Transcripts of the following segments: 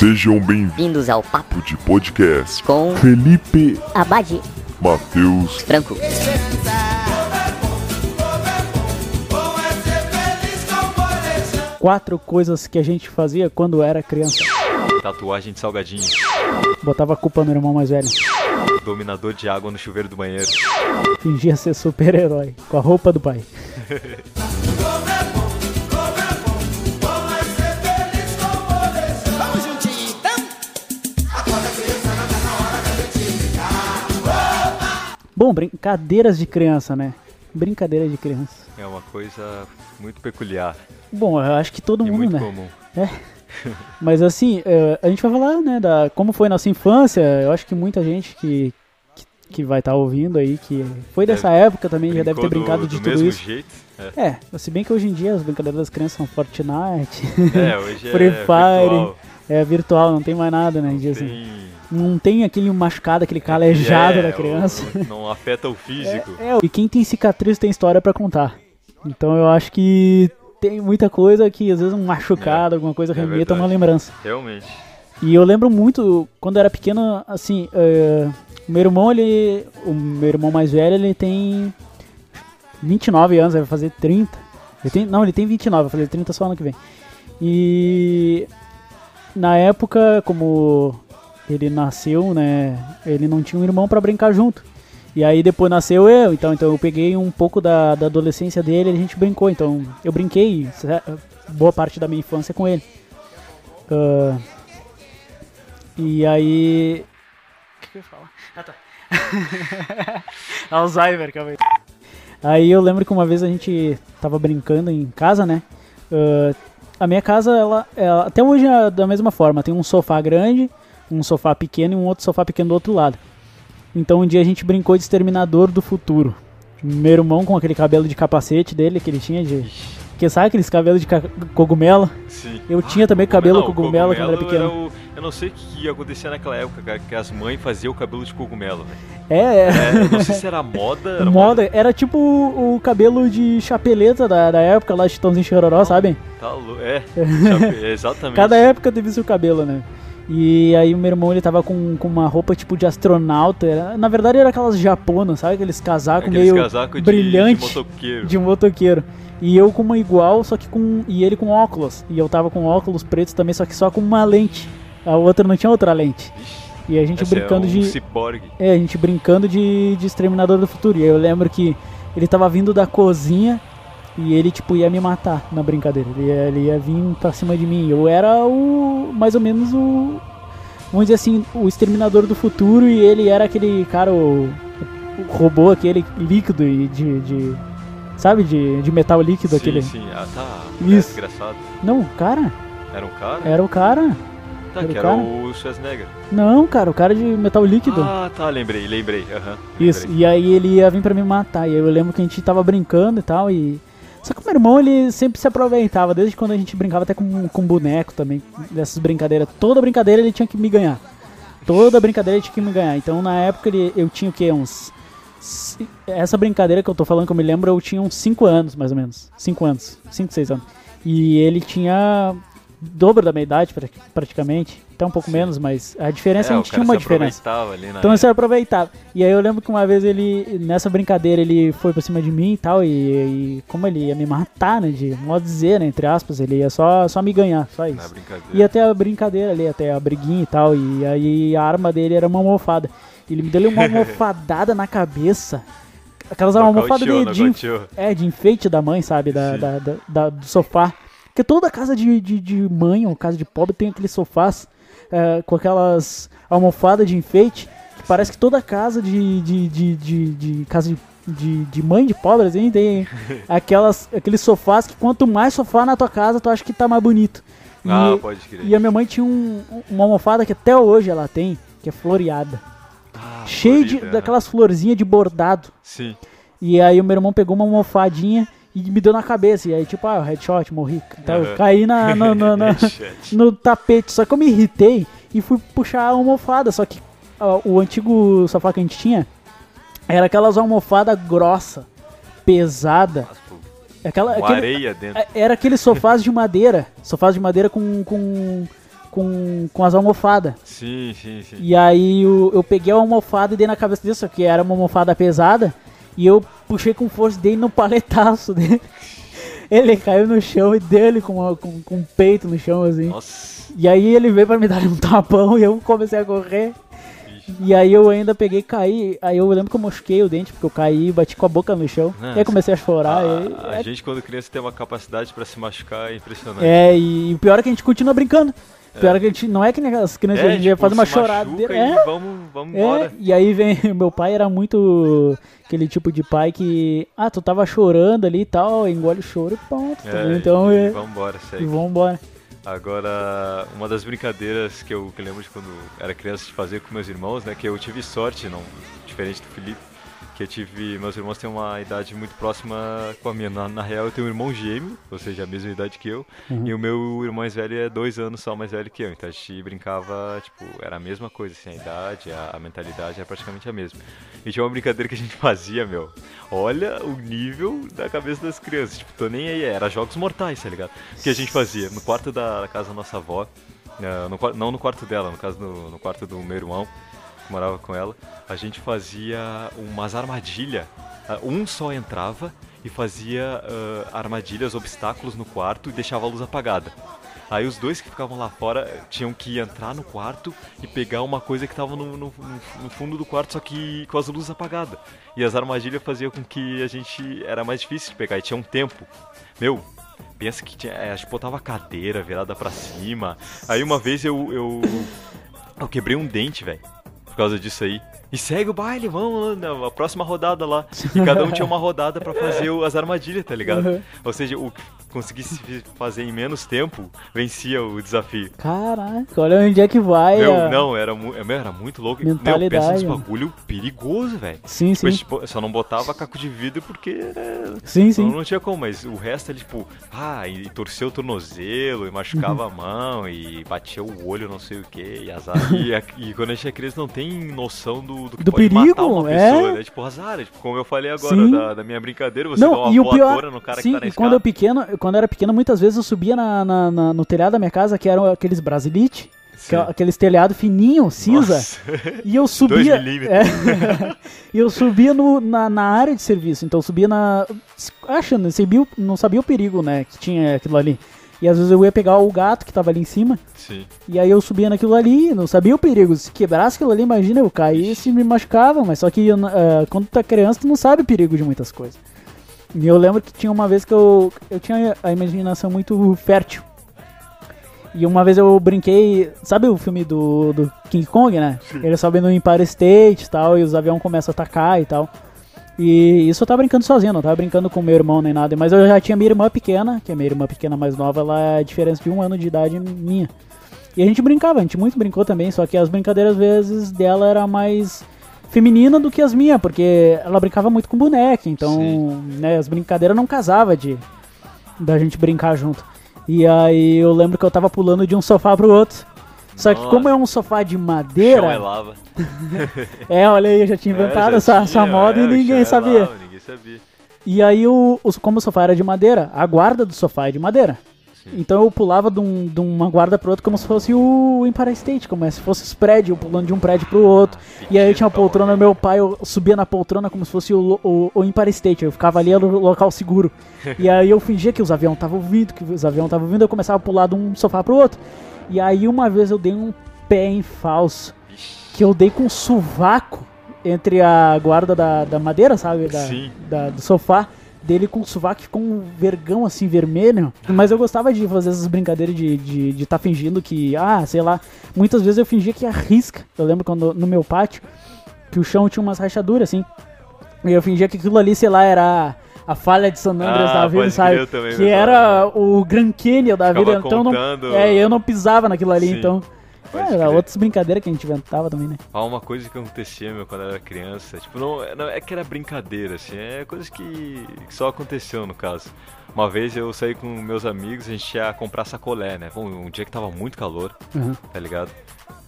Sejam bem-vindos Vindos ao Papo de podcast. com Felipe, Abade Matheus, Franco. quatro coisas que a gente fazia quando era criança. Tatuagem de salgadinho. Botava a culpa no irmão mais velho. Dominador de água no chuveiro do banheiro. Fingia ser super-herói com a roupa do pai. Bom, brincadeiras de criança, né? Brincadeira de criança. É uma coisa muito peculiar Bom, eu acho que todo e mundo, muito né? comum. Mas assim, é, a gente vai falar, né, da como foi nossa infância. Eu acho que muita gente que, que, que vai estar ouvindo aí, que foi dessa época também, já deve ter É, brincado do, de do tudo mesmo isso. jeito. É, É, se bem que hoje em dia as brincadeiras das crianças são Fortnite, É, hoje é Free Fire, virtual. é virtual, não tem mais nada, né? Dia assim. Não tem aquele machucado, aquele calejado É, da criança. o- Não afeta o físico. É, e quem tem cicatriz tem história pra contar. Então eu acho que tem muita coisa que às vezes um machucado, É, alguma coisa é remeta a uma lembrança. Realmente. E eu lembro muito, quando eu era pequeno, assim, eh, o meu irmão, ele. O meu irmão mais velho, ele tem 29 anos, vai fazer 30. Ele tem, não, ele tem 29, vai fazer 30 só ano que vem. E na época, como ele nasceu, né, ele não tinha um irmão pra brincar junto. E aí depois nasceu eu, então, então eu peguei um pouco da, da adolescência dele e a gente brincou. Então eu brinquei boa parte da minha infância com ele. Ah, e aí. O que eu ia falar? Ah, tá. Alzheimer, calma aí. Aí eu lembro que uma vez a gente tava brincando em casa, né? Ah, a minha casa, ela, ela- até hoje é da mesma forma. Tem um sofá grande, um sofá pequeno e um outro sofá pequeno do outro lado. Então um dia a gente brincou de Exterminador do Futuro. Meu irmão com aquele cabelo de capacete dele que ele tinha de. Que sabe aqueles cabelos de ca- cogumelo? Sim. Eu tinha também cabelo Não, o cogumelo quando era pequeno. o- Eu não sei o que ia acontecer naquela época, cara, que as mães faziam o cabelo de cogumelo. velho. É, é. É, não sei se era moda. Era moda, era tipo o, o cabelo de chapeleta da, da época lá, Chitãozinho Chororó, sabe? Tá É, exatamente. Cada época teve seu cabelo, né? E aí o meu irmão ele tava com, com uma roupa tipo de astronauta. Era, na verdade era aquelas japonas, sabe? Aqueles casacos Aqueles meio casaco de- brilhante De, motoqueiro. de um motoqueiro. E eu com uma igual, só que com. E ele com óculos. E eu tava com óculos pretos também, só que só com uma lente. A outra não tinha outra lente. E a gente esse brincando é um de. ciborgue. É, a gente brincando de, de Exterminador do Futuro. E aí eu lembro que ele tava vindo da cozinha e ele, tipo, ia me matar na brincadeira. Ele ia, ele ia vir pra cima de mim. Eu era o. mais ou menos o. Vamos dizer assim, o Exterminador do Futuro e ele era aquele cara, o, o robô, aquele líquido e de. de- sabe, de, de metal líquido Sim, aquele. sim. Ah, tá. Isso. É, desgraçado. Não, cara, Era um cara? era o cara. Tá, era que o era o Schwarzenegger. Não, cara, o cara de metal líquido. Ah, tá, lembrei, lembrei. aham, Isso, lembrei. e aí ele ia vir pra me matar. E aí eu lembro que a gente tava brincando e tal. E. Só que o meu irmão, ele sempre se aproveitava, desde quando a gente brincava até com, com boneco também, dessas brincadeiras. Toda brincadeira ele tinha que me ganhar. Toda brincadeira ele tinha que me ganhar. Então na época ele, eu tinha o quê? Uns. Essa brincadeira que eu tô falando que eu me lembro, eu tinha uns 5 anos, mais ou menos. 5 anos. 5, 6 anos. E ele tinha dobro da minha idade, pra- praticamente. Até um pouco menos, mas a diferença É, a gente tinha uma diferença. na Então você aproveitava. E aí eu lembro que uma vez ele, nessa brincadeira, ele foi pra cima de mim e tal, e, e como ele ia me matar, né, de modo dizer, né, entre aspas, ele ia só, só me ganhar, só isso. Ia até a brincadeira ali, até a briguinha e tal, e aí a arma dele era uma almofada. Ele me deu uma almofadada na cabeça. Aquelas almofadas de, de, Nocauteou. é, de enfeite da mãe, sabe? Da, Sim. da, da- da- do sofá. Porque toda casa de, de, de mãe ou casa de pobre tem aqueles sofás é, com aquelas almofadas de enfeite. Que parece que toda casa de, de, de, de, de casa de, de, de mãe de pobre assim, tem aquelas, aqueles sofás que quanto mais sofá na tua casa, tu acha que tá mais bonito. E, Ah, pode crer. e a minha mãe tinha um- uma almofada que até hoje ela tem, que é floreada. Ah, cheia de, daquelas florzinhas de bordado. Sim. E aí o meu irmão pegou uma almofadinha e me deu na cabeça. E aí, tipo, ah, headshot, morri. Então, eu Aham. caí na, no, tapete. Só que eu me irritei e fui puxar a almofada. Só que ó, o antigo sofá que a gente tinha era aquelas almofadas grossa, pesada. Aquela, Com aquele- areia dentro. é- Era aqueles sofás de madeira. Sofás de madeira com. com com, com as almofadas. Sim, sim, sim. E aí eu, eu peguei a almofada e dei na cabeça só que era uma almofada pesada. E eu puxei com força e dei no paletaço dele. Ele caiu no chão e deu ele com, com, com o peito no chão, assim. Nossa. E aí ele veio pra me dar um tapão e eu comecei a correr. E aí eu ainda peguei e caí. Aí eu lembro que eu mosquei o dente, porque eu caí e bati com a boca no chão. E aí comecei a chorar. A, e- a é, gente, quando criança, tem uma capacidade pra se machucar é impressionante. é, e o pior é que a gente continua brincando. Pior é que a gente. Não é que nem as crianças hoje em dia tipo, fazem uma choradeira. e É, vamos, vamos É, embora. e aí vem, meu pai era muito aquele tipo de pai que, ah, tu tava chorando ali e tal, engole o choro e pronto, tá É, então e, é, vamos embora, e segue. vambora. Agora, uma das brincadeiras que eu, que eu lembro de quando era criança de fazer com meus irmãos, né? Que eu tive sorte, não diferente do Felipe, que eu tive. Meus irmãos têm uma idade muito próxima com a minha. Na, na real, eu tenho um irmão gêmeo, ou seja, a mesma idade que eu. Uhum. E o meu irmão mais velho é dois anos só mais velho que eu. Então a gente brincava, tipo, era a mesma coisa, assim, a idade, a, a mentalidade era praticamente a mesma. E tinha uma brincadeira que a gente fazia, meu. Olha o nível da cabeça das crianças. Tipo, tô nem aí, era jogos mortais, tá ligado? O que a gente fazia? No quarto da casa da nossa avó, eh, no não no quarto dela, no caso no, no quarto do meu irmão, que morava com ela, a gente fazia umas armadilhas. Ah, Um só entrava e fazia ah, armadilhas, obstáculos no quarto e deixava a luz apagada. Aí os dois que ficavam lá fora eh, tinham que entrar no quarto e pegar uma coisa que tava no, no- no- fundo do quarto, só que com as luzes apagadas. E as armadilhas faziam com que a gente era mais difícil de pegar e tinha um tempo. Meu, pensa que tinha, é, a gente botava a cadeira virada pra cima. Aí uma vez eu eu, eu quebrei um dente, velho, causa disso aí. E segue o baile, vamos lá, na próxima rodada lá. E cada um tinha uma rodada pra fazer as armadilhas, tá ligado? Uhum. Ou seja, o que conseguisse fazer em menos tempo, vencia o desafio. Caraca, olha onde é que vai. Meu, a- não, era, mu meu, era muito louco. Meu, pensa Mentalidade, nos né? bagulho perigoso, velho. Sim, sim. Tipo, tipo, só não botava caco de vidro porque né, Sim, não, sim. não tinha como, mas o resto ele, tipo, ah, e, torceu o tornozelo, e machucava a mão, e batia o olho, não sei o que, e azar. e, e quando a gente é criança não tem noção do, do Do perigo, é. né? Tipo, azar, tipo, como eu falei agora da, da minha brincadeira, você dá Não, uma e o pior, no cara sim, que tá na quando eu pequeno, quando eu era pequeno, muitas vezes eu subia na, na- na- no telhado da minha casa, que eram aqueles brasilite, é Sim. aqueles telhado fininho, cinza. Nossa. E eu subia. É, e eu subia no- na, na área de serviço. Então eu subia na. Achando, não sabia, não sabia o perigo, né? Que tinha aquilo ali. E às vezes eu ia pegar o gato que tava ali em cima. Sim. E aí eu subia naquilo ali, não sabia o perigo. Se quebrasse aquilo ali, imagina, eu caísse e me machucava. Mas só que eu, eh, quando tu tá criança, tu não sabe o perigo de muitas coisas. E eu lembro que tinha uma vez que eu, eu tinha a imaginação muito fértil. E uma vez eu brinquei, sabe o filme do, do King Kong, né? Ele sobe no Empire State e tal, e os aviões começam a atacar e tal. E isso eu tava brincando sozinho, não tava brincando com meu irmão nem nada. Mas eu já tinha minha irmã pequena, que é minha irmã pequena mais nova, ela é a diferença de um ano de idade minha. E a gente brincava, a gente muito brincou também, só que as brincadeiras às vezes dela era mais feminina do que as minhas, porque ela brincava muito com boneca, então Sim. né, as brincadeiras não casava de da gente brincar junto. E aí eu lembro que eu tava pulando de um sofá pro outro. Só que Nossa. como é um sofá de Chão é madeira, lava. é, olha aí, eu já tinha inventado É, já essa, tinha, essa moda é, e o ninguém é sabia. lava, ninguém sabia. E aí, o, o- como o sofá era de madeira, a guarda do sofá é de madeira. Sim. Então eu pulava de, um- de uma guarda pro outro como se fosse o Empire State, como se fosse os prédios, pulando de um prédio pro outro. E aí tinha a poltrona meu pai, eu subia na poltrona como se fosse o, o, o Empire State, eu ficava ali no local seguro. E aí eu fingia que os aviões estavam vindo, que os aviões estavam vindo, eu começava a pular de um sofá pro outro. E aí uma vez eu dei um pé em falso, que eu dei com um sovaco entre a guarda da, da madeira, sabe? Da, Sim. da- do sofá. Dele com o sovaco ficou um vergão assim vermelho. Mas eu gostava de fazer essas brincadeiras de estar de, de tá fingindo que, ah, sei lá. Muitas vezes eu fingia que arrisca. Eu lembro quando no meu pátio, que o chão tinha umas rachaduras assim. E eu fingia que aquilo ali, sei lá, era a falha de San Andreas Ah, da vida, sabe? também que era o Grand Canyon da Ficava vida. Então não, é, eu não pisava naquilo ali, Sim, então. pode É, era crer. outras brincadeiras que a gente inventava também, né? Ah, uma coisa que acontecia, meu, quando eu era criança, tipo, não, não é que era brincadeira, assim, é coisa que, que só aconteceu no caso. Uma vez eu saí com meus amigos, a gente ia comprar sacolé, né? Bom, um dia que tava muito calor, Uhum. tá ligado?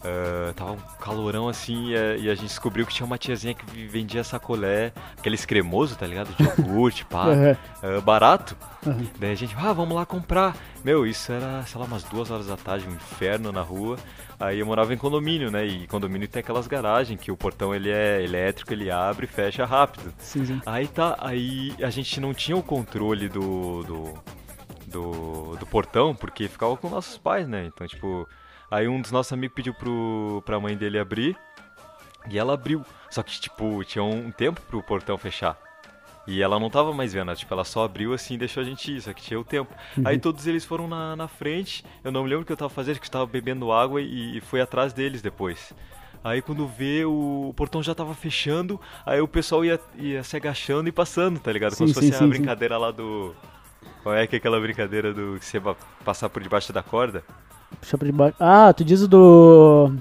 ah, tava um calorão assim e a, e a gente descobriu que tinha uma tiazinha que vendia sacolé, aqueles cremoso, tá ligado? De iogurte, pá, Aham. ah, barato. Aham. Daí a gente, ah, vamos lá comprar. Meu, isso era, sei lá, umas duas horas da tarde, um inferno na rua. Aí eu morava em condomínio, né? E condomínio tem aquelas garagens que o portão ele é elétrico, ele abre e fecha rápido. Sim, sim. Aí tá, aí a gente não tinha o controle do, do, do, do portão, porque ficava com nossos pais, né? Então, tipo, aí um dos nossos amigos pediu pro, pra mãe dele abrir, e ela abriu. Só que, tipo, tinha um tempo pro portão fechar. E ela não tava mais vendo, tipo, ela só abriu assim e deixou a gente ir, só que tinha o tempo. Aí todos eles foram na, na frente, eu não me lembro o que eu tava fazendo, que eu tava bebendo água e, e fui atrás deles depois. Aí quando vê, o portão já tava fechando, aí o pessoal ia, ia se agachando e passando, tá ligado? Como Sim, se fosse sim, a sim. brincadeira lá do... Qual é que é aquela brincadeira do que você vai passar por debaixo da corda? Puxa pra debaixo. Ah, tu diz o do.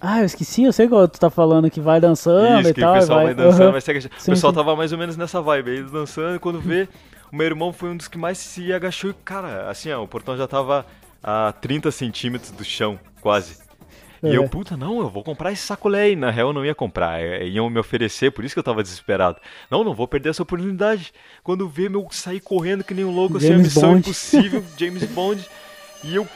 Ah, eu esqueci, eu sei qual tu tá falando, que vai dançando Isso, e que tal. o pessoal vai, vai dançando, Aham. vai se agachando. O pessoal sim. tava mais ou menos nessa vibe, aí dançando, e quando vê, o meu irmão foi um dos que mais se agachou e, cara, assim, ó, o portão já tava a 30 centímetros do chão, quase. E É. eu, puta, não, eu vou comprar esse sacolé aí. Na real, eu não ia comprar, é, iam me oferecer, por isso que eu tava desesperado. Não, não vou perder essa oportunidade. Quando vê, meu, sair correndo que nem um louco, assim, a James missão Bond. impossível, James Bond. E eu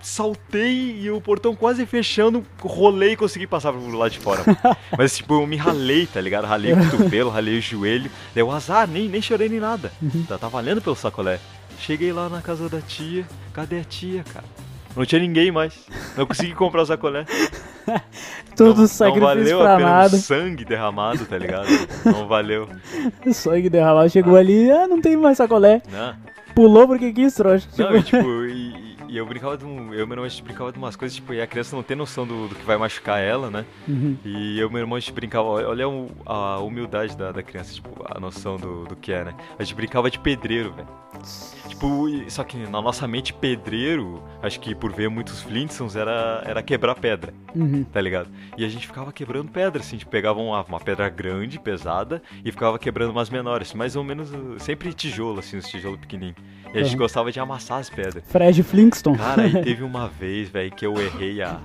saltei e o portão quase fechando, rolei e consegui passar pro lado de fora. Mas, tipo, eu me ralei, tá ligado? Ralei o cotovelo, ralei o joelho. Deu azar, nem, nem chorei nem nada. Tá, tá valendo pelo sacolé. Cheguei lá na casa da tia. Cadê a tia, cara? Não tinha ninguém mais. Não consegui comprar o sacolé. Tudo não, sacrifício não valeu pra a pena nada. sangue derramado, tá ligado? Não valeu. Sangue derramado. Chegou ali, ah, não tem mais sacolé. Não, Pulou porque quis, trouxa. não Tipo, e, tipo, e, e eu brincava de um. Eu e meu irmão a gente brincava de umas coisas, tipo, e a criança não tem noção do, do que vai machucar ela, né? Uhum. E eu e meu irmão a gente brincava, olha a humildade da, da criança, tipo, a noção do, do que é, né? A gente brincava de pedreiro, velho. Tipo, e- só que na nossa mente, pedreiro, acho que por ver muitos Flintstones, era, era quebrar pedra, Uhum. tá ligado? E a gente ficava quebrando pedra, assim, a gente pegava uma, uma pedra grande, pesada, e ficava quebrando umas menores, mais ou menos, uh, sempre tijolo, assim, os tijolos pequenininhos. E a gente Uhum. gostava de amassar as pedras. Fred Flintstone. Cara, aí teve uma vez, velho, que eu errei a,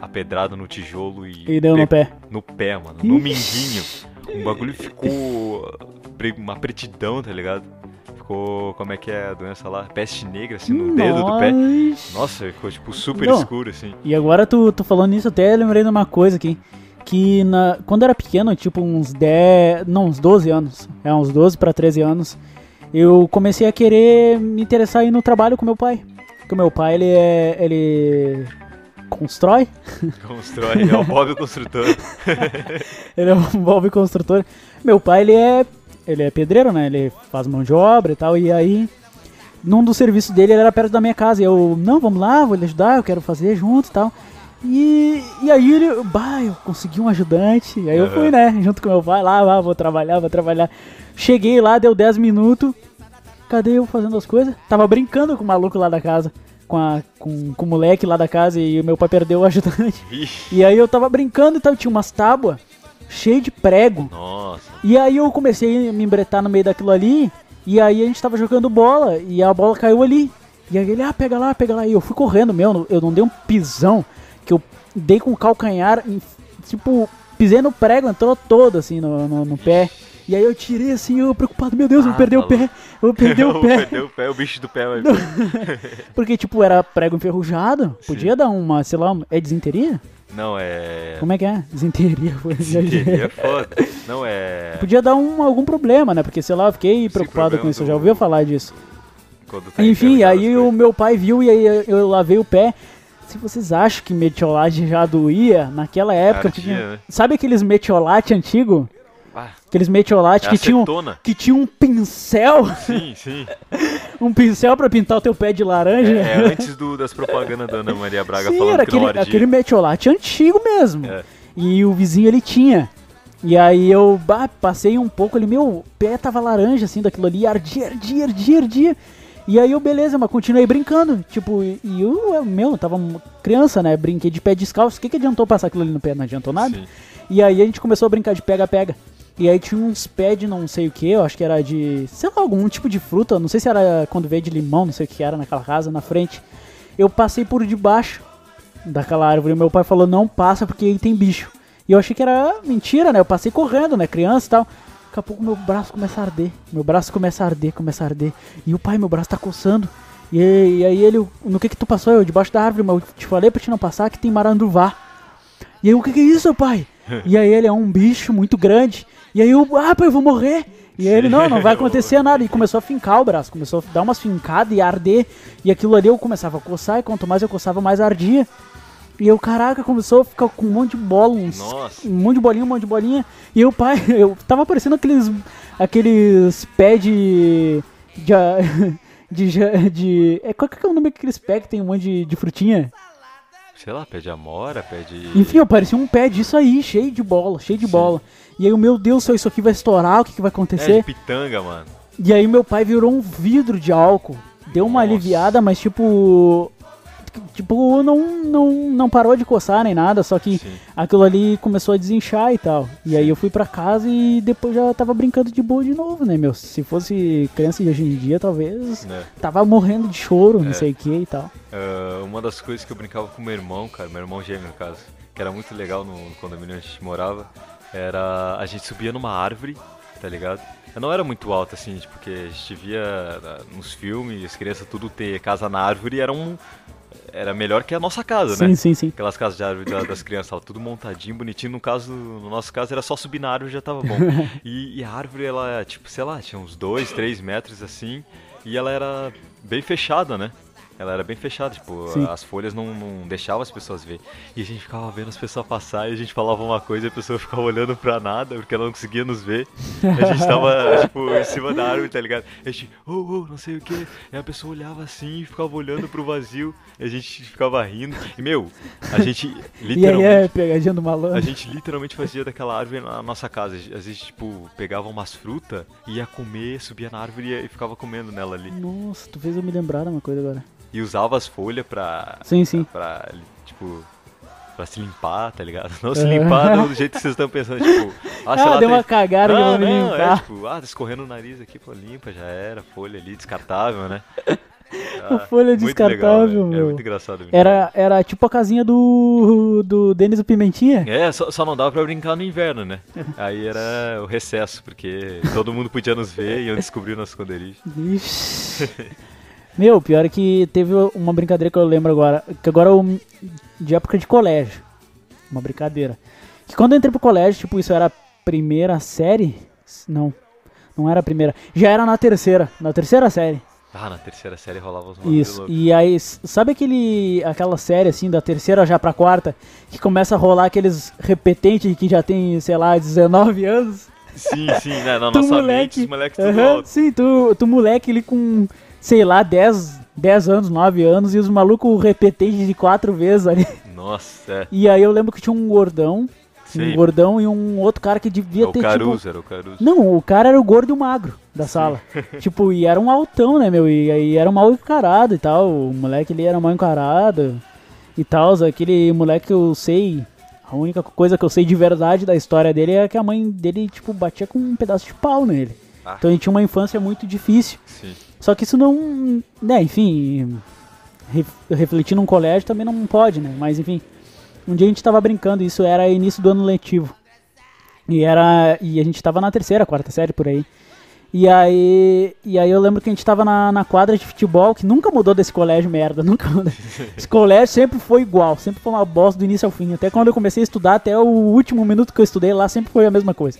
a, a pedrada no tijolo e. E deu no pe- pé. No pé, mano. No minguinho. O bagulho ficou. Uma pretidão, tá ligado? Ficou. Como é que é a doença lá? Peste negra, assim, no dedo do pé. Nossa. Nossa, ficou, tipo, super Não. escuro, assim. E agora tu, tu falando nisso, até lembrei de uma coisa aqui. Que na, quando era pequeno, tipo uns 10. Não, uns 12 anos. É, uns 12 pra 13 anos. Eu comecei a querer me interessar aí no trabalho com meu pai. Porque o meu pai, ele é. Ele. Constrói. Constrói, é o Bob o construtor. Ele é um Bob construtor. Meu pai, ele é. Ele é pedreiro, né? Ele faz mão de obra e tal. E aí. Num dos serviços dele, ele era perto da minha casa. E eu, não, vamos lá, vou lhe ajudar, eu quero fazer junto e tal. E, e aí ele, bah, eu consegui um ajudante. E aí eu fui, né, junto com meu pai, lá, lá, vou trabalhar, vou trabalhar. Cheguei lá, deu 10 minutos. Cadê eu fazendo as coisas? Tava brincando com o maluco lá da casa. Com, a, com, com o moleque lá da casa e o meu pai perdeu o ajudante. Vixe. E aí eu tava brincando e tal, tinha umas tábuas cheias de prego. Nossa. E aí eu comecei a me embretar no meio daquilo ali. E aí a gente tava jogando bola e a bola caiu ali. E aí ele, ah, pega lá, pega lá. E eu fui correndo, meu, eu não dei um pisão. Que eu dei com o calcanhar, tipo, pisei no prego, entrou todo assim no, no, no pé. E aí eu tirei assim, eu preocupado, meu Deus, eu Ah, vou perder o tá pé, eu vou perder o pé. Perdeu o pé, o bicho do pé vai Porque, tipo, era prego enferrujado. Podia dar uma, sei lá, é desinteria? Não, é. Como é que é? Desinteria. Desinteria é foda. Não, é. Podia dar um, algum problema, né? Porque, sei lá, eu fiquei preocupado com isso, eu já do- ouvi falar disso. Tá Enfim, aí o meu pai viu e aí eu lavei o pé. Se vocês acham que metiolate já doía, naquela época Ardia, tinha... né? Sabe aqueles metiolate antigo? Aqueles metiolate é que tinham que tinha um pincel, Sim, sim. um pincel pra pintar o teu pé de laranja. É, é antes do, das propagandas da Ana Maria Braga Sim, falando era aquele, aquele metiolate antigo mesmo. É. E o vizinho ele tinha. E aí eu bah, passei um pouco ali, meu pé tava laranja assim daquilo ali, ardia, ardia, ardia, ardia. E aí eu, beleza, mas continuei brincando. Tipo, e e eu, eu, meu, eu tava criança, né? Brinquei de pé descalço. O que, que adiantou passar aquilo ali no pé? Não adiantou nada. Sim. E aí a gente começou a brincar de pega-pega. E aí tinha uns pés de não sei o que, eu acho que era de, sei lá, algum tipo de fruta, não sei se era quando veio de limão, não sei o que era naquela casa, na frente. Eu passei por debaixo daquela árvore. E meu pai falou, não passa porque aí tem bicho. E eu achei que era mentira, né? Eu passei correndo, né? Criança e tal. Daqui a pouco meu braço começa a arder. Meu braço começa a arder, começa a arder. E o pai, meu braço tá coçando. E, e aí ele, no que que tu passou? Eu, debaixo da árvore, mas eu te falei pra te não passar que tem maranduvá. E aí, o que que é isso, pai? E aí ele é um bicho muito grande. E aí eu, ah, pai, eu vou morrer. E aí ele, não, não vai acontecer nada. E começou a fincar o braço, começou a dar umas fincadas e arder. E aquilo ali eu começava a coçar, e quanto mais eu coçava, mais ardia. E eu, caraca, começou a ficar com um monte de bola, uns, um monte de bolinha, um monte de bolinha. E eu, pai, eu tava parecendo aqueles, aqueles pés de, de, de, de, é, qual que é o nome daqueles pés que tem um monte de, de frutinha? Sei lá, pé de amora, pé de. Enfim, eu parecia um pé disso aí, cheio de bola, cheio de Sim. bola. E aí, o meu Deus, se isso aqui vai estourar, o que, que vai É, acontecer? pitanga, mano. E aí meu pai virou um vidro de álcool. Deu uma Nossa. aliviada, mas tipo. Tipo, não, não, não parou de coçar nem nada, só que Sim. aquilo ali começou a desinchar e tal. E aí eu fui pra casa e depois já tava brincando de boa de novo, né, meu? Se fosse criança de hoje em dia, talvez Né? tava morrendo de choro, não É. sei o que e tal. Ah, uma das coisas que eu brincava com meu irmão, cara, meu irmão gêmeo no caso, que era muito legal no, no condomínio onde a gente morava, era a gente subia numa árvore, tá ligado? Eu não era muito alto assim, porque a gente via ah, nos filmes, as crianças tudo ter casa na árvore, era um era melhor que a nossa casa, Sim, né? sim, sim. Aquelas casas de árvore da- das crianças, tava tudo montadinho, bonitinho. No caso, no nosso caso, era só subir na árvore e já tava bom. E, e a árvore, ela, tipo, sei lá, tinha uns 2, 3 metros assim. E ela era bem fechada, né? Ela era bem fechada, tipo, Sim. as folhas não, não deixavam as pessoas ver. E a gente ficava vendo as pessoas passar e a gente falava uma coisa e a pessoa ficava olhando pra nada, porque ela não conseguia nos ver. A gente tava, tipo, em cima da árvore, tá ligado? E a gente, oh, oh, não sei o que. E a pessoa olhava assim e ficava olhando pro vazio. E a gente ficava rindo. E, meu, a gente E aí literalmente. é pegadinha do A malandro. gente literalmente fazia daquela árvore na nossa casa. Às vezes, tipo, pegava umas frutas, ia comer, subia na árvore e- e ficava comendo nela ali. Nossa, tu fez eu me lembrar de uma coisa agora. E usava as folhas pra. Sim, sim. Pra, tipo. Pra se limpar, tá ligado? Não se É. limpar do jeito que vocês estão pensando, tipo. Ah, sei Ah, lá, deu tem- uma cagada que eu não, é limpar. tipo, ah, tá escorrendo o nariz aqui, pô, limpa, já era, folha ali, descartável, né? A folha muito descartável, legal? É meu. muito engraçado. Era, era tipo a casinha do, do Denis o Pimentinha. É, só, só não dava pra brincar no inverno, né? Aí era o recesso, porque todo mundo podia nos ver e iam descobrir o nosso esconderijo. Ixi. Meu, pior é que teve uma brincadeira que eu lembro agora, que agora eu, de época de colégio. Uma brincadeira. Que quando eu entrei pro colégio, tipo, isso era a primeira série? Não, não era a primeira. Já era na terceira, na terceira série. Ah, na terceira série rolava os Isso. E aí, sabe aquele aquela série assim da terceira já pra quarta que começa a rolar aqueles repetentes que já tem, sei lá, 19 anos? Sim, sim, né? Na Tu nossa moleque. mente, os moleques tudo Aham, alto. Sim, tu, tu moleque ali com, sei lá, 10, 10 anos, 9 anos e os malucos repetentes de quatro vezes ali. Nossa, é. E aí eu lembro que tinha um gordão, um Sim. gordão e um outro cara que devia É o ter Caruso, tipo era o Caruso. não, o cara era o gordo e o magro da sala. tipo, e era um altão, né, meu? E aí era mal encarado e tal. O moleque ali era mal encarado e tal. Aquele moleque que eu sei. A única coisa que eu sei de verdade da história dele é que a mãe dele, tipo, batia com um pedaço de pau nele. Ah. Então ele tinha uma infância muito difícil. Sim. Só que isso não. Né, enfim. ref- Refletir num colégio também não pode, né? Mas enfim. Um dia a gente tava brincando, isso era início do ano letivo. E era. E a gente tava na terceira, quarta série por aí. E aí. E aí eu lembro que a gente tava na, na quadra de futebol, que nunca mudou desse colégio, merda. Nunca mudou. Esse colégio sempre foi igual, sempre foi uma bosta do início ao fim. Até quando eu comecei a estudar, até o último minuto que eu estudei lá, sempre foi a mesma coisa.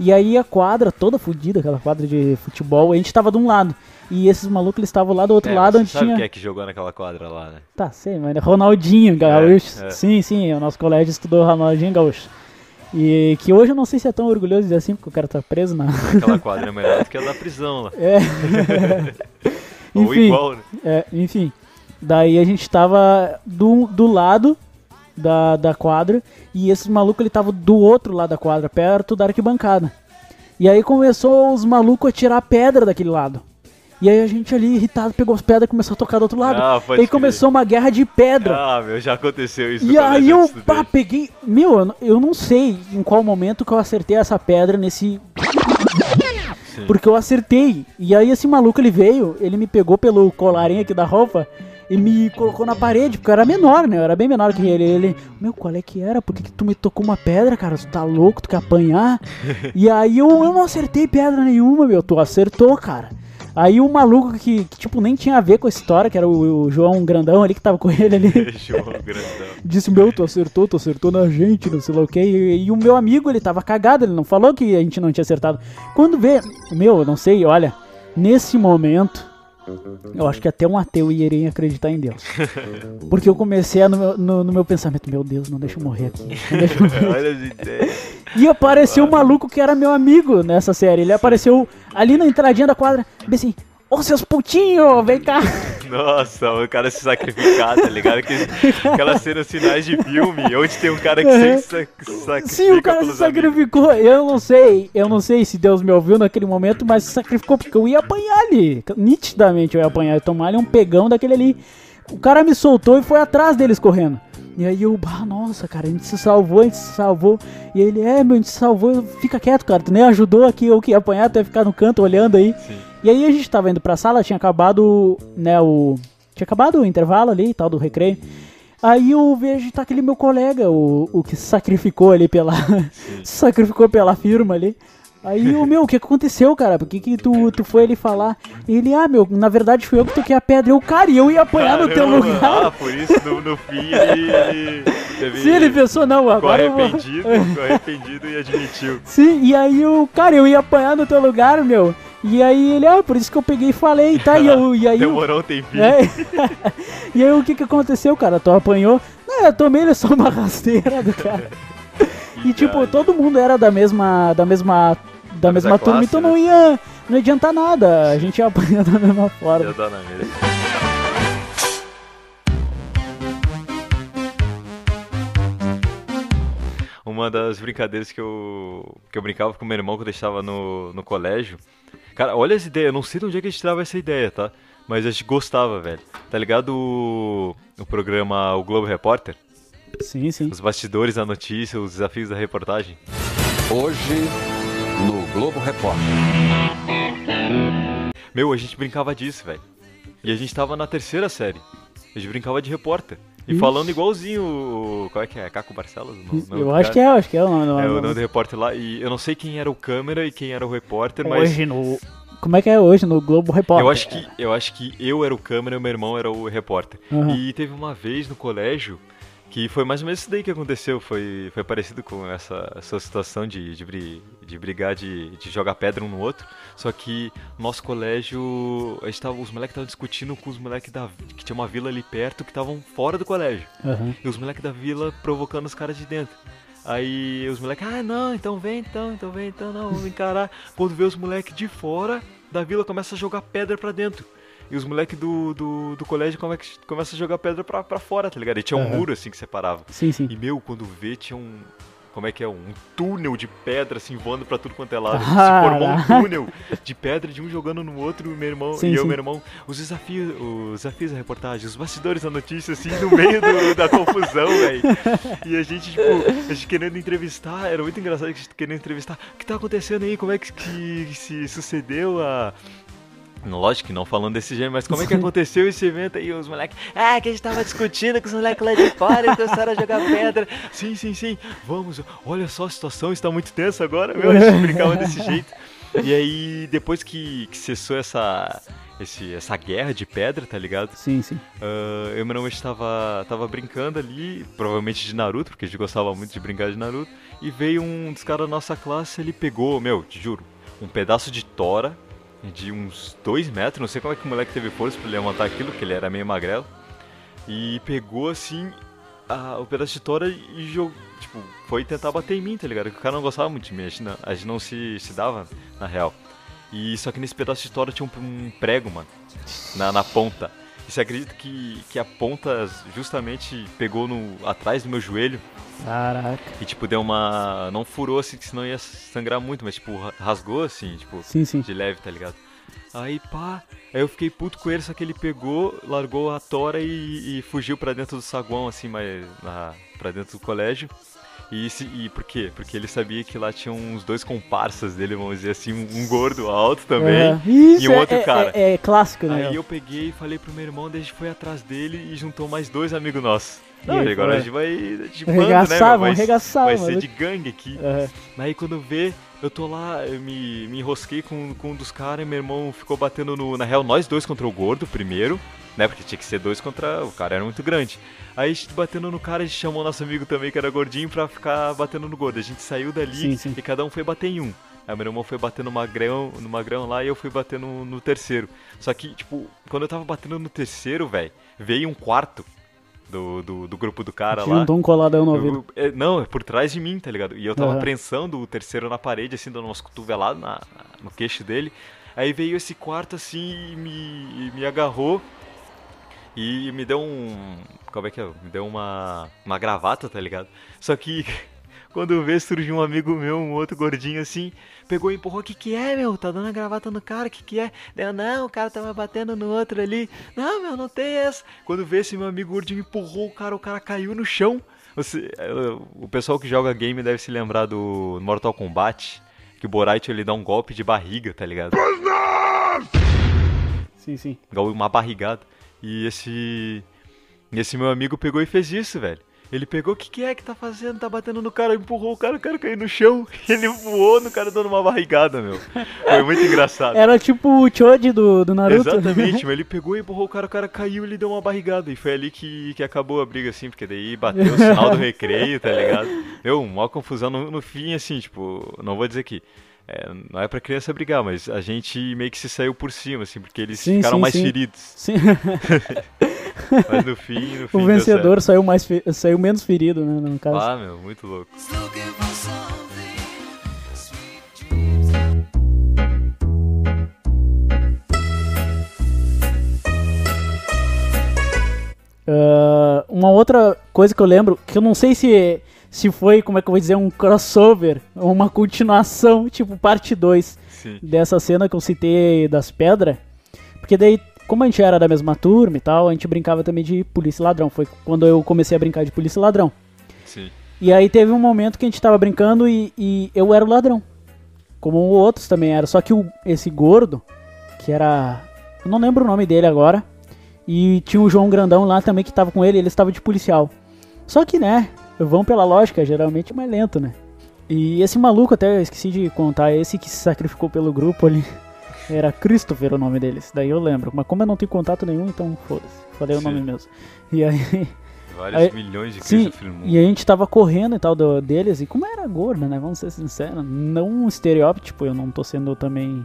E aí a quadra toda fodida, aquela quadra de futebol, a gente tava de um lado. E esses malucos eles estavam lá do outro É, lado você onde sabe tinha. quem é que jogou naquela quadra lá, né? Tá, sei, mas é Ronaldinho Gaúcho. é. Sim, sim, o nosso colégio estudou Ronaldinho Gaúcho. E que hoje eu não sei se é tão orgulhoso de dizer assim, porque o cara tá preso na. Aquela quadra é melhor do que a da prisão lá. É. Ou Enfim. igual, né? É, enfim. Daí a gente tava do, do lado da, da quadra e esses malucos ele tava do outro lado da quadra, perto da arquibancada. E aí começou os malucos a tirar pedra daquele lado. E aí a gente ali irritado pegou as pedras e começou a tocar do outro lado. Ah, e aí crer. começou uma guerra de pedra. Ah, meu, já aconteceu isso E aí eu pá, peguei. Meu, eu, não- eu não sei em qual momento que eu acertei essa pedra nesse. Sim. Porque eu acertei. E aí esse maluco ele veio, ele me pegou pelo colarinho aqui da roupa. E me colocou na parede, porque eu era menor, né? Eu era bem menor que ele. Ele, meu, qual é que era? Por que, que tu me tocou uma pedra, cara? Tu tá louco, tu quer apanhar? e aí eu, eu não acertei pedra nenhuma, meu. Tu acertou, cara. Aí o maluco que, que, tipo, nem tinha a ver com a história, que era o, o João Grandão ali que tava com ele ali. João Grandão. Disse, meu, tu acertou, tu acertou na gente, não sei lá o que. E, e o meu amigo, ele tava cagado, ele não falou que a gente não tinha acertado. Quando vê, meu, não sei, olha, nesse momento, eu acho que até um ateu iria acreditar em Deus. Porque eu comecei a, no, meu, no, no meu pensamento, meu Deus, não deixa eu morrer aqui. Eu morrer. E apareceu um maluco que era meu amigo nessa série. Ele apareceu ali na entradinha da quadra, bem assim, ô seus putinhos, vem cá. Nossa, o cara se sacrificar, tá ligado? Aqueles- Aquelas cenas finais de filme, onde tem um cara que Uhum. se sa- sacrifica Sim, o cara se pelos amigos. sacrificou. Eu não sei, eu não sei se Deus me ouviu naquele momento, mas se sacrificou porque eu ia apanhar ali. Nitidamente eu ia apanhar, eu ia tomar ali um pegão daquele ali. O cara me soltou e foi atrás deles correndo. E aí eu, nossa, cara, a gente se salvou, a gente se salvou. E ele, é, meu, a gente se salvou, fica quieto, cara, tu nem ajudou aqui, eu que ia apanhar, tu ia ficar no canto olhando aí. Sim. E aí a gente tava indo pra sala, tinha acabado, né, o... Tinha acabado o intervalo ali e tal, do recreio. Aí eu vejo, tá aquele meu colega, o, o que se sacrificou ali pela... se sacrificou pela firma ali. Aí o meu, o que aconteceu, cara? Por que que tu, tu foi ali falar? Ele, ah, meu, na verdade fui eu que toquei a pedra. Eu, cara, e eu ia apanhar no teu lugar. Ah, por isso no, no fim ele, ele teve, Sim, ele pensou, não, ficou agora eu vou... arrependido, ficou arrependido e admitiu. Sim, e aí o cara, eu ia apanhar no teu lugar, meu. E aí ele, ah, por isso que eu peguei e falei, tá? E, eu, e aí. eu- Demorou um tempinho. É. e aí o que que aconteceu, cara? Tu apanhou? Não, eu tomei ele só uma rasteira do cara. E tipo, todo mundo era da mesma. Da mesma. Da mesma mesma turma, classe, então né? não ia. Não ia adiantar nada. A gente ia apanhar da mesma forma. dá na. Uma das brincadeiras que eu, que eu brincava com meu irmão quando eu estava no, no colégio. Cara, olha essa ideia, eu não sei de onde é que a gente tirava essa ideia, tá? Mas a gente gostava, velho. Tá ligado o, o programa O Globo Repórter? Sim, sim. Os bastidores da notícia, os desafios da reportagem. Hoje, no Globo Repórter. Meu, a gente brincava disso, velho. E a gente tava na terceira série. A gente brincava de repórter. E Ixi. falando igualzinho o. Qual é que é? Caco Barcelos? Nome Eu acho cara? que é, eu acho que é. Não, não, É, o nome do repórter lá. E eu não sei quem era o câmera e quem era o repórter, mas. Hoje no. Como é que é hoje no Globo Repórter? Eu acho, que, eu acho que eu era o câmera e o meu irmão era o repórter. Aham. E teve uma vez no colégio que foi mais ou menos isso daí que aconteceu. Foi, foi parecido com essa, essa situação de, de, de brigar, de, de jogar pedra um no outro. Só que no nosso colégio, a gente tava, os moleques estavam discutindo com os moleques da que tinha uma vila ali perto que estavam fora do colégio. Aham. E os moleques da vila provocando os caras de dentro. Aí os moleques, ah não, então vem então, então vem então, não, vamos encarar. Quando vê os moleques de fora da vila começa a jogar pedra pra dentro. E os moleques do, do, do colégio come- começam a jogar pedra pra, pra fora, tá ligado? E tinha um Aham. muro assim que separava. Sim, sim. E meu, quando vê, tinha um. Como é que é? Um túnel de pedra assim voando pra tudo quanto é lado. Se formou um túnel de pedra de um jogando no outro, o meu irmão Sim, e eu, sim. meu irmão. Os desafios, os desafios da reportagem, os bastidores da notícia, assim, no meio do- da confusão, velho. E a gente, tipo, a gente querendo entrevistar, era muito engraçado que a gente querendo entrevistar. O que tá acontecendo aí? Como é que, que se sucedeu a. Lógico que não falando desse jeito, mas como é que aconteceu esse evento aí? Os moleques, ah, que a gente tava discutindo com os moleques lá de fora e começaram a jogar pedra. Sim, sim, sim, vamos, olha só a situação, está muito tensa agora, meu, a gente brincava desse jeito. E aí, depois que, que cessou essa, esse, essa guerra de pedra, tá ligado? Sim, sim. Ah, eu e meu irmão a gente tava, tava brincando ali, provavelmente de Naruto, porque a gente gostava muito de brincar de Naruto. E veio um dos caras da nossa classe, ele pegou, meu, te juro, um pedaço de tora de uns dois metros, não sei como é que o moleque teve força pra levantar aquilo, que ele era meio magrelo. E pegou assim a- o pedaço de tora e jogou, tipo, foi tentar bater em mim, tá ligado? Porque o cara não gostava muito de mim, a gente não, a gente não se, se dava, na real. E só que nesse pedaço de tora tinha um, um prego, mano, na, na ponta. E você acredita que, que a ponta justamente pegou no, atrás do meu joelho Caraca. e, tipo, deu uma. Não furou assim, que senão ia sangrar muito, mas, tipo, ra- rasgou assim, tipo, Sim, sim. de leve, tá ligado? Aí, pá, aí eu fiquei puto com ele, só que ele pegou, largou a tora e, e fugiu pra dentro do saguão, assim, mas na, pra dentro do colégio. E, se, e por quê? Porque ele sabia que lá tinha uns dois comparsas dele, vamos dizer assim, um, gordo alto também. É, Isso, e um é- outro é, cara. É, é clássico, né? Aí eu peguei e falei pro meu irmão, daí a gente foi atrás dele e juntou mais dois amigos nossos. E Não, aí, agora foi? a gente vai de bando, né, Vai, arregaçar, vai mano. ser de gangue aqui. Aham. Aí quando vê, eu tô lá, eu me, me enrosquei com, com um dos caras e meu irmão ficou batendo no. Na real, nós dois contra o gordo primeiro, né? Porque tinha que ser dois contra. O cara era muito grande. Aí a gente batendo no cara, a gente chamou nosso amigo também, que era gordinho, pra ficar batendo no gordo. A gente saiu dali Sim, sim. e cada um foi bater em um. Aí meu irmão foi bater no magrão, no magrão lá e eu fui bater no, no terceiro. Só que, tipo, quando eu tava batendo no terceiro, velho, veio um quarto do, do, do grupo do cara lá. Juntou um coladão no ouvido. Eu- é, não, é por trás de mim, tá ligado? E eu tava Aham. prensando o terceiro na parede, assim, dando umas cotoveladas na, na- no queixo dele. Aí veio esse quarto assim e me, e me agarrou e me deu um. Como é que é? Me deu uma, uma gravata, tá ligado? Só que quando eu vi, surgiu um amigo meu, um outro gordinho assim, pegou e empurrou: O que que é, meu? Tá dando a gravata no cara, o que que é? Deu, não, o cara tava batendo no outro ali. Não, meu, não tem essa. Quando vê esse meu amigo gordinho empurrou o cara, o cara caiu no chão. Você, eh, o pessoal que joga game deve se lembrar do Mortal Kombat. Que o Borite ele dá um golpe de barriga, tá ligado? Sim, sim. Uma barrigada. E esse. Esse meu amigo pegou e fez isso, velho. Ele pegou, o que, que é que tá fazendo? Tá batendo no cara, empurrou o cara, o cara caiu no chão. Ele voou no cara dando uma barrigada, meu. Foi muito engraçado. Era tipo o Choji do, do Naruto. Exatamente, mas ele pegou e empurrou o cara, o cara caiu e ele deu uma barrigada. E foi ali que, que acabou a briga, assim, porque daí bateu o sinal do recreio, tá ligado? Deu uma confusão no, no fim, assim, tipo, não vou dizer que. É, não é pra criança brigar, mas a gente meio que se saiu por cima, assim, porque eles Sim, ficaram sim, mais sim. feridos. Sim. Mas no fim, no fim o vencedor saiu, mais fe- saiu menos ferido, né? No caso. Ah, meu, muito louco. Ah, uma outra coisa que eu lembro, que eu não sei se, se foi, como é que eu vou dizer, um crossover, ou uma continuação, tipo parte 2 Sim. dessa cena que eu citei das pedras. Porque daí, como a gente era da mesma turma e tal, a gente brincava também de polícia e ladrão. Foi quando eu comecei a brincar de polícia e ladrão. Sim. E aí teve um momento que a gente tava brincando e, e eu era o ladrão. Como outros também eram. Só que o, esse gordo, que era. Eu não lembro o nome dele agora. E tinha o João Grandão lá também que tava com ele, ele estava de policial. Só que, né, vão pela lógica, geralmente mais lento, né? E esse maluco, até eu esqueci de contar, esse que se sacrificou pelo grupo ali, era Christopher o nome dele, esse daí eu lembro. Mas como eu não tenho contato nenhum, então foda-se, falei o Sim. nome mesmo. E aí, Vários Aí- milhões de sim, Christopher no mundo. e a gente tava correndo e tal do, deles, e como era gorda, né, vamos ser sinceros, não um estereótipo, tipo, eu não tô sendo também,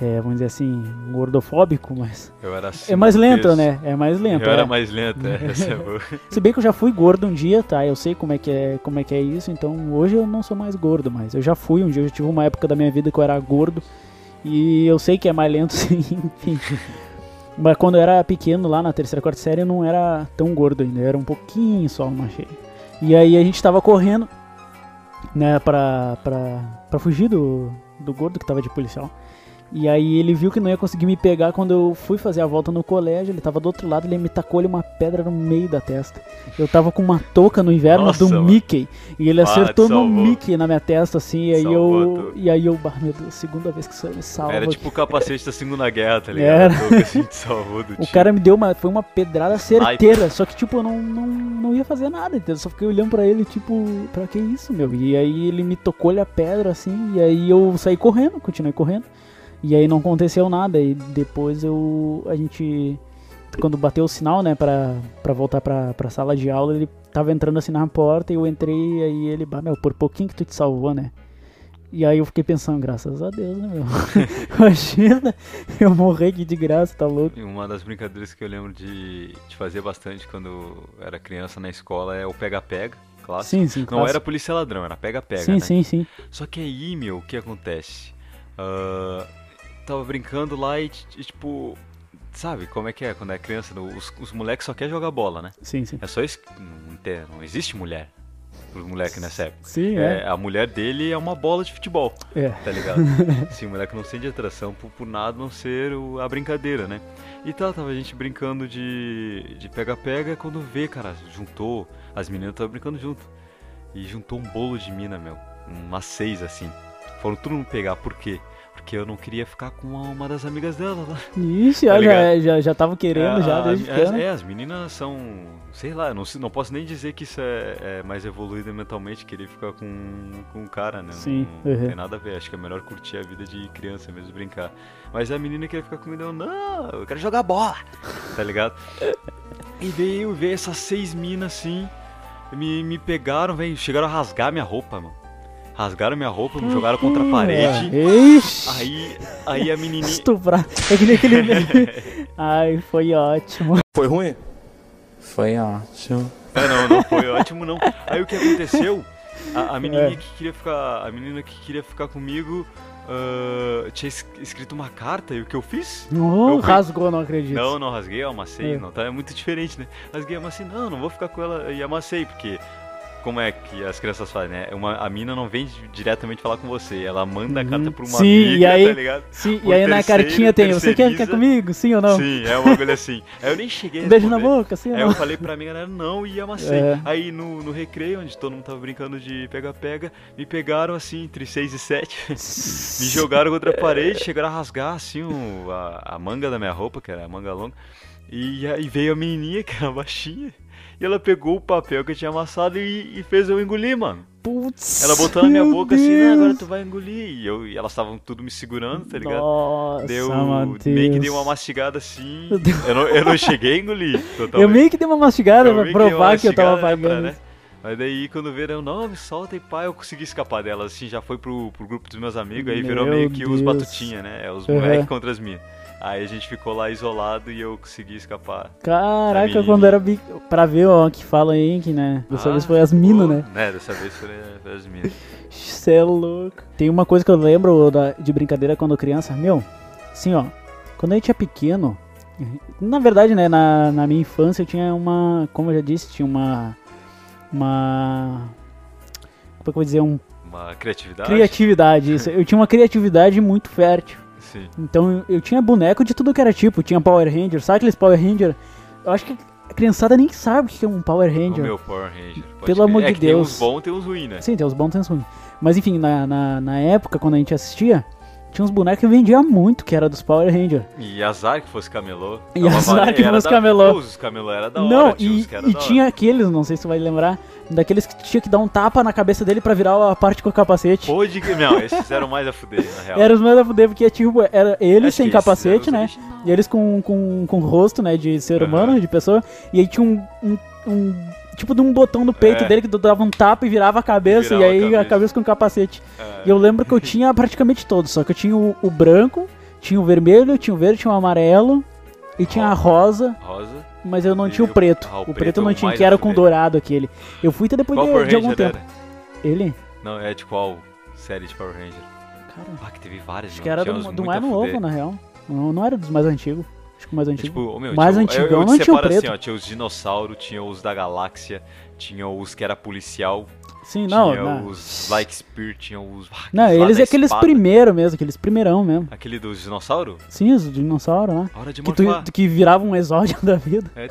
é, vamos dizer assim, gordofóbico, mas... Eu era É mais lento, né? É mais lento. Eu era é. mais lento, é. É. Se bem que eu já fui gordo um dia, tá? Eu sei como é que é, como é que é isso, então hoje eu não sou mais gordo, mas eu já fui um dia, eu tive uma época da minha vida que eu era gordo e eu sei que é mais lento, sim, enfim. Mas quando eu era pequeno, lá na terceira, quarta série, eu não era tão gordo ainda, eu era um pouquinho só uma cheia. E aí a gente tava correndo, né, pra, pra, pra fugir do, do gordo que tava de policial. E aí ele viu que não ia conseguir me pegar quando eu fui fazer a volta no colégio, ele tava do outro lado, ele me tacou ali uma pedra no meio da testa. Eu tava com uma touca no inverno Nossa, do mano. Mickey, e ele Ah, acertou te no. Mickey na minha testa, assim, e aí Salvou eu... touca. E aí eu, bah, meu Deus, segunda vez que isso me salva. Era tipo o capacete da Segunda Guerra, tá ligado? Era. Touca, assim, salvou do O cara me deu uma. Foi uma pedrada certeira. Só que, tipo, eu não, não, não ia fazer nada, entendeu? Só fiquei olhando pra ele, tipo, pra que isso, meu? E aí ele me tocou-lhe a pedra, assim, e aí eu saí correndo, continuei correndo. E aí não aconteceu nada. E depois eu. A gente. Quando bateu o sinal, né, pra, pra voltar pra, pra sala de aula, ele tava entrando assim na porta e eu entrei, e aí ele, bah, meu, por pouquinho que tu te salvou, né? E aí eu fiquei pensando, graças a Deus, né, meu? Imagina eu morrer aqui de graça, tá louco? E uma das brincadeiras que eu lembro de, de fazer bastante quando era criança na escola é o pega-pega, clássico. Sim, sim, Não clássico. era polícia ladrão, era pega-pega, Sim, né? sim, sim. Só que aí, meu, o que acontece? Ah, tava brincando lá e, e, tipo, sabe como é que é quando é criança? Os, os moleques só querem jogar bola, né? Sim, sim. É só isso. Não, não existe mulher pros moleques nessa época. Sim, É, é. a mulher dele é uma bola de futebol, É. tá ligado? Sim, o moleque não sente atração por, por nada não ser o- a brincadeira, né? E tá, tava a gente brincando de de pega-pega, quando vê, cara, juntou, as meninas estavam brincando junto. e juntou um bolo de mina, meu. Umas seis, assim. Foram tudo me pegar, por quê? Porque eu não queria ficar com uma, uma das amigas dela lá. Ixi, Tá já, ligado? já, já tava querendo, já, a- desde as, pequeno. é, as meninas são. Sei lá, não, não posso nem dizer que isso é, é mais evoluído mentalmente, querer ficar com, com o cara, né? Sim, Não, não uhum. tem nada a ver. Acho que é melhor curtir a vida de criança mesmo, brincar. Mas a menina queria ficar comigo, eu, não, eu quero jogar bola, tá ligado? E veio, veio essas seis minas assim, me, me pegaram, velho, chegaram a rasgar minha roupa, mano. Rasgaram minha roupa, me jogaram contra a parede. Ixi, Aí, aí a menininha. estuprar. É que nem aquele. Ai, foi ótimo. Foi ruim? Foi ótimo. É, não, não foi ótimo não. Aí o que aconteceu? A, a menininha É. que queria ficar, a menina que queria ficar comigo ah, tinha es- escrito uma carta e o que eu fiz? Oh, Eu rasgou, não acredito. Não, não rasguei, eu amassei, É. não tá, é muito diferente, né? Rasguei, amassei, não, não vou ficar com ela e amassei, porque como é que as crianças fazem, né? Uma, a mina não vem di- diretamente falar com você, ela manda a carta pra uma Uhum. Sim, amiga, e aí- tá ligado? Sim, O e aí na terceiro cartinha tem, você quer ficar comigo? Sim ou não? Sim, é um bagulho assim. Aí eu nem cheguei a Beijo na boca, sim ou Aí não? eu falei pra mim, galera, não, e amassei. É. Aí no, no recreio, onde todo mundo tava brincando de pega-pega, me pegaram assim, entre 6 e 7, me jogaram contra a parede, chegaram a rasgar assim o- a, a manga da minha roupa, que era a manga longa, e aí veio a menininha, que era baixinha, e ela pegou o papel que eu tinha amassado e, e fez eu engolir, mano. Putz, Ela botou na minha boca assim, né, agora Deus. tu vai engolir. E, eu, e elas estavam tudo me segurando, tá ligado? Nossa, Deu, meio que dei uma mastigada assim. Deus. Eu não, eu não cheguei a engolir. Eu Totalmente. meio que dei uma mastigada Eu pra meio que provar que eu tava mastigada, pagando. né? Mas daí quando viram, não, me solta e pá, eu consegui escapar delas, assim, já foi pro, pro grupo dos meus amigos, aí virou Meu meio que os Deus. batutinha, né? É os Uhum. moleques contra as minhas. Aí a gente ficou lá isolado e eu consegui escapar. Caraca, quando era bi... pra ver, ó, que fala aí, que, né? Dessa Ah, vez foi as minas, né? Né, dessa vez foi, foi as minas. Cê é louco. Tem uma coisa que eu lembro da- de brincadeira quando criança. Meu, assim, ó. Quando a gente é pequeno. Na verdade, né? Na, na minha infância eu tinha uma. Como eu já disse, tinha uma. Uma. Como é que eu vou dizer? Um, Uma criatividade. criatividade. Isso. Eu tinha uma criatividade muito fértil. Sim. Então eu, tinha boneco de tudo que era tipo. Tinha Power Ranger. Sabe aqueles Power Ranger? Eu acho que a criançada nem sabe o que é um Power O Ranger. meu Power Ranger. Pelo amor é de Deus. Tem uns bons, tem uns ruins, né? Sim, tem os bons tem os ruins. Mas enfim, na, na, na época, quando a gente assistia, tinha uns bonecos que vendia muito, que era dos Power Ranger. E azar que fosse camelô. E Tava azar que fosse da- camelô. Pô, Os camelô era da não, tinha e, era e da hora. tinha aqueles, não sei se tu vai lembrar, daqueles que tinha que dar um tapa na cabeça dele pra virar a parte com o capacete. Pode que. Não, esses fizeram mais a fuder, na real. Era os mais a fuder, porque tipo, era eles Acho sem capacete, eram né? E eles com, com, com rosto, né, de ser humano, de pessoa. E aí tinha um, um, um- tipo de um botão no peito É. dele que dava um tapa e virava a cabeça, Virava e a aí a cabeça. cabeça com o capacete. É. E eu lembro que eu tinha praticamente todos, só que eu tinha o, o branco, tinha o vermelho, tinha o verde, tinha o amarelo e tinha a rosa, Rosa. mas eu não tinha o o- preto. ah, o o preto preto eu não o tinha, que era a com fuder. dourado aquele. Eu fui até depois de, de algum Ranger tempo. era? Ele? Não, é de qual série de Power Ranger? Cara, Ah, que teve várias, acho meu. que era do, do mais a novo, na real. Não, não era dos mais antigos. Acho que o mais É, antigo. Tipo, ô, meu, Mais tinha, antigão eu, eu não tinha o separo preto. assim, ó, tinha os dinossauros, tinha os da galáxia, tinha os que era policial, Sim, não. tinha não. os Like Spear, tinha os... Não, eles é aqueles espada. primeiros mesmo, aqueles primeirão mesmo. Aquele dos dinossauros? Sim, os dinossauros, né? Hora de Que, tu, que viravam um exódio da vida. É,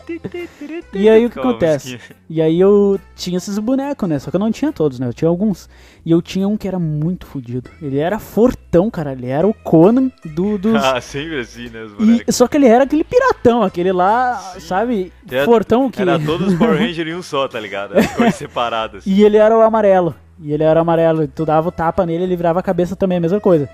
E aí o que acontece? musiquinha. E aí eu tinha esses bonecos, né? Só que eu não tinha todos, né? Eu tinha alguns. E eu tinha um que era muito fodido. Ele era fortão, cara. Ele era o Conan do, dos. Ah, sempre assim, né, E, só que ele era aquele piratão, aquele lá, sabe? Era- fortão que. Era todos os Power Rangers em um só, tá ligado? As cores separadas. E ele era o amarelo. E ele era amarelo. Tu dava o tapa nele, ele virava a cabeça também, a mesma coisa.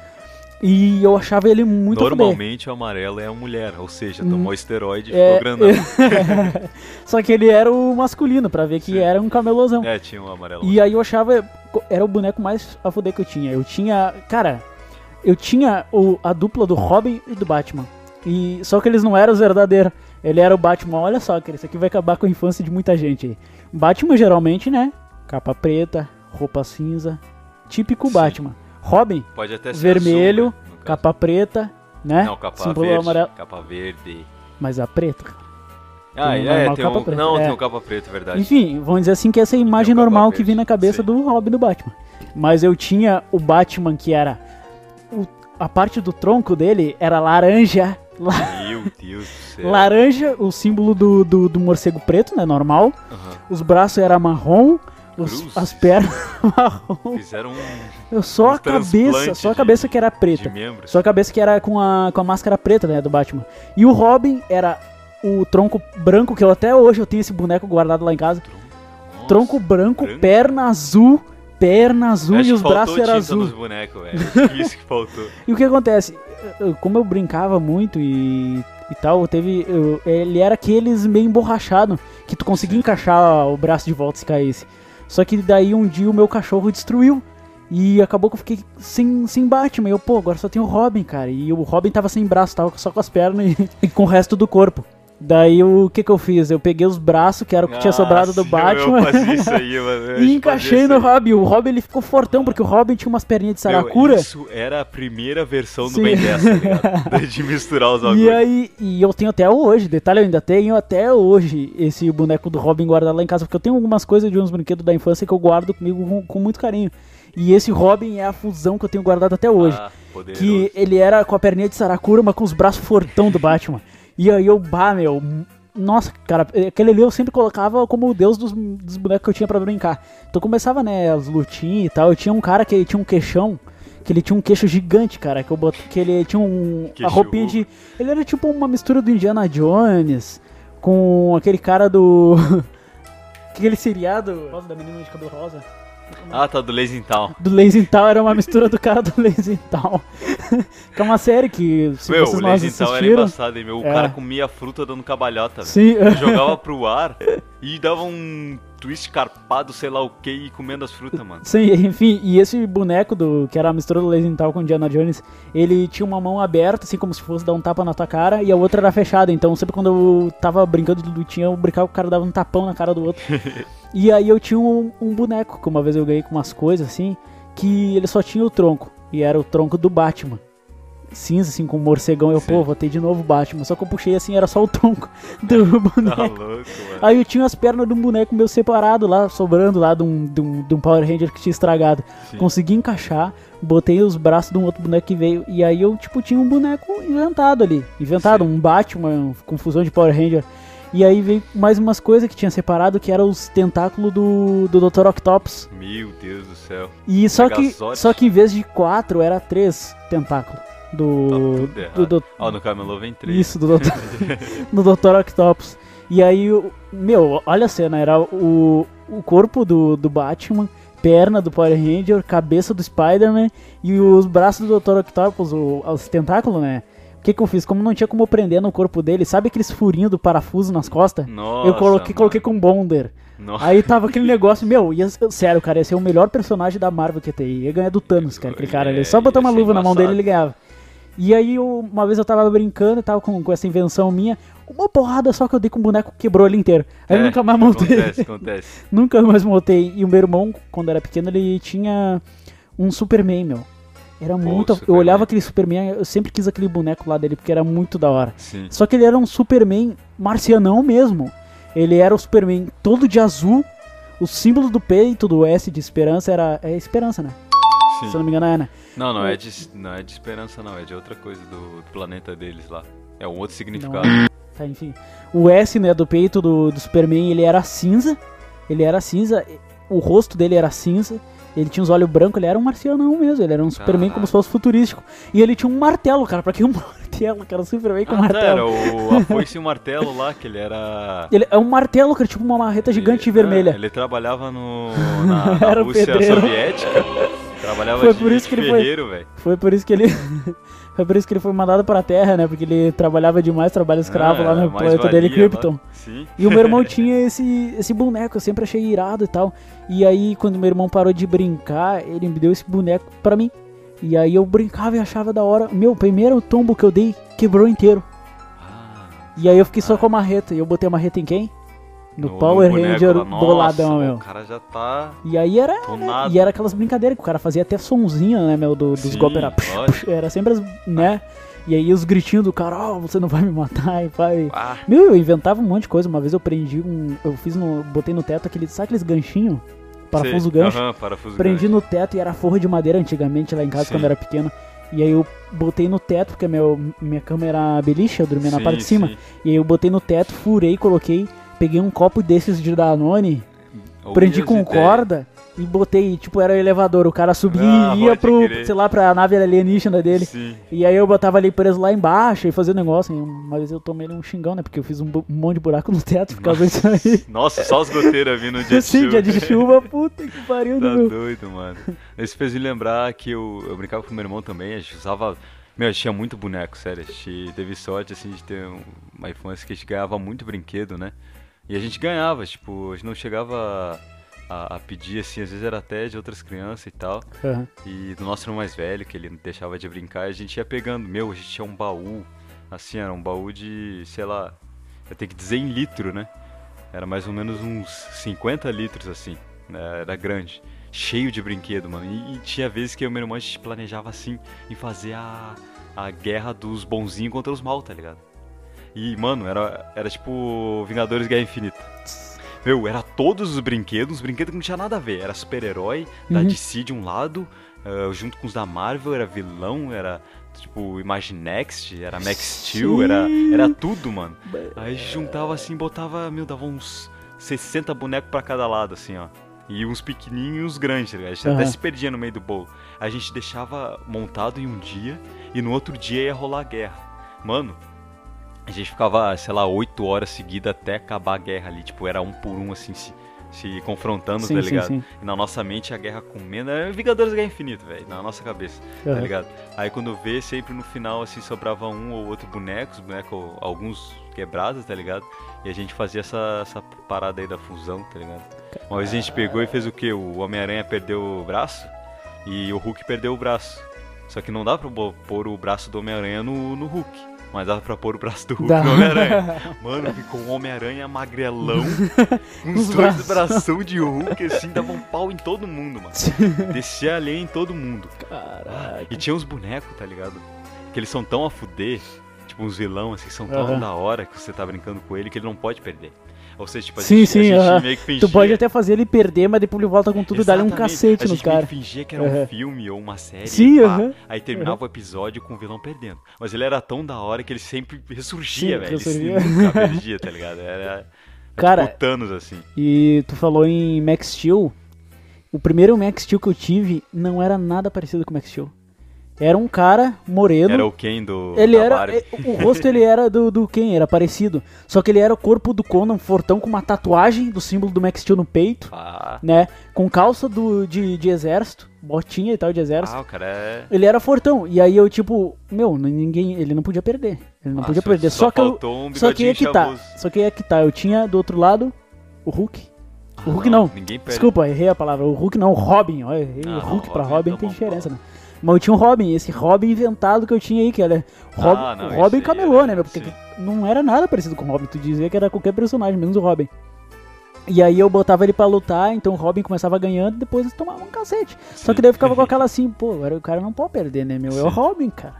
E eu achava ele muito. Normalmente o amarelo é a mulher, ou seja, tomou esteroide e É, ficou grandão. Só que ele era o masculino, pra ver que Sim. era um camelosão. É, tinha um amarelo. E aí eu achava. Era o boneco mais a fuder que eu tinha. Eu tinha. Cara, eu tinha o, a dupla do Robin e do Batman. E só que eles não eram os verdadeiros. Ele era o Batman. Olha só, cara, isso aqui vai acabar com a infância de muita gente. Batman geralmente, né? Capa preta, roupa cinza. Típico Sim. Batman. Robin, Pode até ser vermelho, azul, né, capa preta, né? Não, capa Símbolo verde. amarelo. Capa verde. Mas a preta. Ah, Tem um é, normal, tem capa um... preta. Não, É. tem um capa preto, é verdade. Enfim, vamos dizer assim que essa é a imagem capa normal que vem na cabeça sim. do Robin do Batman. Mas eu tinha o Batman que era. o- a parte do tronco dele era laranja. la- Meu Deus do céu. laranja, o símbolo do, do, do morcego preto, né? Normal. Os braços era marrom. Os- as pernas marrom. Fizeram um Eu só Um a cabeça, só a de- cabeça que era de preta. Só a cabeça que era com a, com a máscara preta, né, do Batman. E o Robin era o tronco branco, que eu até hoje eu tenho esse boneco guardado lá em casa. Nossa. Tronco branco, branco. perna azul, perna azul e os braços eram azul. bonecos, Isso que faltou. E o que acontece? Como eu brincava muito e, e tal, teve. eu- ele era aqueles meio emborrachado, que tu conseguia encaixar o braço de volta se caísse. Só que daí um dia o meu cachorro destruiu. E acabou que eu fiquei sem, sem Batman. E eu, pô, agora só tem o Robin, cara. E o Robin tava sem braço, tava só com as pernas e, e com o resto do corpo. Daí o que que eu fiz? Eu peguei os braços, que era o que tinha sobrado do Ah, sim, Batman. Aí, E encaixei no. Robin. O Robin ele ficou fortão, porque o Robin tinha umas perninhas de Meu, saracura. Isso era a primeira versão Sim. do Ben 10, tá ligado? De misturar os bagulhos. E aí, e eu tenho até hoje, detalhe, eu ainda tenho até hoje esse boneco do Robin guardado lá em casa, porque eu tenho algumas coisas de uns brinquedos da infância que eu guardo comigo com, com muito carinho. E esse Robin é a fusão que eu tenho guardado até hoje. Ah, que ele era com a perninha de Saracura, mas com os braços fortão do Batman. E aí eu, bah, meu. Nossa, cara, aquele ali eu sempre colocava como o deus dos, dos bonecos que eu tinha pra brincar. Então começava, né, as lutinhas e tal. Eu tinha um cara que ele tinha um queixão, que ele tinha um queixo gigante, cara, que eu bot... que ele tinha um a Queixo roupinha de ele era tipo uma mistura do Indiana Jones com aquele cara do aquele seriado rosa da menina de cabelo rosa. Ah, tá, do Lazy Town. Do Lazy Town era uma mistura do cara do Lazy Town. que é uma série que, se Meu, vocês o não Lazy Town era assistiram... embaçado, hein, meu? O É. cara comia fruta dando cabalhota, velho. Sim, Jogava pro ar e dava um twist carpado, sei lá o que, e comendo as frutas, mano. sim, enfim, e esse boneco do que era a mistura do Lazy Town com Indiana Jones, ele tinha uma mão aberta, assim como se fosse dar um tapa na tua cara, e a outra era fechada. Então, sempre quando eu tava brincando de lutinha, eu brincava, o cara dava um tapão na cara do outro. e aí eu tinha um, um boneco, que uma vez eu ganhei com umas coisas assim, que ele só tinha o tronco, e era o tronco do Batman. Cinza, assim, com um morcegão, eu, Sim. pô, botei de novo o Batman. Só que eu puxei assim, era só o tronco do Tá boneco. louco, mano. Aí eu tinha as pernas de um boneco meu separado lá, sobrando lá de um, de um, de um Power Ranger que tinha estragado. Sim. Consegui encaixar, botei os braços de um outro boneco que veio. E aí eu, tipo, tinha um boneco inventado ali. Inventado, Sim. um Batman com fusão de Power Ranger. E aí veio mais umas coisas que tinha separado, que eram os tentáculos do, do Dr. Octopus. Meu Deus do céu. E só que, só que em vez de quatro, era três tentáculos. Tá Do. tudo do, do, Ó, no Camelô vem três. isso, do Dr. no Dr. Octopus. E aí, meu, olha a cena, era o, o corpo do, do Batman, perna do Power Ranger, cabeça do Spider-Man e os braços do Dr. Octopus, o, os tentáculos, né? O que que eu fiz? Como não tinha como prender no corpo dele, sabe aqueles furinhos do parafuso nas costas? Nossa, eu coloquei, mano. coloquei com bonder. Nossa. Aí tava aquele negócio, meu, ia, sério, cara, ia ser o melhor personagem da Marvel que ia ter. Ia ganhar do Thanos, cara, aquele cara ali. Só botar uma luva na mão dele embaçado. ele ganhava. E aí, eu- uma vez eu tava brincando e tava com, com essa invenção minha, uma porrada só que eu dei com o boneco quebrou ele inteiro. Aí eu É, nunca mais montei. Acontece, acontece. nunca mais montei. E o meu irmão, quando era pequeno, ele tinha um Superman, meu. Era muito. Eu olhava aquele Superman, eu sempre quis aquele boneco lá dele, porque era muito da hora. Sim. Só que ele era um Superman marcianão mesmo. Ele era o Superman todo de azul. O símbolo do peito do S de esperança era. É esperança, né? Se eu Sim. não me engano, é, né? Não, não é, de, não é de esperança, não. É de outra coisa do, planeta deles lá. É um outro significado. Tá, enfim. O S, né, do peito do, do Superman, ele era cinza. Ele era cinza. O rosto dele era cinza. Ele tinha os olhos brancos, ele era um marcianão mesmo. Ele era um Superman como se fosse futurístico. E ele tinha um martelo, cara. Pra que um martelo, cara? Superman com Ah, tá, era martelo. o a foice e o martelo lá, que ele era... Ele é um martelo, cara, tipo uma marreta gigante ele, vermelha. é, ele trabalhava no, na, na Era Rússia pedreiro. soviética. Trabalhava Foi de, por isso que ele foi-. Foi por isso que ele. Foi por isso que ele foi mandado pra Terra, né? Porque ele trabalhava demais, trabalho escravo Ah, lá no planeta dele, valia lá. Krypton. E o meu irmão tinha esse, esse boneco, eu sempre achei irado e tal. E aí, quando meu irmão parou de brincar, ele me deu esse boneco pra mim. E aí eu brincava e achava da hora. Meu, o primeiro tombo que eu dei quebrou inteiro. Ah, E aí eu fiquei só com a marreta. E eu botei a marreta em quem? No, no- Power Ranger lá. Nossa, boladão, meu. O cara já tá E aí era. tonado. E era aquelas brincadeiras que o cara fazia até sonzinho, né, meu, do- dos Sim, golpes. Era, era sempre as, né? E aí os gritinhos do cara, ó, você não vai me matar, e vai. Ah, Meu, eu inventava um monte de coisa. Uma vez eu prendi um. Eu fiz no. Botei no teto aquele. Sabe aqueles ganchinhos? Parafuso sei. gancho. Aham, parafuso Prendi gancho. no teto e era forro de madeira antigamente lá em casa Sim. quando eu era pequeno. E aí eu botei no teto, porque meu, minha cama era beliche, eu dormia na Sim, parte de cima. sim. E aí eu botei no teto, furei, coloquei, peguei um copo desses de Danone. prendi Olha com corda e botei, tipo, era o elevador, o cara subia Ah, e ia pro, crer. sei lá, pra nave alienígena dele. Sim. E aí eu botava ali preso lá embaixo e fazia negócio. E uma vez eu tomei um xingão, né? Porque eu fiz um, um monte de buraco no teto por causa disso aí. Nossa, só as goteiras vindo no dia de Sim, chuva. dia de chuva, puta que pariu, Tá meu? doido, mano. Isso fez me lembrar que eu, eu brincava com meu irmão também, a gente usava. Meu, a gente tinha muito boneco, sério. A gente teve sorte, assim, de ter um- uma infância que a gente ganhava muito brinquedo, né? E a gente ganhava, tipo, a gente não chegava a, a pedir, assim, às vezes era até de outras crianças e tal. Aham. E do nosso irmão mais velho, que ele não deixava de brincar, a gente ia pegando. Meu, a gente tinha um baú, assim, era um baú de, sei lá, eu tenho que dizer em litro, né? Era mais ou menos uns 50 litros, assim, né? era grande. Cheio de brinquedo, mano. E, e tinha vezes que eu e meu irmão a gente planejava, assim, em fazer a, a guerra dos bonzinhos contra os mal, tá ligado? E, mano, era, era tipo Vingadores Guerra Infinita. Meu, era todos os brinquedos, os brinquedos que não tinha nada a ver. Era super-herói, da Uhum. DC de um lado, ah, junto com os da Marvel, era vilão, era tipo Imaginext, era Max Steel, era, era tudo, mano. Aí juntava assim, botava, meu, dava uns 60 bonecos pra cada lado, assim, ó. E uns pequenininhos e uns grandes, tá ligado? A gente até Aham. se perdia no meio do bolo. A gente deixava montado em um dia e no outro dia ia rolar a guerra. Mano, a gente ficava, sei lá, 8 horas seguidas até acabar a guerra ali. Tipo, era um por um, assim, se, se confrontando, Sim, tá sim, ligado? sim. E na nossa mente a guerra comendo. Era Vingadores da Guerra Infinita, velho. Na nossa cabeça, tá Aham. ligado? Aí quando vê, sempre no final, assim, sobrava um ou outro boneco, os bonecos, alguns quebrados, tá ligado? E a gente fazia essa, essa parada aí da fusão, tá ligado? Uma vez a gente pegou e fez o quê? O Homem-Aranha perdeu o braço e o Hulk perdeu o braço. Só que não dá pra pôr o braço do Homem-Aranha no, no Hulk. Mas dá pra pôr o braço do Hulk Dá. no Homem-Aranha. Mano, ficou um Homem-Aranha magrelão, uns Os dois braços. bração de Hulk, assim, dava um pau em todo mundo, mano. Descia a lenha em todo mundo. Caraca. E tinha uns bonecos, tá ligado? Que eles são tão a fuder, tipo uns vilão, assim, são tão Aham. da hora que você tá brincando com ele que ele não pode perder. Ou seja, tipo, a Sim, gente, sim, a gente meio que fingia... Tu pode até fazer ele perder, mas depois ele volta com tudo e dá-lhe um cacete a nos gente meio caras. que fingia que era um filme ou uma série. Sim, pá, aham. Aí terminava o episódio com o vilão perdendo. Mas ele era tão da hora que ele sempre ressurgia, velho. ressurgia. Ele nunca perdia, tá ligado? Era, era Cara, tipo Thanos, assim. E tu falou em Max Steel. O primeiro Max Steel que eu tive não era nada parecido com o Max Steel. Era um cara moreno. Era o Ken do Ele era. Barbie. eh, O rosto ele era do, do Ken, era parecido. Só que ele era o corpo do Conan, fortão, com uma tatuagem do símbolo do Max Steel no peito, Ah, né? Com calça do, de, de exército, botinha e tal de exército. ah, o cara é... Ele era fortão. E aí eu, tipo, meu, ninguém. Ele não podia perder. Ele não Ah, podia só- perder. só Só, que eu. um só que ia que tá. Só que ia que tá. Eu tinha do outro lado o Hulk. O Ah, Hulk não. Ninguém perde. Desculpa, errei a palavra. O Hulk não, o Robin. Ó, errei. Ah, o Hulk o pra Robin Robin tá tem diferença, né? Mas eu tinha um Robin, esse Robin inventado que eu tinha aí, que era Rob, Ah, não, o Robin camelô, é- né? meu? Porque sim. não era nada parecido com o Robin. Tu dizia que era qualquer personagem, menos o Robin. E aí eu botava ele pra lutar, então o Robin começava ganhando e depois eles tomavam um cacete. Só que daí eu ficava com aquela assim, pô, agora o cara não pode perder, né, meu? É o Sim. Robin, cara.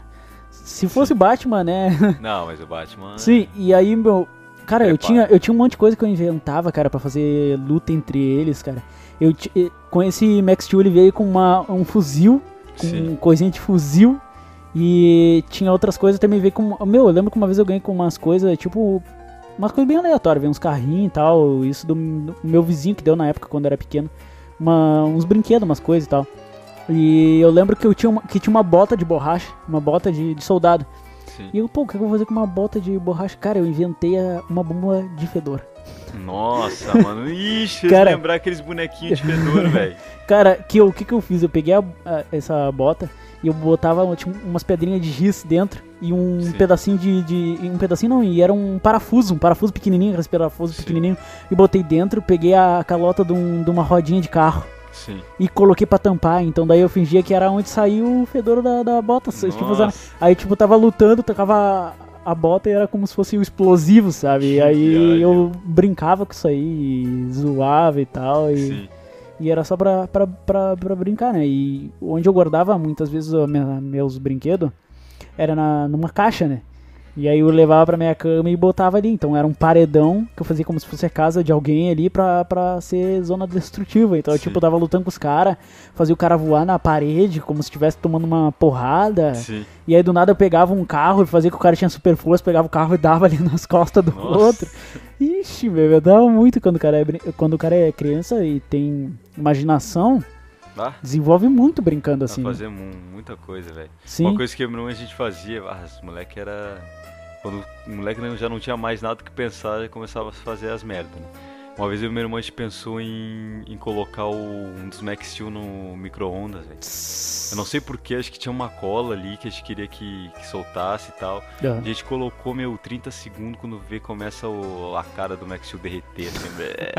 Se fosse Batman, né? Não, mas o Batman... Sim, e aí, meu. Cara, eu Prepara. tinha, eu tinha um monte de coisa que eu inventava, cara, pra fazer luta entre eles, cara. Eu com esse Max Steel ele veio com uma, um fuzil, com Sim. coisinha de fuzil. E tinha outras coisas também veio com. Meu, eu lembro que uma vez eu ganhei com umas coisas, tipo. Umas coisas bem aleatórias, veio uns carrinhos e tal. Isso do, do meu vizinho que deu na época quando eu era pequeno. Uma, uns brinquedos, umas coisas e tal. E eu lembro que eu tinha uma, que tinha uma bota de borracha, uma bota de, de soldado. Sim. E eu, pô, o que eu vou fazer com uma bota de borracha? Cara, eu inventei a- uma bomba de fedor. Nossa, mano. Ixi, Cara- lembrar aqueles bonequinhos de fedor, velho. Cara, que eu- o que, que eu fiz? Eu peguei a- a- essa bota e eu botava tinha umas pedrinhas de giz dentro e um Sim. pedacinho de, de- Um pedacinho não, e era um parafuso, um parafuso pequenininho, aqueles parafuso Sim. pequenininho. E botei dentro, peguei a calota de, um- de uma rodinha de carro Sim. e coloquei pra tampar. Então daí eu fingia que era onde saiu o fedor da, da bota. Tipo. Aí, tipo, tava lutando, tocava a bota era como se fosse o explosivo, sabe? E aí eu brincava com isso aí, zoava e tal. E, Sim. e era só pra, pra, pra, pra brincar, né? E onde eu guardava muitas vezes minha- meus brinquedos era na, numa caixa, né? E aí eu levava pra minha cama e botava ali. Então era um paredão que eu fazia como se fosse a casa de alguém ali pra, pra ser zona destrutiva. Então eu Sim. tipo tava lutando com os caras, fazia o cara voar na parede como se estivesse tomando uma porrada. Sim. E aí do nada eu pegava um carro e fazia que o cara tinha super força, pegava o carro e dava ali nas costas do Nossa. outro. Ixi, meu, eu dava muito quando o cara é, quando o cara é criança e tem imaginação, Ah, desenvolve muito brincando assim. fazer mu- muita coisa, velho. Uma coisa que eu a gente fazia, ah, os moleque era. Quando o moleque já não tinha mais nada que pensar, já começava a fazer as merdas, né? Uma vez eu e meu irmão a gente pensou em, em colocar o, um dos Max Steel no micro-ondas, velho. Eu não sei porquê, acho que tinha uma cola ali que a gente queria que, que soltasse e tal. Aham. A gente colocou, meu, 30 segundos quando vê começa o, a cara do Max Steel derreter, assim, blé.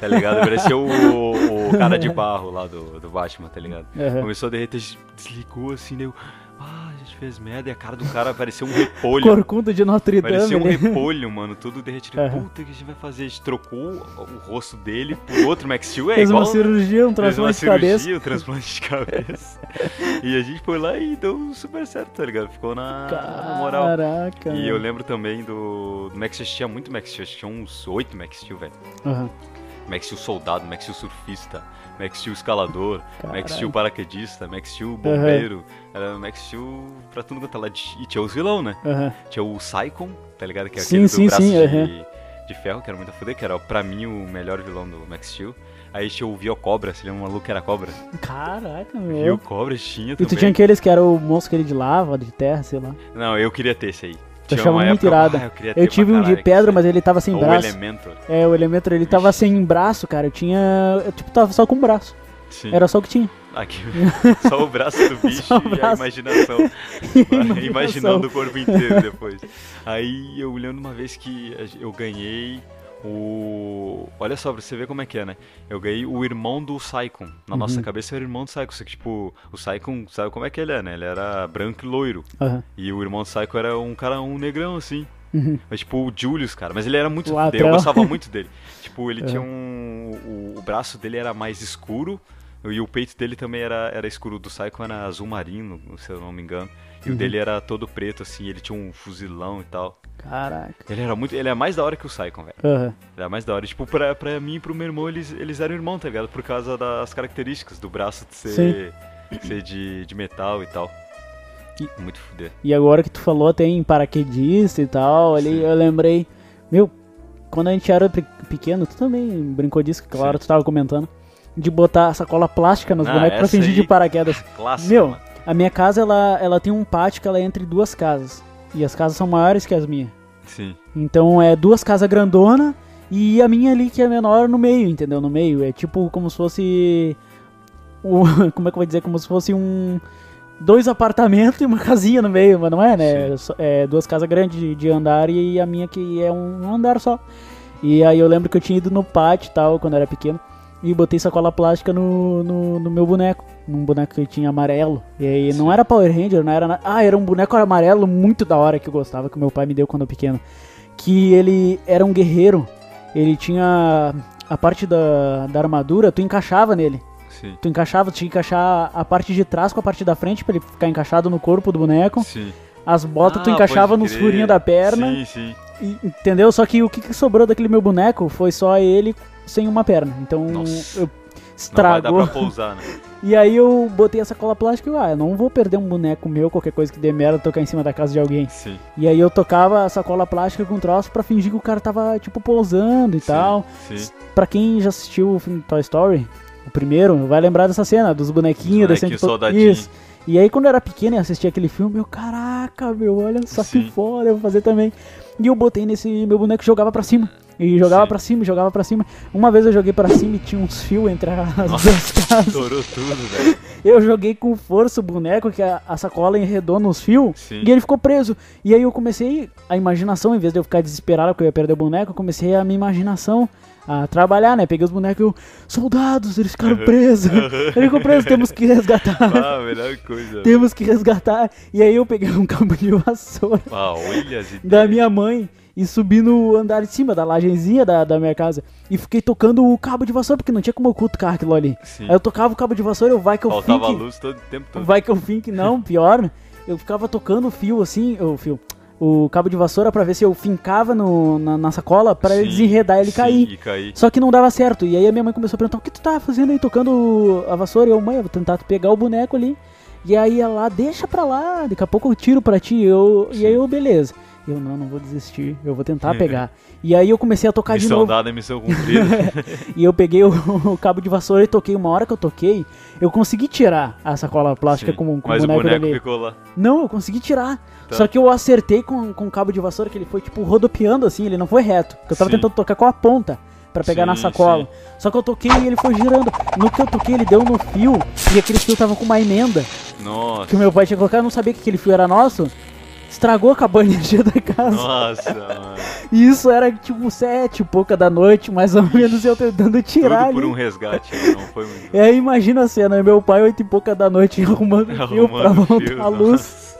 Tá ligado? Parecia o, o cara de barro lá do, do Batman, tá ligado? Aham. Começou a derreter, a gente desligou assim, deu. Ah, gente fez merda e a cara do cara parecia um repolho. Corcunda de Notre Dame. Parecia um ali. repolho, mano, tudo derretido. Puta, o que a gente vai fazer? A gente trocou o rosto dele por outro Max Steel, é Fez igual... uma cirurgia, um transplante de cabeça. cirurgia, um transplante de cabeça. e a gente foi lá e deu super certo, tá ligado? Ficou na, na moral. Caraca. E eu lembro também do, do Max Steel, tinha muito Max Steel, tinha uns 8 Max Steel, velho. Aham. Max Steel soldado, Max Steel surfista, Max Steel escalador, Caralho. Max Steel paraquedista, Max Steel bombeiro, era Max Steel pra tudo quanto é lado. E tinha os vilão, né? Aham. Tinha o Psychon, tá ligado? Que é Sim, aquele sim, do braço sim, de, aham. de ferro, que era muito a fuder, que era pra mim o melhor vilão do Max Steel. Aí tinha o Vio Cobra, se lembra um maluco que era cobra? Caraca, Vio meu. Cobra tinha E também. tu tinha aqueles que era o monstro aquele de lava, de terra, sei lá. Não, eu queria ter esse aí. Eu achava muito época- irado. Ah, eu Eu tive um de pedra, mas ele tava sem aí. braço. Ou Elementor. É, o Elementor, ele tava sem braço, cara. Eu tinha. Eu, tipo, tava só com um braço. Sim. Era só o que tinha. Aqui, só o braço do bicho Só o e a braço. imaginação. Imaginação. Imaginando o corpo inteiro depois. Aí eu lembro uma vez que eu ganhei o. Olha só, pra você ver como é que é, né? Eu ganhei o irmão do Saikon. Na nossa Uhum. cabeça era o irmão do Saikon. Só que, tipo, o Saikon, sabe como é que ele é, né? Ele era branco e loiro. Aham. E o irmão do Saikon era um cara, um negrão assim. Uhum. Mas tipo o Julius, cara. Mas ele era muito. Eu gostava muito dele. Tipo, ele tinha um. O, o braço dele era mais escuro. E o peito dele também era, era escuro. O do Psycho era azul marinho, se eu não me engano. E Uhum. o dele era todo preto, assim. Ele tinha um fuzilão e tal. Caraca. Ele era muito. Ele é mais da hora que o Psycho, velho. Aham. Ele era mais da hora. Tipo, pra, pra mim e pro meu irmão, eles, eles eram irmão, tá ligado? Por causa das características do braço de ser, ser de, de metal e tal. Muito fuder. E agora que tu falou, tem paraquedista e tal, ali Sim. eu lembrei. Meu, quando a gente era pe- pequeno, tu também brincou disso, claro, Sim. tu tava comentando. De botar sacola plástica nos Ah, bonecos pra fingir de aí- paraquedas. Clássico, Meu, mano. a minha casa, ela, ela tem um pátio que ela é entre duas casas. E as casas são maiores que as minhas. Sim. Então é duas casas grandona e a minha ali que é menor no meio, entendeu? No meio. É tipo como se fosse. o- como é que eu vou dizer? Como se fosse um. Dois apartamentos e uma casinha no meio, mas não é, né? É É duas casas grandes de, de andar e a minha que é um andar só. E aí eu lembro que eu tinha ido no pátio e tal, quando eu era pequeno. E botei sacola plástica no, no, no meu boneco. Num boneco que tinha amarelo. E aí não Sim. era Power Ranger, não era nada. Ah, era um boneco amarelo muito da hora que eu gostava, que meu pai me deu quando eu pequeno. Que ele era um guerreiro. Ele tinha a parte da, da armadura, tu encaixava nele. Sim. Tu encaixava, tu tinha que encaixar a parte de trás com a parte da frente pra ele ficar encaixado no corpo do boneco. Sim. As botas tu Ah, encaixava pode nos furinhos da perna. Sim, sim. E- entendeu? Só que o que, que sobrou daquele meu boneco foi só ele sem uma perna. Então Nossa. eu Não vai dar pra pousar, né? E aí eu botei essa cola plástica e ah, eu não vou perder um boneco meu, qualquer coisa que dê merda, tocar em cima da casa de alguém. Sim. E aí eu tocava essa cola plástica com troço pra fingir que o cara tava, tipo, pousando e sim, tal. Sim. Pra quem já assistiu o filme Toy Story, o primeiro, vai lembrar dessa cena, dos bonequinhos Os bonequinhos po- soldadinho. Isso. E aí quando eu era pequeno e assistia aquele filme, eu, caraca, meu, olha só Sim. que foda, eu vou fazer também. E eu botei nesse meu boneco e jogava pra cima. E jogava Sim. pra cima, jogava pra cima. Uma vez eu joguei pra cima e tinha uns fios entre as Nossa, duas casas. Estourou tudo, velho. Eu joguei com força o boneco, que a, a sacola enredou nos fios, e ele ficou preso. E aí eu comecei, a imaginação, em vez de eu ficar desesperado porque eu ia perder o boneco, eu comecei a minha imaginação a trabalhar, né? Peguei os bonecos e eu, soldados, eles ficaram presos. Ele ficou preso, temos que resgatar. Ah, melhor coisa. Temos que resgatar. E aí eu peguei um cabo de vassoura Ah, da minha mãe e subi no andar de cima da lajenzinha da, da minha casa. E fiquei tocando o cabo de vassoura, porque não tinha como eu cutucar aquilo ali. Sim. Aí eu tocava o cabo de vassoura, eu vai que eu Faltava fique. luz todo o tempo todo. Vai que eu finque, não, pior. eu ficava tocando o fio assim, o fio, o cabo de vassoura pra ver se eu fincava no, na, na sacola pra ele desenredar e ele sim, cair. E cair. Só que não dava certo. E aí a minha mãe começou a perguntar: o que tu tá fazendo aí tocando a vassoura? E eu, mãe, eu vou tentar pegar o boneco ali. E aí ela, deixa pra lá, daqui a pouco eu tiro pra ti. Eu, e aí eu, beleza. Eu, não, não vou desistir, eu vou tentar pegar. E aí eu comecei a tocar de Missão novo. dada, missão cumprida. E eu peguei o, o cabo de vassoura e toquei. Uma hora que eu toquei, eu consegui tirar a sacola plástica Sim, com, com Mas o o boneco, boneco ali. ficou lá. Não, eu consegui tirar. Tá. Só que eu acertei com, com o cabo de vassoura, que ele foi tipo rodopiando assim, ele não foi reto. Porque eu tava Sim. tentando tocar com a ponta pra pegar na Sim, sacola. Só que eu toquei e ele foi girando. No que eu toquei, ele deu no fio e aquele fio tava com uma emenda Nossa. que o meu pai tinha colocado. Eu não sabia que aquele fio era nosso. Estragou, acabou a energia da casa. Nossa, mano. E isso era tipo sete e pouca da noite, mais ou menos, eu tentando tirar Tudo por ali. um resgate, né? não foi muito. E aí imagina a cena, meu pai oito e pouca da noite arrumando o fio pra Arrumando voltar fio, a luz.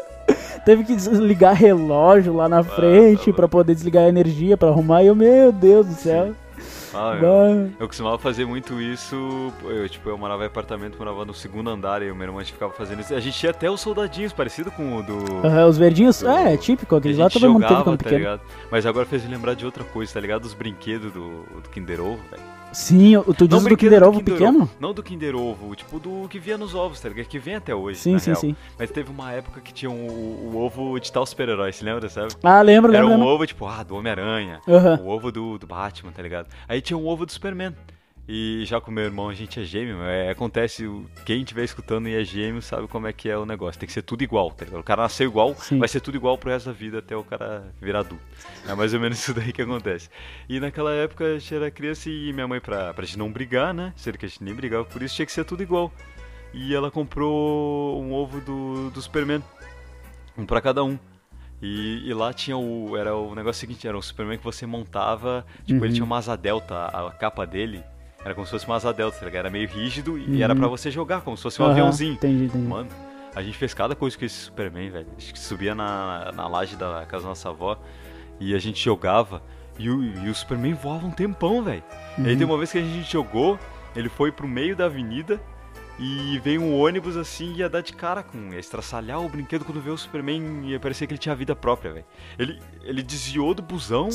Teve que desligar relógio lá na frente tá pra poder desligar a energia pra arrumar. E eu, meu Deus do céu. Ah. Bah. Eu costumava fazer muito isso. Eu, tipo, eu morava em apartamento, morava no segundo andar e o meu irmão ficava fazendo isso. A gente tinha até os soldadinhos, parecido com o do. Aham, os verdinhos, Do- é, é típico, aqueles lá gente todo mundo teve quando tá pequeno. ligado? Mas agora fez lembrar de outra coisa, tá ligado? Os brinquedos do, do Kinder Ovo, velho. Sim, o- tu diz do Kinder Ovo Kinder pequeno? Ovo, Não do Kinder Ovo, tipo do que via nos ovos, tá ligado? Que vem até hoje. Sim, na sim, real. sim. Mas teve uma época que tinha o, o ovo de tal super-herói, se lembra, sabe? Ah, lembro, Era lembro, um lembro. ovo, tipo, ah, do Homem-Aranha. Aham. O ovo do, do Batman, tá ligado? Aí tinha um ovo do Superman. E já com meu irmão a gente é gêmeo, é, acontece, quem estiver escutando e é gêmeo sabe como é que é o negócio. Tem que ser tudo igual, tá ligado? O cara nasceu igual, Sim. vai ser tudo igual pro resto da vida até o cara virar adulto. É mais ou menos isso daí que acontece. E naquela época a gente era criança e minha mãe, pra, pra gente não brigar, né? Sendo que a gente nem brigava por isso, tinha que ser tudo igual. E ela comprou um ovo do, do Superman. Um pra cada um. E, e lá tinha o. Era o negócio seguinte, era um Superman que você montava. Tipo, Uhum. ele tinha uma asa delta, a capa dele. Era como se fosse uma asa delta, tá ligado? Era meio rígido e era pra você jogar, como se fosse um Uhum. Aviãozinho. Entendi, entendi. Mano, a gente fez cada coisa com esse Superman, velho. A gente subia na, na laje da casa da nossa avó e a gente jogava e o, e o Superman voava um tempão, velho. E aí tem uma vez que a gente jogou, ele foi pro meio da avenida e veio um ônibus assim e ia dar de cara com ia estraçalhar o brinquedo quando veio o Superman e parecia que ele tinha vida própria, velho. Ele, ele desviou do busão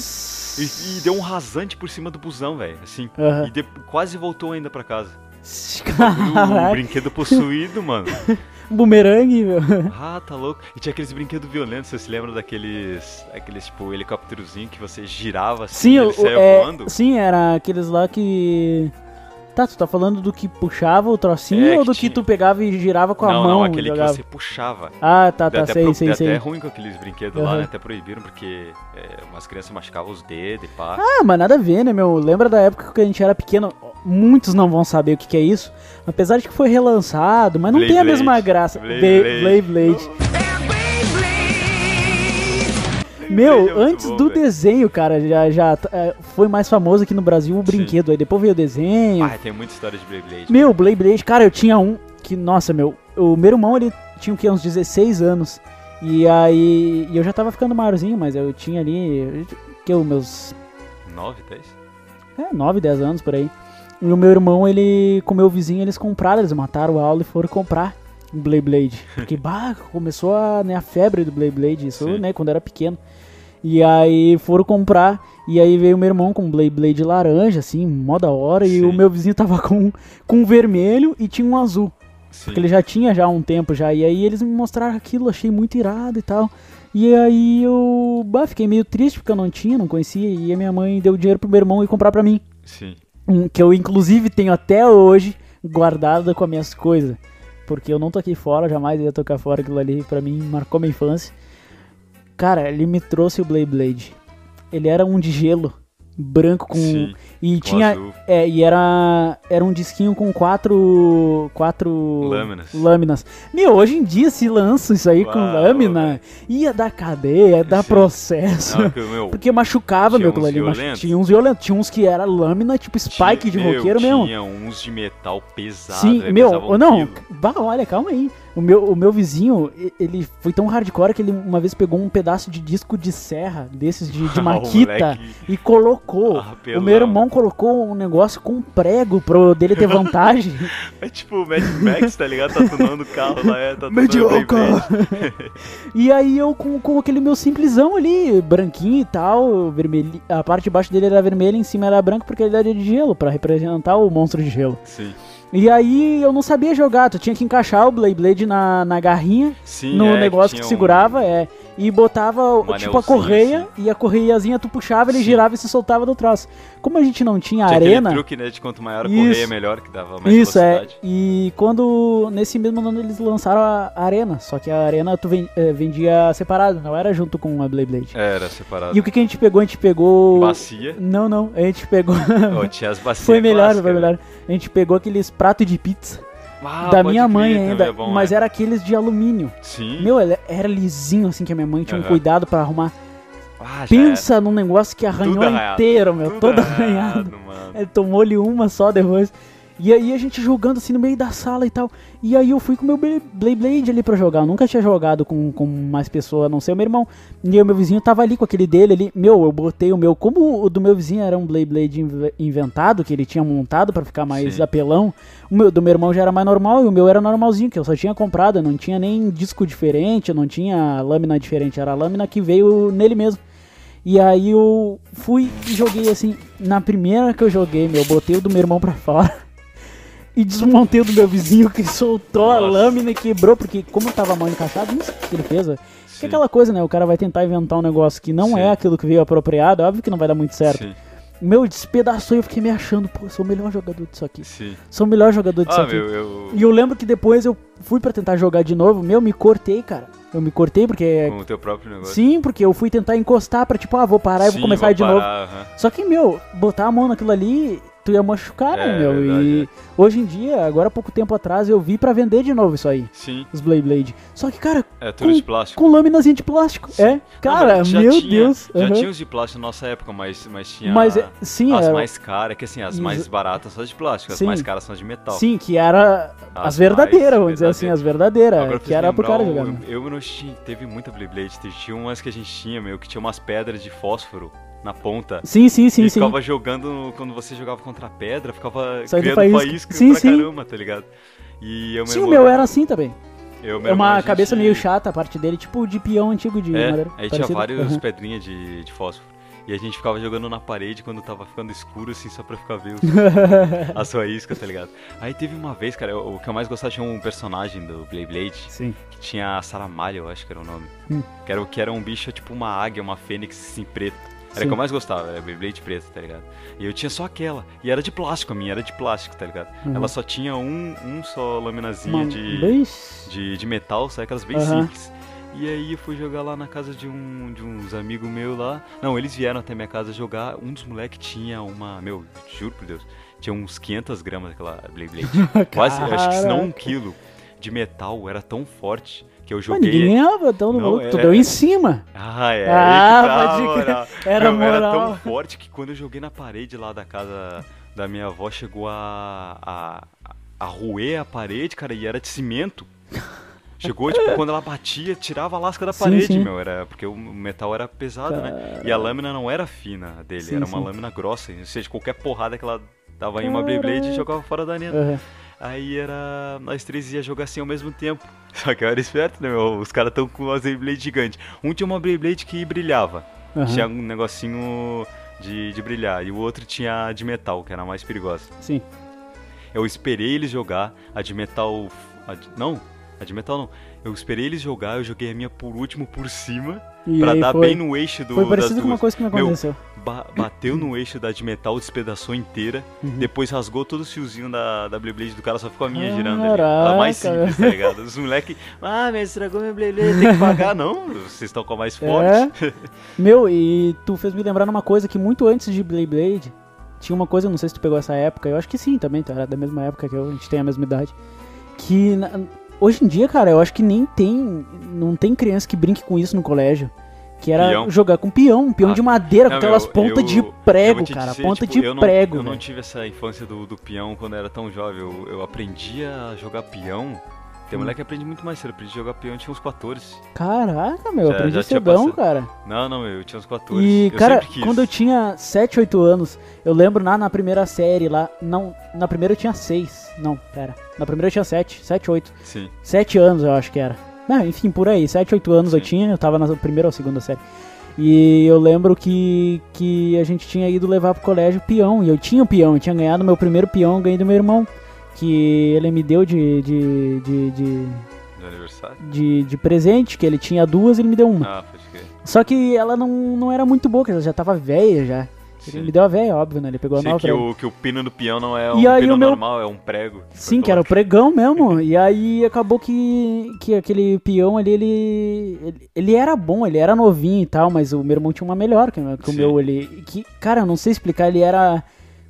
e, e deu um rasante por cima do busão, velho. Assim. Aham. E de- quase voltou ainda pra casa. O Caraca, brinquedo possuído, mano. bumerangue, meu. Ah, tá louco. E tinha aqueles brinquedos violentos, você se lembra daqueles. aqueles, tipo, helicópterozinho que você girava assim Sim, e ele o- saia é, voando? sim, era aqueles lá que. Tá, tu tá falando do que puxava o trocinho É, ou que do que tinha- tu pegava e girava com a não, mão? não, aquele jogava? que você puxava. Ah, tá, tá, até, sei, pro- sei, sei. até ruim com aqueles brinquedos lá, Aham. né? Até proibiram porque é, umas crianças machucavam os dedos e pá. Ah, mas nada a ver, né, meu? Lembra da época que a gente era pequeno? Muitos não vão saber o que, que é isso. Apesar de que foi relançado, mas não Blade tem a Blade. mesma graça. Blade Blade Blade. Blade. Meu, é antes bom, do velho. desenho, cara, já, já é, foi mais famoso aqui no Brasil o brinquedo. Aí depois veio o desenho. Ah, tem muita história de Beyblade. Meu, Blade Blade, cara, eu tinha um que, nossa, meu, o meu irmão, ele tinha o quê, uns 16 anos. E aí, e eu já tava ficando maiorzinho, mas eu tinha ali, que os meus 9, 10? é, 9, 10 anos por aí. E o meu irmão, ele, com o meu vizinho, eles compraram, eles mataram a aula e foram comprar um Blade Blade. Porque, bah, começou a, né, a febre do Blade Blade, isso, Sim. né, quando eu era pequeno. E aí foram comprar, e aí veio o meu irmão com um Blade Blade laranja, assim, mó da hora, e Sim. o meu vizinho tava com, com um vermelho e tinha um azul. Sim. Porque ele já tinha já um tempo já. E aí eles me mostraram aquilo, achei muito irado e tal. E aí eu bah, fiquei meio triste porque eu não tinha, não conhecia. E a minha mãe deu dinheiro pro meu irmão ir comprar pra mim. Sim. Um que eu inclusive tenho até hoje guardado com as minhas coisas. Porque eu não toquei fora, jamais ia tocar fora aquilo ali. Pra mim marcou minha infância. Cara, ele me trouxe o Blade Blade. Ele era um de gelo, branco com. Sim. E Com tinha. azul. É, e era, era um disquinho com quatro. Quatro. Lâminas. Lâminas. Meu, hoje em dia se lança isso aí com Uau, lâmina. Ia dar cadeia, ia dar Sim. processo. Não, que o meu. Porque machucava, Tinha meu, ali. machu-? Tinha uns violentos. Tinha uns que era lâmina, tipo spike de meu, roqueiro mesmo. Tinha uns de metal pesado. Sim, meu, um não, quilo. bah, olha, calma aí. O meu, o meu vizinho, ele foi tão hardcore que ele uma vez pegou um pedaço de disco de serra, desses de, de O maquita, e colocou. apelão. O meu irmão colocou um negócio com um prego pro dele ter vantagem. É tipo o Mad Max, tá ligado? Tá tunando o carro lá, é, tá Medioca! E aí eu com, com aquele meu simplesão ali, branquinho e tal, vermelho, a parte de baixo dele era vermelha, em cima era branco porque ele era de gelo, pra representar o monstro de gelo. Sim. E aí eu não sabia jogar, tu tinha que encaixar o Blade Blade na, na garrinha, Sim, no é, negócio que um- segurava, é, e botava Um tipo a correia, assim. e a correiazinha tu puxava, ele Sim. girava e se soltava do troço. Como a gente não tinha, Tinha arena, truque, né, de quanto maior a Isso. correia, melhor, que dava mais isso é, velocidade. e quando, nesse mesmo ano eles lançaram a arena, só que a arena tu eh, vendia separado, não era junto com a Blade Blade. É, Era separado. E o que, que a gente pegou? A gente pegou... Bacia. Não, não, a gente pegou... Ó, tinha as bacias foi melhor, clássicas, foi né? melhor. A gente pegou aqueles pratos de pizza Ah, da minha crer, mãe também ainda, é bom, mas é. era aqueles de alumínio. Sim. Meu, era lisinho assim que a minha mãe tinha um Aham. cuidado pra arrumar. Ah, Pensa num negócio que arranhou inteiro, meu, Tudo todo arranhado, arranhado. Ele tomou-lhe uma só depois. E aí a gente jogando assim no meio da sala e tal. E aí eu fui com o meu Blade Blade Blade ali pra jogar. Eu nunca tinha jogado com, com mais pessoas, a não ser o meu irmão. E o meu vizinho tava ali com aquele dele ali. Meu, eu botei o meu. Como o do meu vizinho era um Blade Blade inve- inventado, que ele tinha montado pra ficar mais Sim. apelão. O meu, do meu irmão já era mais normal e o meu era normalzinho, que eu só tinha comprado. Eu não tinha nem disco diferente, eu não tinha lâmina diferente. Era a lâmina que veio nele mesmo. E aí eu fui e joguei assim. Na primeira que eu joguei, meu, eu botei o do meu irmão pra fora. E desmontei do meu vizinho que soltou a Nossa. lâmina e quebrou, porque como tava mal encaixado, não sei o que ele fez, velho. Que é aquela coisa, né? O cara vai tentar inventar um negócio que não Sim. é aquilo que veio apropriado, óbvio que não vai dar muito certo. Sim, Meu, despedaçou e eu fiquei me achando, pô, eu sou o melhor jogador disso aqui. sim. Sou o melhor jogador disso Ah, aqui. meu, eu... E eu lembro que depois eu fui pra tentar jogar de novo, meu, me cortei, cara. Eu me cortei porque. Com o teu próprio negócio. Sim, porque eu fui tentar encostar pra tipo, ah, vou parar e vou começar de novo. parar, aham. Só que, meu, botar a mão naquilo ali, tu ia machucar, né, É, meu? verdade, e hoje em dia, agora há pouco tempo atrás, eu vi pra vender de novo isso aí, Sim, os Blade Blade. Só que, cara, é tudo de plástico. com lâminazinha de plástico. Sim. É, Não, cara, já meu tinha- Deus. Já aham. tinha os de plástico na nossa época, mas, mas tinha Mas, é, sim, as era, mais caras, que assim, as mais baratas são as de plástico, as Sim. mais caras são as de metal. sim, que era as, As verdadeiras, vamos dizer assim, as verdadeiras. Agora que era pro cara um- jogar. né? Eu, eu não tinha, teve muita Blade Blade, tinha umas que a gente tinha, meu, que tinha umas pedras de fósforo na ponta. Sim, sim, sim, e sim. ficava jogando, quando você jogava contra a pedra, ficava Saindo criando faísca. faísca, Sim, pra sim. caramba, tá ligado? E eu Sim, o meu era assim também. Eu, É irmão, uma gente- cabeça meio chata a parte dele, tipo de peão antigo de É, madeira. aí tinha várias Aham. pedrinhas de, de fósforo. E a gente ficava jogando na parede quando tava ficando escuro, assim, só pra ficar vendo a sua isca, tá ligado? Aí teve uma vez, cara, o que eu mais gostava tinha um personagem do Blade Blade, Sim. que tinha a Saramalha, eu acho que era o nome. Hum. Que, era, que era um bicho, tipo uma águia, uma fênix, assim, preto. Era Sim. o que eu mais gostava, era Beyblade preto, tá ligado? E eu tinha só aquela. E era de plástico, a minha era de plástico, tá ligado? Uhum. Ela só tinha um, um só laminazinha Uma- de, de, de metal, sabe? Aquelas bem Aham. simples. E aí eu fui jogar lá na casa de, um, de uns amigos meus lá. Não, eles vieram até minha casa jogar. Um dos moleques tinha uma. Meu, juro por Deus. Tinha uns 500 gramas daquela Blade Blade. Quase, acho que se não um quilo de metal. Era tão forte que eu Mas joguei. ninguém ganhava, então no maluco, tu é- deu em cima. Ah, é. Ah, aí que tá, pode. Era Meu, Era moral. tão forte que quando eu joguei na parede lá da casa da minha avó, chegou a. a, a roer a parede, cara, e era de cimento. Chegou, tipo, quando ela batia, tirava a lasca da Sim, parede, sim. meu. Era, porque o metal era pesado, né? E a lâmina não era fina dele, Sim, era uma lâmina grossa. Ou seja, qualquer porrada que ela dava em uma Beyblade jogava fora da neta. Aham. Aí era. Nós três ia jogar assim ao mesmo tempo. Só que eu era esperto, né, meu? Os caras tão com uma Beyblade gigante. Um tinha uma Beyblade que brilhava. Aham. Tinha um negocinho de, de brilhar. E o outro tinha a de metal, que era a mais perigosa. Sim. Eu esperei eles jogar. A de metal. a de- não, a de metal não. Eu esperei eles jogar, eu joguei a minha por último por cima. E pra dar foi, bem no eixo do, foi das parecido com uma coisa que me Meu, aconteceu. Ba- bateu no eixo da de metal, despedaçou inteira. Uhum. Depois rasgou todo o fiozinho da, da Beyblade do cara, só ficou a minha girando ali. A Caraca. mais simples, tá ligado? Os moleques, ah, mas estragou minha Beyblade, tem que pagar. Não, vocês estão com a mais forte. É. Meu, e tu fez me lembrar numa coisa que muito antes de Blade Blade, tinha uma coisa, não sei se tu pegou essa época, eu acho que sim também, tu era da mesma época que eu, a gente tem a mesma idade. Que na- hoje em dia, cara, eu acho que nem tem. Não tem criança que brinque com isso no colégio. Que era Peão? jogar com peão, um peão Ah, de madeira, com aquelas pontas de prego, cara. dizer, ponta tipo, de eu não- prego. Eu não tive essa infância do, do peão quando era tão jovem. Eu, eu aprendi a jogar peão Tem moleque que aprende muito mais cedo. Aprendi a jogar peão, eu tinha uns 14. Caraca, meu, eu Já- aprendi já cedão, cara. Não, não, eu tinha uns 14. E, eu cara, quando eu tinha 7, 8 anos, eu lembro lá na primeira série lá. Não, na primeira eu tinha 6. Não, pera. Na primeira eu tinha 7, 7, 8. Sim. 7 anos, eu acho que era. Ah, enfim, por aí, 7, 8 anos eu Sim. tinha, eu tava na primeira ou segunda série. E eu lembro que, que a gente tinha ido levar pro colégio peão, e eu tinha o peão, eu tinha ganhado meu primeiro peão, eu ganhei do meu irmão, que ele me deu de, de, de, de, aniversário. de, de presente, que ele tinha duas e ele me deu uma. Ah, pode crer. Só que ela não, não era muito boa, porque ela já tava velha já. Ele Sim. me deu a velha, óbvio, né? Ele pegou a Sim, nova que ele. o, que o pino do peão não é E um aí pino meu- normal, é um prego. Sim, que era o pregão mesmo. E aí acabou que, que aquele peão ali, ele, ele. Ele era bom, ele era novinho e tal, mas o meu irmão tinha uma melhor que, que o meu ele. Que, cara, eu não sei explicar, ele era.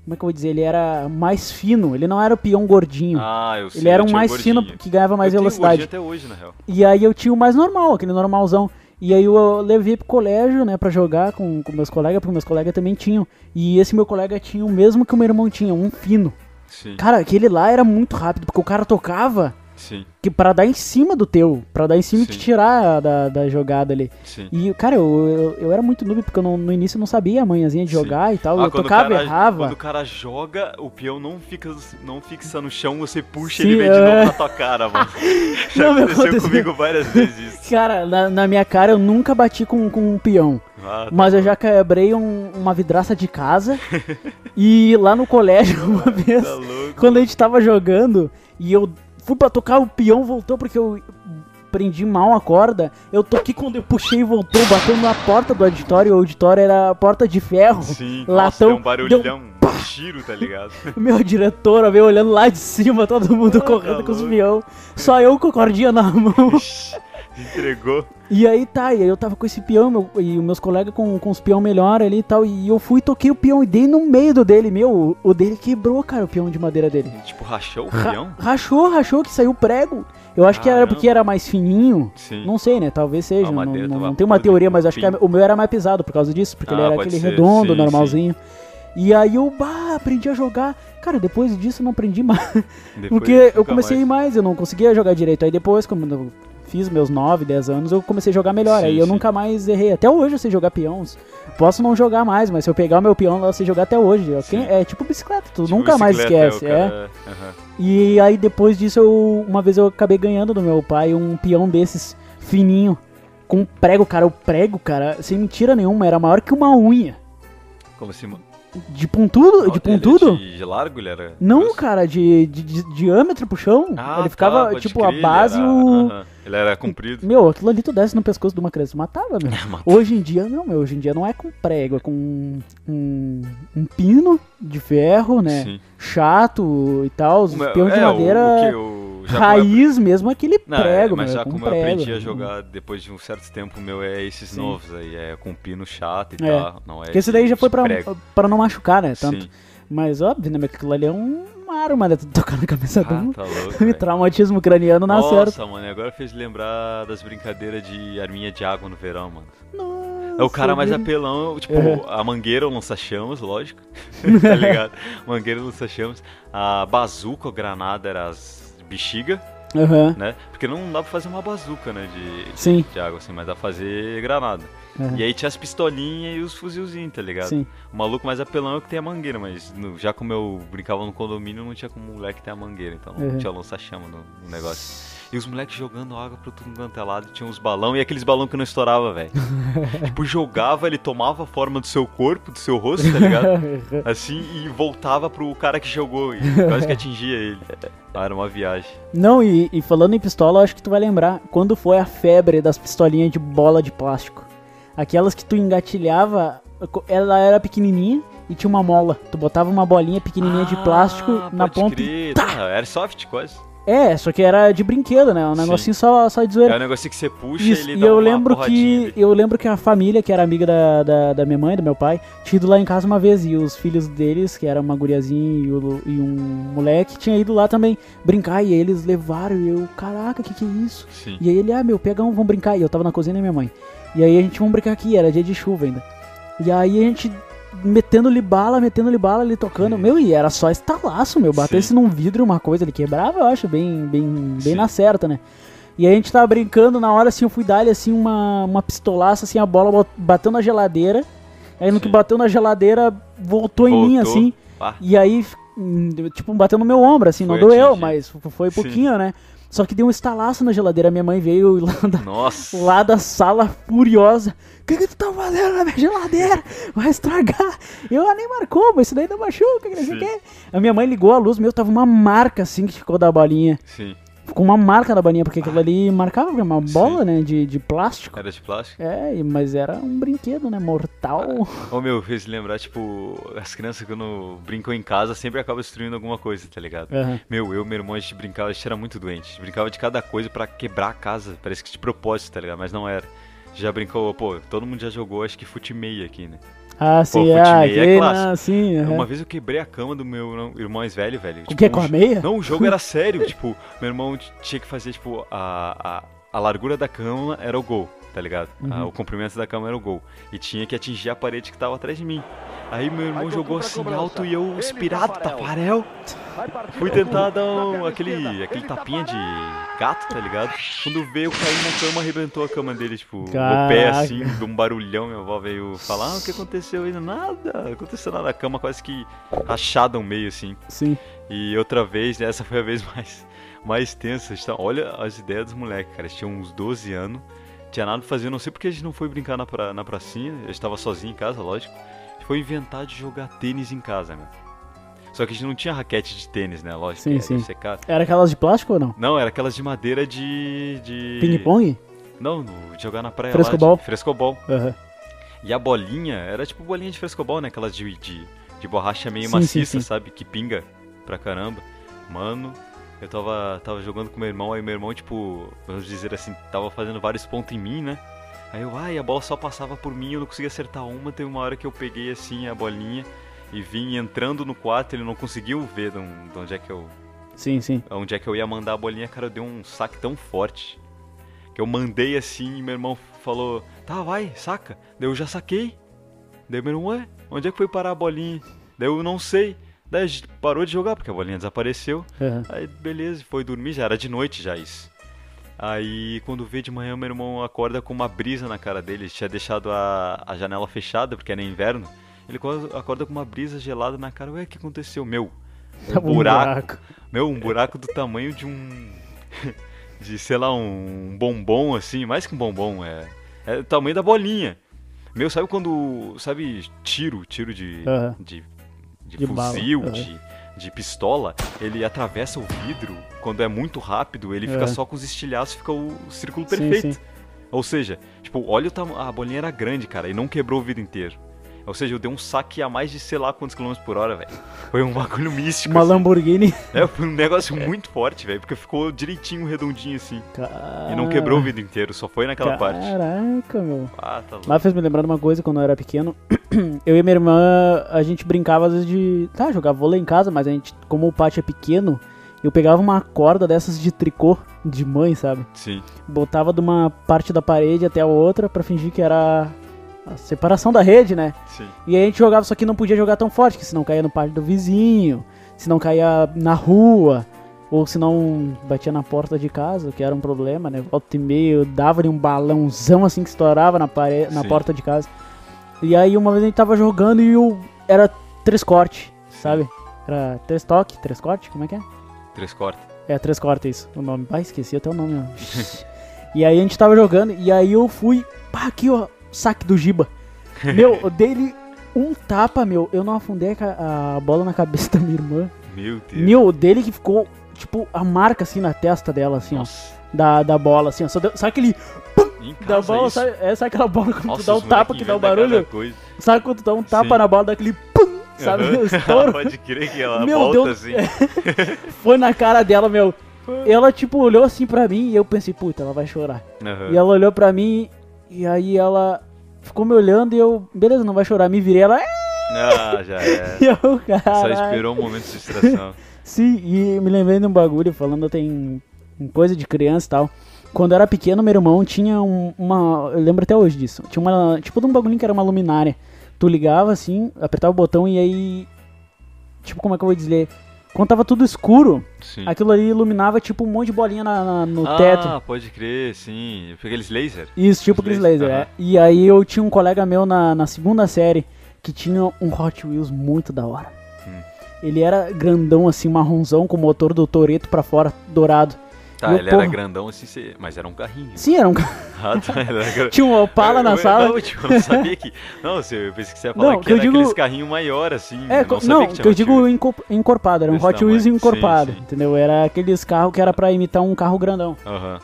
Como é que eu vou dizer? Ele era mais fino. Ele não era o peão gordinho. Ah, eu sei. ele era um mais gordinho. fino que ganhava mais eu velocidade. Até hoje, na real. E aí eu tinha o mais normal, aquele normalzão. E aí eu levei pro colégio, né, pra jogar com, com meus colegas, porque meus colegas também tinham. E esse meu colega tinha o mesmo que o meu irmão tinha, um fino. Sim, Cara, aquele lá era muito rápido, porque o cara tocava sim, que para dar em cima do teu, pra dar em cima e te Sim. tirar da, da jogada ali. sim. E, cara, eu, eu, eu era muito noob, porque eu não- no início eu não sabia a manhãzinha de Sim. jogar e tal. Ah, eu tocava cara- e errava. Quando o cara joga, o peão não fica, não fixa no chão, você puxa Sim, ele vem de é. novo na tua cara, mano. Já Não, aconteceu aconteceu. comigo várias vezes isso. Cara, na, na minha cara eu nunca bati com, com um peão. Ah, tá Mas eu bom. já quebrei um- uma vidraça de casa. e lá no colégio, uma vez, Tá quando a gente tava jogando, e eu fui pra tocar, o peão voltou porque eu prendi mal a corda. Eu toquei quando eu puxei e voltou, bateu na porta do auditório. O auditório era a porta de ferro. Sim, Latão, nossa, deu um deu barulhão, um tiro, tá ligado? Meu diretor veio olhando lá de cima, todo mundo Ah, correndo tá com os peão. Só eu com a cordinha na mão. Entregou. E aí tá, e aí eu tava com esse peão meu- e os meus colegas com, com os peão melhor ali e tal. E eu fui, toquei o peão e dei no meio do dele, meu. O, o dele quebrou, cara, o peão de madeira dele. Tipo, rachou o Ra- peão? rachou, rachou, que saiu prego. Eu acho que era porque era mais fininho. Sim. Não sei, né? Talvez seja. A Não, não- tem uma teoria, mas acho que enfim. a- o meu era mais pesado por causa disso, porque ele Ah, era pode aquele ser, redondo, sim, normalzinho. E aí eu, bah, aprendi a jogar. Cara, depois disso eu não aprendi mais. Depois, Porque eu comecei mais. eu não conseguia jogar direito. Aí depois, quando fiz meus 9, 10 anos, eu comecei a jogar melhor. Sim, aí eu sim. nunca mais errei. Até hoje eu sei jogar peões. Posso não jogar mais, mas se eu pegar o meu peão, eu sei jogar até hoje. Sim. É tipo bicicleta, tu Tipo, nunca mais bicicleta, esquece. É. cara- Aham. E aí depois disso, eu, uma vez eu acabei ganhando do meu pai um peão desses fininho. Com prego, cara. O prego, cara, sem mentira nenhuma, era maior que uma unha. Como assim, mano? De pontudo? De é pontudo? De, de largo ele era? Não, grosso? cara, de, de, de diâmetro pro chão. Ah, ele ficava, tá, tipo, crer, a base e era- o. Ele era comprido. Meu, aquilo ali tu desce no pescoço de uma criança, matava, meu. Mata. Hoje em dia, não, meu. Hoje em dia não é com prego, é com um, um, um pino de ferro, né? Sim. Chato e tal. Os O peões de é, o- madeira. o que eu já raiz mesmo, aquele Não, prego, é, mas meu. já com como eu prego. aprendi a jogar depois de um certo tempo, o meu é esses Sim. novos aí, é com pino chato e É. tal. Não é Porque esse daí já foi pra, prego. pra não machucar, né? Tanto. Sim. Mas óbvio, né? Aquilo ali é um arma, né? Tu tocar na cabeça de Ah, um. tá louco. Traumatismo craniano na Nossa, certa. mano, e agora fez lembrar das brincadeiras de arminha de água no verão, mano. Nossa, É o cara mais apelão, tipo, Uhum. a mangueira, o lança-chamas, lógico. tá ligado? Mangueira, lança-chamas. A bazuca, a granada era as bexiga, Aham. né? Porque não dá pra fazer uma bazuca, né? De, Sim. de água assim, mas dá pra fazer granada. Aham. E aí tinha as pistolinhas e os fuzilzinhos, tá ligado? Sim. O maluco mais apelão é o que tem a mangueira, mas no- já como eu brincava no condomínio, não tinha como o moleque ter a mangueira, então não Uhum. tinha lança-chama no, no negócio. E os moleques jogando água pra tudo quanto é lado, tinha uns balão e aqueles balão que não estourava, velho. tipo, jogava, ele tomava a forma do seu corpo, do seu rosto, tá ligado? Assim, e voltava pro cara que jogou e quase que atingia ele. Ah, era uma viagem. Não, e, e falando em pistola, eu acho que tu vai lembrar quando foi a febre das pistolinhas de bola de plástico. Aquelas que tu engatilhava, ela era pequenininha e tinha uma mola. Tu botava uma bolinha pequenininha de plástico Ah, na ponta. e Crer. tá! Ah, Airsoft, quase. É, só que era de brinquedo, né? Um Sim. negocinho só, só de É zoeira. um negocinho que você puxa Isso, e ele e eu lembro que eu lembro que a família, que era amiga da, da, da minha mãe, do meu pai, tinha ido lá em casa uma vez e os filhos deles, que era uma guriazinha e, o- e um moleque, tinha ido lá também brincar e eles levaram e eu, caraca, que que é isso? Sim. E aí ele, ah, meu, pega um, vamos brincar. E eu tava na cozinha da minha mãe. E aí a gente, vamos brincar aqui, era dia de chuva ainda. E aí a gente metendo-lhe bala, metendo-lhe bala, ele tocando. Meu, e era só estalaço, meu. Batesse num vidro uma coisa, ele quebrava, eu acho, bem, bem, bem Sim. na certa, né? E aí a gente tava brincando, na hora assim, eu fui dar-lhe assim uma, uma pistolaça, assim, a bola bateu na geladeira. Aí no que Sim. bateu na geladeira, voltou, em mim, Voltou. assim. Ah, E aí, hum, tipo, bateu no meu ombro, assim, não Foi doeu, atingir. mas foi Sim. pouquinho, né? Só que deu um estalaço na geladeira. Minha mãe veio lá da, lá da sala furiosa. O que, que tu tá fazendo na minha geladeira? Vai estragar. Eu ah, nem marcou, mas isso daí não machuca, que não sei o. A minha mãe ligou a luz, meu, tava uma marca assim que ficou da bolinha. Sim. Ficou uma marca da bolinha, porque aquilo ali marcava uma bola, Sim. né, de, de plástico. Era de plástico? É, mas era um brinquedo, né, mortal. Ô meu, fez lembrar, tipo, as crianças quando brincam em casa sempre acabam destruindo alguma coisa, tá ligado? Aham. Meu, eu e meu irmão, a gente brincava, a gente era muito doente. A gente brincava de cada coisa pra quebrar a casa, parece que de propósito, tá ligado? Mas não era. Já brincou, pô, todo mundo já jogou, acho que fute meia aqui, né? Ah, sim, fute ah, é que, clássico. não, sim. aham. Uma vez eu quebrei a cama do meu irmão- mais velho, velho. O quê, com um a meia? Não, o jogo era sério. tipo, meu irmão tinha que fazer, tipo, a, a, a largura da cama era o gol, tá ligado? Uhum. o comprimento da cama era o gol. E tinha que atingir a parede que tava atrás de mim. Aí meu irmão jogou assim alto e eu, inspirado, Tafarel, fui tentar dar um- aquele, aquele tapinha de gato, tá ligado? Quando veio, eu caí na cama, arrebentou a cama dele, tipo, o pé assim, de um barulhão. Minha avó veio falar: ah, o que aconteceu aí? Nada, aconteceu nada. A cama quase que rachada ao meio, assim. Sim. E outra vez, essa foi a vez mais, mais tensa. Tá- Olha as ideias dos moleques, cara. Eles tinham uns 12 anos, tinha nada pra fazer. Não sei porque a gente não foi brincar na, pra, na pracinha. A gente tava sozinho em casa, lógico. A gente foi inventar de jogar tênis em casa, meu. Só que a gente não tinha raquete de tênis, né? Lógico, Sim, que sim. caro. Era aquelas de plástico ou não? Não, era aquelas de madeira de. de... Ping-pong? Não, de jogar na praia. Frescobol? Lá, de frescobol. Aham. E a bolinha era tipo bolinha de frescobol, né? Aquelas de, de, de borracha meio Sim, maciça, sim. sabe? Que pinga pra caramba. Mano, eu tava, tava jogando com meu irmão, aí meu irmão, tipo, vamos dizer assim, tava fazendo vários pontos em mim, né? Aí eu, ai, a bola só passava por mim, eu não conseguia acertar uma. Teve uma hora que eu peguei assim a bolinha e vim entrando no quarto, ele não conseguiu ver de, de onde é que eu Sim, sim. onde é que eu ia mandar a bolinha, cara, eu dei um saque tão forte que eu mandei assim e meu irmão falou: Tá, vai, saca. Daí eu já saquei. Daí meu irmão, ué, onde é que foi parar a bolinha? Daí eu não sei. Daí a gente parou de jogar porque a bolinha desapareceu. Aham. Aí beleza, foi dormir, já era de noite já isso. Aí quando vê de manhã, meu irmão acorda com uma brisa na cara dele. Ele tinha deixado a, a janela fechada porque era inverno. Ele acorda- com uma brisa gelada na cara. Ué, o que aconteceu? Meu, um Tava um buraco. Meu, um buraco do tamanho de um. de, sei lá, um bombom assim, mais que um bombom, é. É o tamanho da bolinha. Meu, sabe quando. Sabe, tiro, tiro de. De, de, De fuzil, de, de pistola, ele atravessa o vidro, quando é muito rápido, ele fica Aham. só com os estilhaços, fica o círculo Sim, perfeito. sim. Ou seja, tipo, olha o tamanho. A bolinha era grande, cara, e não quebrou o vidro inteiro. Ou seja, eu dei um saque a mais de sei lá quantos quilômetros por hora, velho. Foi um bagulho místico. Uma assim. Lamborghini. É, foi um negócio muito forte, velho, porque ficou direitinho, redondinho assim. E não quebrou o vidro inteiro, só foi naquela parte. Caraca, meu. Ah, tá louco. Mas fez me lembrar de uma coisa quando eu era pequeno. Eu e minha irmã, a gente brincava às vezes de. Tá, jogava vôlei em casa, mas a gente, como o pátio é pequeno, eu pegava uma corda dessas de tricô de mãe, sabe? Sim, Botava de uma parte da parede até a outra pra fingir que era a separação da rede, né? sim. E aí a gente jogava, só que não podia jogar tão forte, que senão caía no pátio do vizinho, se não caía na rua, ou se não batia na porta de casa, que era um problema, né? Volta e meio, dava-lhe um balãozão assim que estourava na, pare... na Sim. porta de casa. E aí uma vez a gente tava jogando e o... era três corte, sabe? Era três toque, três corte, como é que é? Três cortes. É, três cortes isso, o nome. Ah, esqueci até o nome. ó. e aí a gente tava jogando, e aí eu fui, pá, aqui ó, saque do Giba. Meu, eu dei-lhe um tapa, meu, eu não afundei a, a bola na cabeça da minha irmã. Meu Deus. Meu, dele que ficou, tipo, a marca assim na testa dela, assim, Nossa. ó, da, da bola, assim, ó. Só deu- sabe aquele Em da bola, sabe, é, sabe aquela bola quando Nossa, tu dá um tapa que dá um barulho? Sabe quando tu dá um tapa Sim. na bola, dá aquele pum, sabe, o estouro? Pode crer que ela Meu, volta deu- assim. Foi na cara dela, meu. Ela, tipo, olhou assim pra mim e eu pensei, puta, ela vai chorar. Aham. E ela olhou pra mim e aí ela ficou me olhando e eu, beleza, não vai chorar. Me virei, ela, "É!" Ah, já é. e eu, Só cara. esperou um momento de distração. Sim, e me lembrei de um bagulho falando tem coisa de criança e tal. Quando eu era pequeno, meu irmão tinha um- uma. Eu lembro até hoje disso. Tinha uma. Tipo de um bagulhinho que era uma luminária. tu ligava assim, apertava o botão e aí. Tipo, como é que eu vou dizer? Quando tava tudo escuro, Sim. aquilo ali iluminava tipo um monte de bolinha na- na- no ah, teto. pode crer, sim. Aqueles laser. Isso, tipo aqueles laser, laser, aham. é. E aí eu tinha um colega meu na, na segunda série que tinha um Hot Wheels muito da hora. Hum. Ele era grandão assim, marronzão, com o motor do Toreto pra fora, dourado. Tá, Eu, ele porra. era grandão assim, mas era um carrinho. Sim, era um Ah, tá, era Tinha um Opala na Eu- eu- sala. Não, tipo, eu não sabia que. Não, eu pensei que você ia falar Não, que que eu era digo- aqueles carrinhos maior, assim. É, eu não, não, que, que, eu digo encorpado, era um Desse Hot Wheels encorpado, Sim, sim. entendeu? Era aqueles carros que era pra imitar um carro grandão. Aham.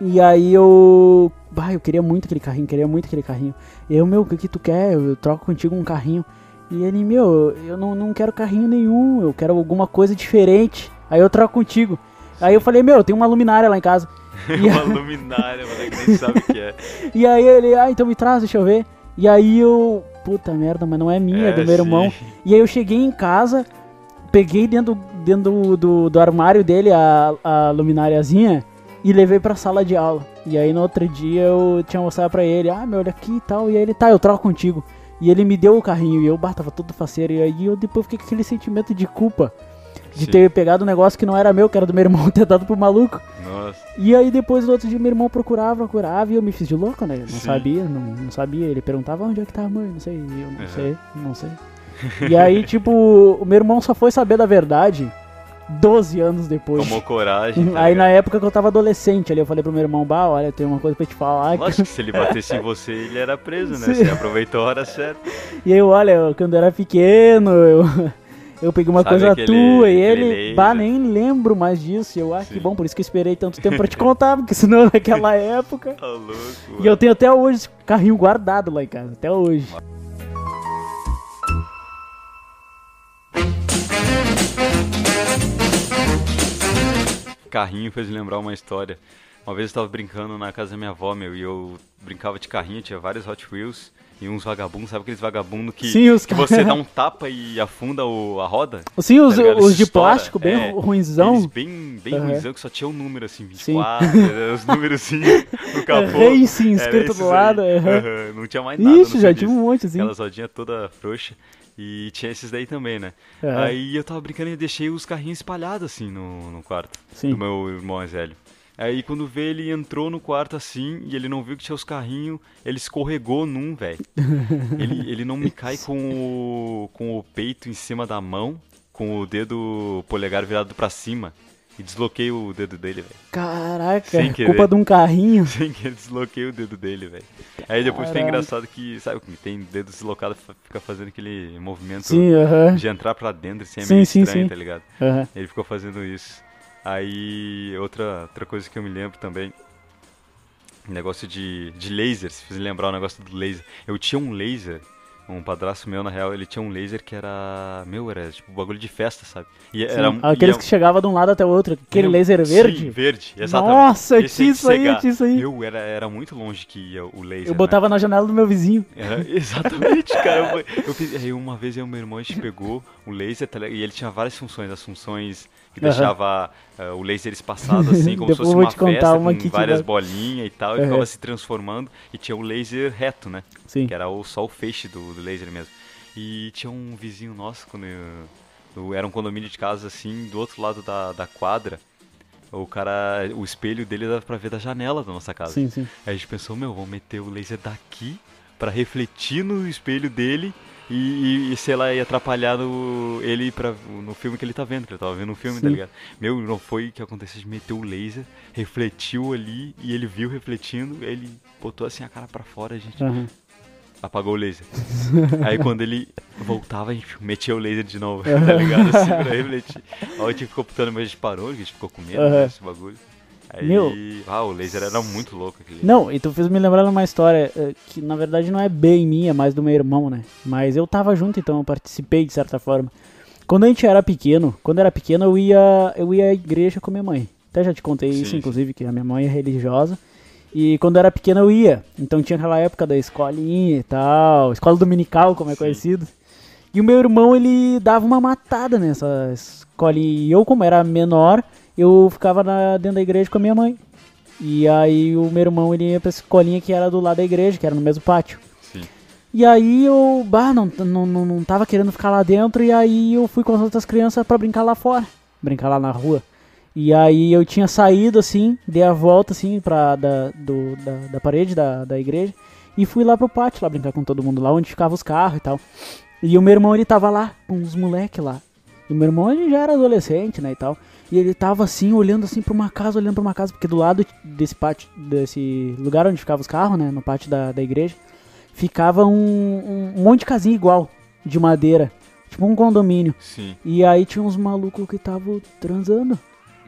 E aí eu. Bah, eu queria muito aquele carrinho, queria muito aquele carrinho. E eu, meu, o que, que tu quer? Eu troco contigo um carrinho. E ele, meu, eu não, não quero carrinho nenhum, eu quero alguma coisa diferente. Aí eu troco contigo. Aí eu falei, meu, tem uma luminária lá em casa. Uma luminária, mano, que nem sabe o que é. e aí ele, ah, então me traz, deixa eu ver. E aí eu, puta merda, mas não é minha, é do meu sim. irmão. E aí eu cheguei em casa, peguei dentro, dentro do, do, do armário dele a, a lumináriazinha e levei pra sala de aula. E aí no outro dia eu tinha mostrado pra ele, ah, meu, olha aqui e tal. E aí ele, tá, eu troco contigo. E ele me deu o carrinho e eu, bah, tava todo faceiro. E aí eu depois fiquei com aquele sentimento de culpa. De Sim. ter pegado um negócio que não era meu, que era do meu irmão, ter dado pro maluco. Nossa. E aí depois no outro dia meu irmão procurava, procurava e eu me fiz de louco, né? Não Sim. sabia, não, não sabia. Ele perguntava onde é que tá a mãe, não sei, eu não Uhum. sei, não sei. E aí, tipo, o meu irmão só foi saber da verdade 12 anos depois. Tomou coragem. tá aí na época que eu tava adolescente ali, eu falei pro meu irmão, bah, olha, tem uma coisa pra te falar. que-" Lógico que se ele batesse em você, ele era preso, né? Sim. Você aproveitou a hora certa. E aí, olha, eu- quando eu era pequeno, eu, eu peguei uma Sabe coisa aquele- tua e ele, bah, nem lembro mais disso. E eu, ah, que Sim. bom, por isso que eu esperei tanto tempo pra te contar, porque senão naquela época. Tá louco. E eu tenho até hoje esse carrinho guardado lá em casa, até hoje. Carrinho fez lembrar uma história. Uma vez eu tava brincando na casa da minha avó, meu, e eu brincava de carrinho, tinha vários Hot Wheels e uns vagabundos, sabe aqueles vagabundos que, Sim, os que você dá um tapa e afunda o- a roda? Sim, os, Tá os de Estoura. plástico, bem É, ruinzão. Eles bem, bem Aham. ruimzão, que só tinha um número assim, Sim. 24, os números assim no capô. Racing Era escrito do lado. Aham, Não tinha mais nada Ixi, já tive um monte assim. Aquela rodinha toda frouxa. E tinha esses daí também, né? Aí eu tava brincando e deixei os carrinhos espalhados assim no, no quarto Sim. do meu irmão mais velho. Aí quando vê, ele entrou no quarto assim e ele não viu que tinha os carrinhos, ele escorregou num, velho. ele, ele não me cai com o, com o peito em cima da mão, com o dedo polegar virado pra cima. E desloquei o dedo dele, velho. Caraca, querer. culpa de um carrinho. Sem que desloquei o dedo dele, velho. Aí depois foi Caraca. engraçado que, sabe, tem dedo deslocado, fica fazendo aquele movimento Sim, aham. de entrar pra dentro, assim, é Sim, meio sim, estranho, sim. tá ligado? aham. Ele ficou fazendo isso. Aí, outra, outra coisa que eu me lembro também, negócio de, de laser, se fiz lembrar o negócio do laser. Eu tinha um laser, um padrasto meu, na real, ele tinha um laser que era, meu, era tipo bagulho de festa, sabe? E era, Sim, Aqueles e que chegavam de um lado até o outro, aquele era- laser Sim, verde. verde, exatamente. Nossa, Esse tinha de isso aí, cegar. tinha isso aí. Meu, era, era muito longe que ia o laser, Eu né? botava na janela do meu vizinho. Era- exatamente, cara. Eu, eu aí uma vez eu e meu irmão a gente pegou o laser tá e ele tinha várias funções. As funções que Aham. deixava ah, o laser espaçado assim, como se fosse uma festa uma com várias vai- bolinhas e tal. E ficava se transformando. E tinha o laser reto, né? Sim. Que era o, só o feixe do, do laser mesmo. E tinha um vizinho nosso, quando eu, era um condomínio de casa assim, do outro lado da, da quadra. O cara, o espelho dele dava pra ver da janela da nossa casa. Sim, sim. Aí a gente pensou, meu, vamos meter o laser daqui pra refletir no espelho dele e, e, sei lá, e atrapalhar no, ele pra, no filme que ele tá vendo, que ele tava vendo um filme, tá Sim. ligado? Meu, não foi o que aconteceu, a gente meteu o laser, refletiu ali e ele viu refletindo, ele botou assim a cara pra fora, a gente Aham. apagou o laser. Aí quando ele voltava, a gente metia o laser de novo, tá ligado? Assim, pra refletir. Aí a gente ficou putando, mas a gente parou, a gente ficou com medo Aham. desse bagulho. Aí, Meu. ah, o laser era muito louco aquele. Não, e tu fez me lembrar de uma história eh, que na verdade não é bem minha, mas do meu irmão, né? Mas eu tava junto, então eu participei de certa forma. Quando a gente era pequeno, quando eu era pequeno eu ia, eu ia à igreja com minha mãe. Até já te contei Sim, isso, inclusive, que a minha mãe é religiosa. E quando eu era pequeno eu ia. Então tinha aquela época da escolinha e tal, escola dominical, como é Sim. conhecido. E o meu irmão, ele dava uma matada nessa escolinha. E eu, como era menor, eu ficava na- dentro da igreja com a minha mãe. E aí o meu irmão, ele ia pra escolinha que era do lado da igreja, que era no mesmo pátio. Sim. E aí eu, bah, não, não, não, não tava querendo ficar lá dentro, e aí eu fui com as outras crianças pra brincar lá fora, brincar lá na rua. E aí eu tinha saído assim, dei a volta assim pra, da, do, da, da parede da, da igreja e fui lá pro pátio lá brincar com todo mundo lá onde ficavam os carros e tal. E o meu irmão ele tava lá com os moleques lá. E o meu irmão ele já era adolescente, né, e tal. E ele tava assim, olhando assim pra uma casa, olhando pra uma casa, porque do lado desse pátio, desse lugar onde ficavam os carros, né, no pátio da, da igreja, ficava um, um monte de casinha igual, de madeira. Tipo um condomínio. Sim. E aí tinha uns malucos que estavam transando.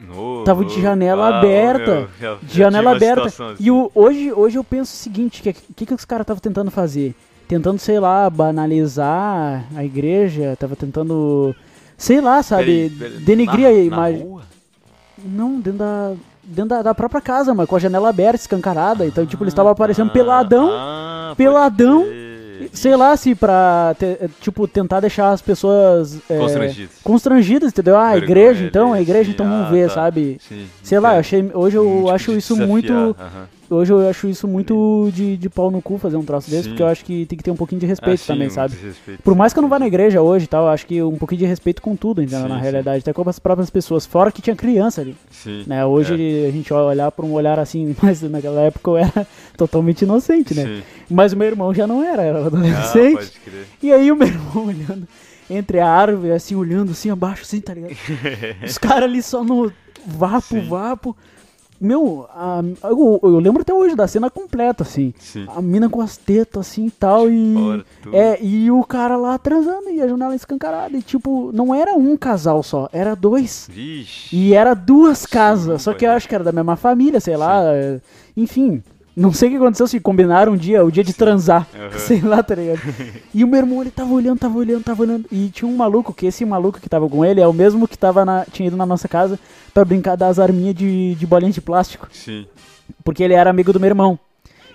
No, Tava de janela Ah, aberta. meu, de janela aberta. assim. E o, hoje, hoje eu penso o seguinte, que que, que os caras estavam tentando fazer? Tentando, sei lá, banalizar a igreja, tava tentando, sei lá, sabe, Peraí, na- a imagem. rua? Não, dentro da dentro da, da própria casa, mas com a janela aberta, escancarada, então tipo, eles estavam aparecendo peladão, Ah, peladão, sei lá, se pra, te- tipo, tentar deixar as pessoas é, Constrangidos. constrangidas, entendeu? Ah, a Vergonha igreja, então, a igreja, então vamos ah, ver, tá. sabe? Sim, Sei lá, eu entendo. achei, hoje eu Um tipo acho isso muito aham. Hoje eu acho isso muito de, de pau no cu fazer um troço desse, Sim. porque eu acho que tem que ter um pouquinho de respeito Ah, sim, também, um sabe? desrespeito, Por sim, mais que eu não vá na igreja hoje e tal, eu acho que um pouquinho de respeito com tudo, entendeu? Sim, na sim. realidade, até com as próprias pessoas. Fora que tinha criança ali, Sim. né? Hoje a gente vai olhar por um olhar assim, mas naquela época eu era totalmente inocente, né? Sim. Mas o meu irmão já não era, era Ah, adolescente. pode crer. E aí o meu irmão olhando entre a árvore, assim, olhando assim abaixo, assim, tá ligado? Os caras ali só no vapo, Sim. vapo. Meu, a- eu, eu lembro até hoje da cena completa, assim. Sim. A mina com as tetas assim e tal, e. É, e o cara lá transando e a janela escancarada. E tipo, não era um casal só, era dois. Vixe. E era duas casas, só que eu acho que era da mesma família, sei lá. Enfim, não sei o que aconteceu, se combinaram um dia, o dia de transar. Aham. Sei lá, tá ligado? E o meu irmão, ele tava olhando, tava olhando, tava olhando. E tinha um maluco, que esse maluco que tava com ele é o mesmo que tava na, tinha ido na nossa casa pra brincar das arminhas de, de bolinha de plástico. Sim. Porque ele era amigo do meu irmão.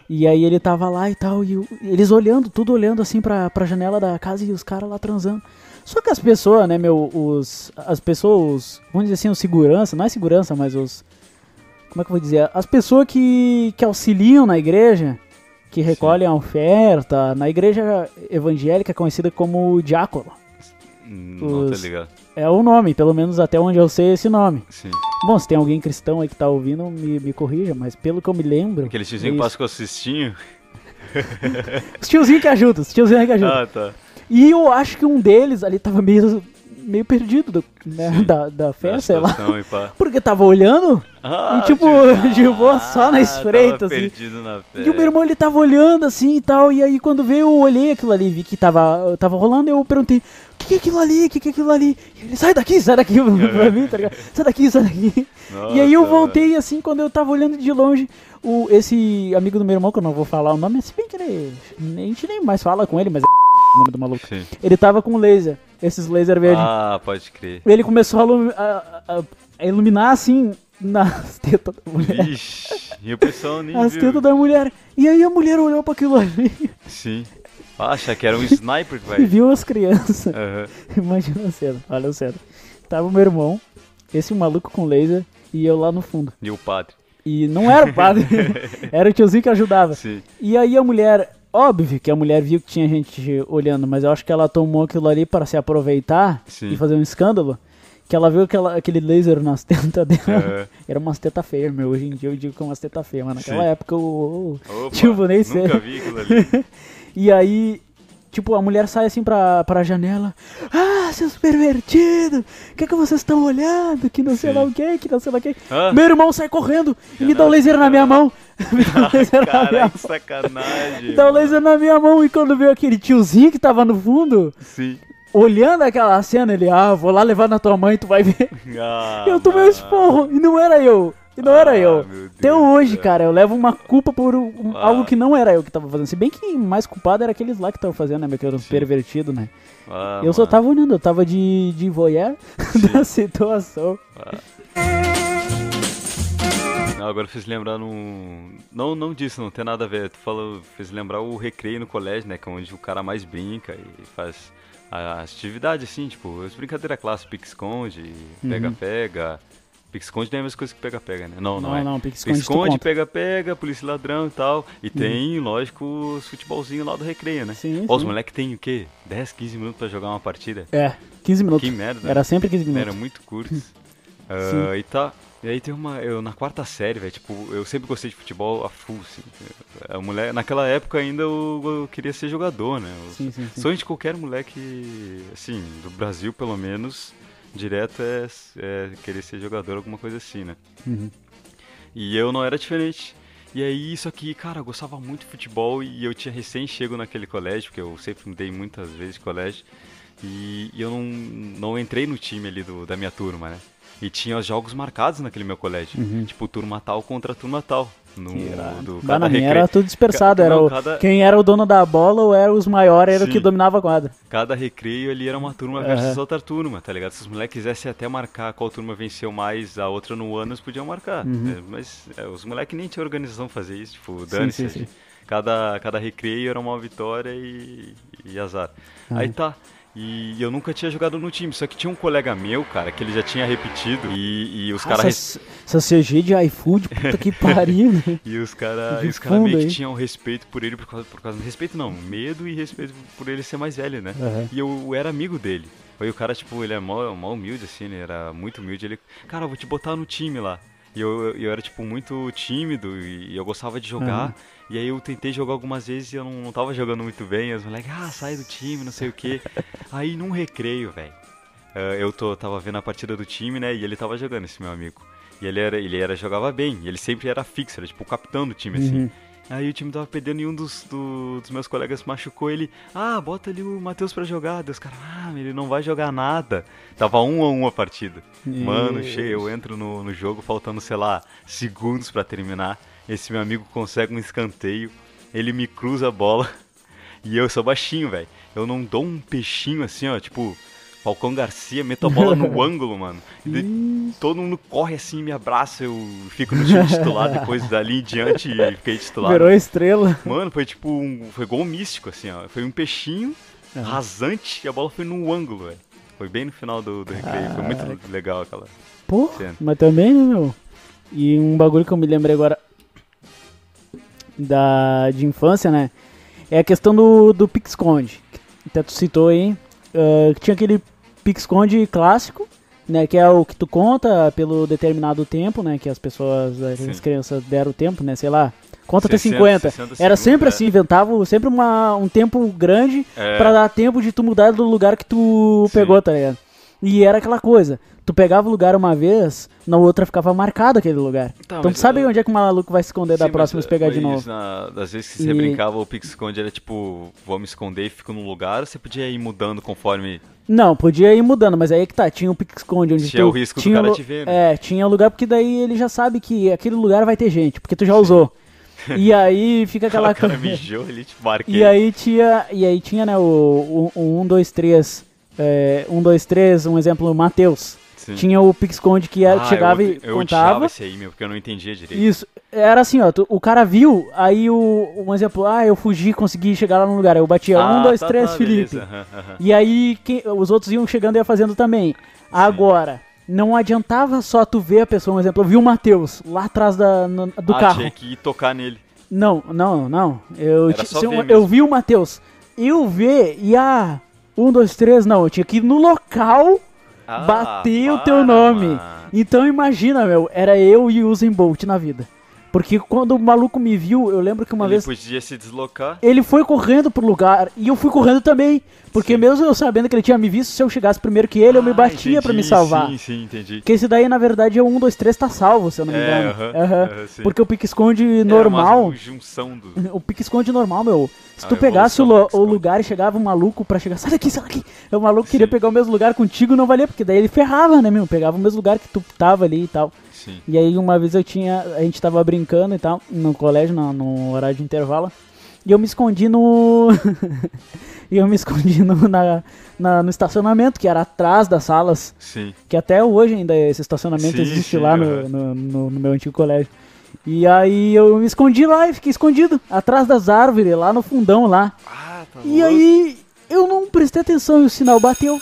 E aí ele tava lá e tal, e eles olhando, tudo olhando assim pra, pra janela da casa e os caras lá transando. Só que as pessoas, né, meu, os. As pessoas, vamos dizer assim, os segurança, não é segurança, mas os. Como é que eu vou dizer? As pessoas que, que auxiliam na igreja, que recolhem a oferta, na igreja evangélica conhecida como diácono. Hum, Não tá Os- ligado. É o nome, pelo menos até onde eu sei esse nome. Sim. Bom, se tem alguém cristão aí que tá ouvindo, me, me corrija, mas pelo que eu me lembro. Aquele tiozinho é que isso. passa com o cestinho. Os tiozinhos que ajudam, os tiozinhos que ajudam. Ah, tá. E eu acho que um deles ali tava meio, meio perdido do- né, da, da fé, sei lá. Porque tava olhando Ah, e tipo, de boa só na ah, espreita, assim. na. E o meu irmão ele tava olhando assim e tal. E aí quando veio eu olhei aquilo ali, vi que tava, tava rolando, eu perguntei, o que, que é aquilo ali? O que, que é aquilo ali? E ele, sai daqui, sai daqui pra mim, tá ligado? Sai daqui, sai daqui. e aí eu Nossa, voltei assim, quando eu tava olhando de longe, o, esse amigo do meu irmão, que eu não vou falar o nome, se bem que ele. A gente nem mais fala com ele, mas é o nome do maluco. Sim. Ele tava com laser, esses laser verdes. Ah, pode crer. Ele começou a, a- a- a iluminar assim nas tetas da mulher. Vixe. E o pessoal nem As tetas da mulher. E aí a mulher olhou pra aquilo ali Sim. Achar que era um sniper, e velho. viu as crianças. Aham. Imagina a cena, olha a cena. Tava o meu irmão, esse maluco com laser, e eu lá no fundo. E o padre. E não era o padre, era o tiozinho que ajudava. Sim. E aí a mulher, óbvio que a mulher viu que tinha gente olhando, mas eu acho que ela tomou aquilo ali para se aproveitar Sim. e fazer um escândalo. Que ela viu aquela, aquele laser nas tetas dela. Aham. Era umas tetas feias, meu. Hoje em dia eu digo que é umas tetas feias, mas naquela Sim. época eu, Opa, Tipo, nem sei. Nunca vi aquilo ali. E aí, tipo, a mulher sai assim pra, pra janela. Ah, seus pervertidos! O que é que vocês estão olhando? Que não sei Sim. lá o que, que não sei lá o que. Ah. Meu irmão sai correndo e me dá o laser na minha mão. me dá laser na minha Caralho, mão. que sacanagem. Me dá o mano. laser na minha mão. E quando veio aquele tiozinho que tava no fundo, Sim. olhando aquela cena, ele, ah, vou lá levar na tua mãe, tu vai ver. Ah, eu tomei um esporro e não era eu. E não era Ah, eu. meu Até hoje, céu. cara, eu levo uma culpa por um- Ah. algo que não era eu que tava fazendo. Se bem que mais culpado era aqueles lá que estavam fazendo, né? meu, Que eram pervertidos, né? Ah, eu só mano. tava olhando, eu tava de, de voyeur da situação. Não, agora fez lembrar num. Não, não disso, não tem nada a ver. Tu falou, fez lembrar o recreio no colégio, né? Que é onde o cara mais brinca e faz a atividade assim, tipo, as brincadeiras clássicas, pique-esconde, Uhum. Pique-esconde não é a mesma coisa que pega-pega, né? Não, não, Não, é. não, pique-esconde pega-pega, polícia ladrão e tal. E tem, lógico, os futebolzinhos lá do recreio, né? Sim, Ó, os sim. moleques têm o quê? 10, 15 minutos pra jogar uma partida? É, 15 minutos. Que merda. Era sempre 15 minutos. Era muito curto. Ah, e tá. E aí tem uma. Eu na quarta série, velho, tipo, eu sempre gostei de futebol a full, assim. A mulher, naquela época ainda eu, eu queria ser jogador, né? Eu- Sim, sim, sim. Sonho de qualquer moleque, assim, do Brasil pelo menos, direto é, é querer ser jogador, alguma coisa assim, né? Uhum. E eu não era diferente. E aí, isso aqui, cara, eu gostava muito de futebol e eu tinha recém chego naquele colégio, porque eu sempre mudei muitas vezes de colégio. E, e eu não, não entrei no time ali do, da minha turma, né? E tinha os jogos marcados naquele meu colégio. Tipo, turma tal contra turma tal. No, do, Lá na minha recreio. era tudo dispersado. Ca- Era não, o, cada- Quem era o dono da bola ou era os maiores, era o que Sim. dominava a quadra. Cada recreio ali era uma turma versus Aham. outra turma, tá ligado? Se os moleques quisessem até marcar qual turma venceu mais a outra no ano, eles podiam marcar. Uhum. É, mas é, os moleques nem tinham organização fazer isso, tipo, dane-se. sim, sim. Cada, cada recreio era uma vitória e, e azar. Uhum. Aí tá. E eu nunca tinha jogado no time, só que tinha um colega meu, cara, que ele já tinha repetido e, e os caras Essa, essa CG de iFood, puta que pariu, né? e os caras cara meio que tinham respeito por ele por causa, por causa. Respeito não, medo e respeito por ele ser mais velho, né? Aham. E eu era amigo dele. Aí o cara, tipo, ele é mó, mó humilde, assim, ele era muito humilde. Ele, cara, eu vou te botar no time lá. E eu, eu era, tipo, muito tímido e eu gostava de jogar. E aí eu tentei jogar algumas vezes e eu não, não tava jogando muito bem. Os moleques, ah, sai do time, não sei o quê. aí num recreio, velho. eh, eu tô, tava vendo a partida do time, né? E ele tava jogando, esse meu amigo. E ele era, ele era, jogava bem. Ele sempre era fixo, era tipo o capitão do time, assim. Uhum. Aí o time tava perdendo e um dos, do- dos meus colegas machucou ele. Ah, bota ali o Matheus pra jogar. Deus, cara, ah, ele não vai jogar nada. Tava um a um a partida. Mano, cheio, eu entro no, no jogo faltando, sei lá, segundos pra terminar. Esse meu amigo consegue um escanteio. Ele me cruza a bola. E eu sou baixinho, velho. Eu não dou um peixinho assim, ó, tipo. Falcão Garcia, meto a bola no ângulo, mano. E daí todo mundo corre assim, me abraça, eu fico no time titular depois dali em diante e fiquei titular. Virou estrela. Mano, foi tipo um. Foi gol místico, assim, ó. Foi um peixinho rasante e a bola foi no ângulo, velho. Foi bem no final do, do recreio. Foi muito legal aquela. Pô, Cena. mas também, né, meu? E um bagulho que eu me lembrei agora da, de infância, né? É a questão do, do pique-esconde. que Até tu citou aí. ah, que tinha aquele pique-esconde clássico, né? Que é o que tu conta pelo determinado tempo, né? Que as pessoas, as crianças deram o tempo, né? Sei lá. Conta até 60, 50. 60 Era segundos, sempre é. assim, inventavam sempre uma, um tempo grande É. pra dar tempo de tu mudar do lugar que tu Sim. pegou, tá ligado? E era aquela coisa, tu pegava o lugar uma vez, na outra ficava marcado aquele lugar. Tá, então tu sabe eu- onde é que o maluco vai se esconder da Sim, próxima mas, se pegar de novo. Na, das vezes que você E- brincava, o pique-esconde era tipo, vou me esconder e fico num lugar, ou você podia ir mudando conforme. Não, podia ir mudando, mas aí é que tá, tinha o pique-esconde onde Tinha tu... o risco do tinha cara lu- te ver, né? É, tinha lugar porque daí ele já sabe que aquele lugar vai ter gente, porque tu já usou. E aí fica aquela cara mijou, ele te marquei. E aí tinha, e aí tinha, né, o 1, 2, 3, 1, 2, 3, um exemplo, Matheus. Sim. Tinha o pique-esconde que era- Ah, chegava eu, e eu contava. odiava esse aí, meu, porque eu não entendia direito. Isso. Era assim, ó. tu- o cara viu, aí o. Um exemplo, ah, eu fugi, consegui chegar lá no lugar. Eu batia Ah, um, dois, tá, três, tá, Felipe. E aí quem- os outros iam chegando e ia fazendo também. Agora, não adiantava só tu ver a pessoa, um exemplo, eu vi o Matheus lá atrás da, no- do ah, carro. tinha que ir tocar nele. Não, não, não. Eu, Era só eu, eu vi o Matheus. Eu ver e ah, um, dois, três, não. Eu tinha que ir no local Ah, bater o teu nome. mano. Então imagina, meu, era eu e o Usain Bolt na vida. Porque quando o maluco me viu, eu lembro que uma Ele vez podia se deslocar. ele foi correndo pro lugar e eu fui correndo também. Porque mesmo eu sabendo que ele tinha me visto, se eu chegasse primeiro que ele, eu me Ah, batia pra me salvar. Sim, sim, entendi. Porque esse daí, na verdade, é o 1, 2, 3 tá salvo, se eu não me É, engano. aham, Aham. aham, sim. Porque o pique-esconde normal. uma junção do. O pique-esconde normal, meu. Se A tu pegasse o, o lugar e chegava um maluco pra chegar, sai daqui, sai daqui. O maluco queria pegar o mesmo lugar contigo, não valia, porque daí ele ferrava, né, meu? Pegava o mesmo lugar que tu tava ali e tal. Sim. E aí uma vez eu tinha, a gente tava brincando e tal, no colégio, no, no horário de intervalo, e eu me escondi no. e eu me escondi no, na, na- no estacionamento, que era atrás das salas, Sim. que até hoje ainda esse estacionamento Sim, existe sim, lá no, no, no- no meu antigo colégio. E aí eu me escondi lá e fiquei escondido, atrás das árvores, lá no fundão lá. Ah, tá E aí eu não prestei atenção e o sinal bateu.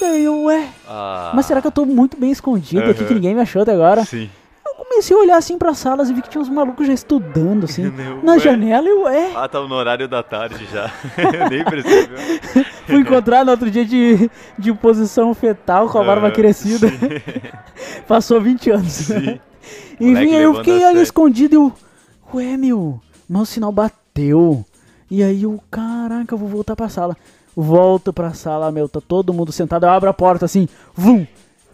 Daí eu, ué, Ah, mas será que eu tô muito bem escondido aqui que ninguém me achou até agora? Sim. Eu comecei a olhar assim pras salas e vi que tinha uns malucos já estudando, assim, Meu, na ué. janela e eu, ué. Ah, tá no horário da tarde já. Eu nem percebi. Fui encontrar no outro dia de, de posição fetal com a barba crescida. Passou 20 anos. Sim. Enfim, eu fiquei ali escondido e eu, ué, meu, mas o sinal bateu. E aí eu, caraca, eu vou voltar pra sala. Volto pra sala, meu, tá todo mundo sentado. Eu abro a porta assim, vum,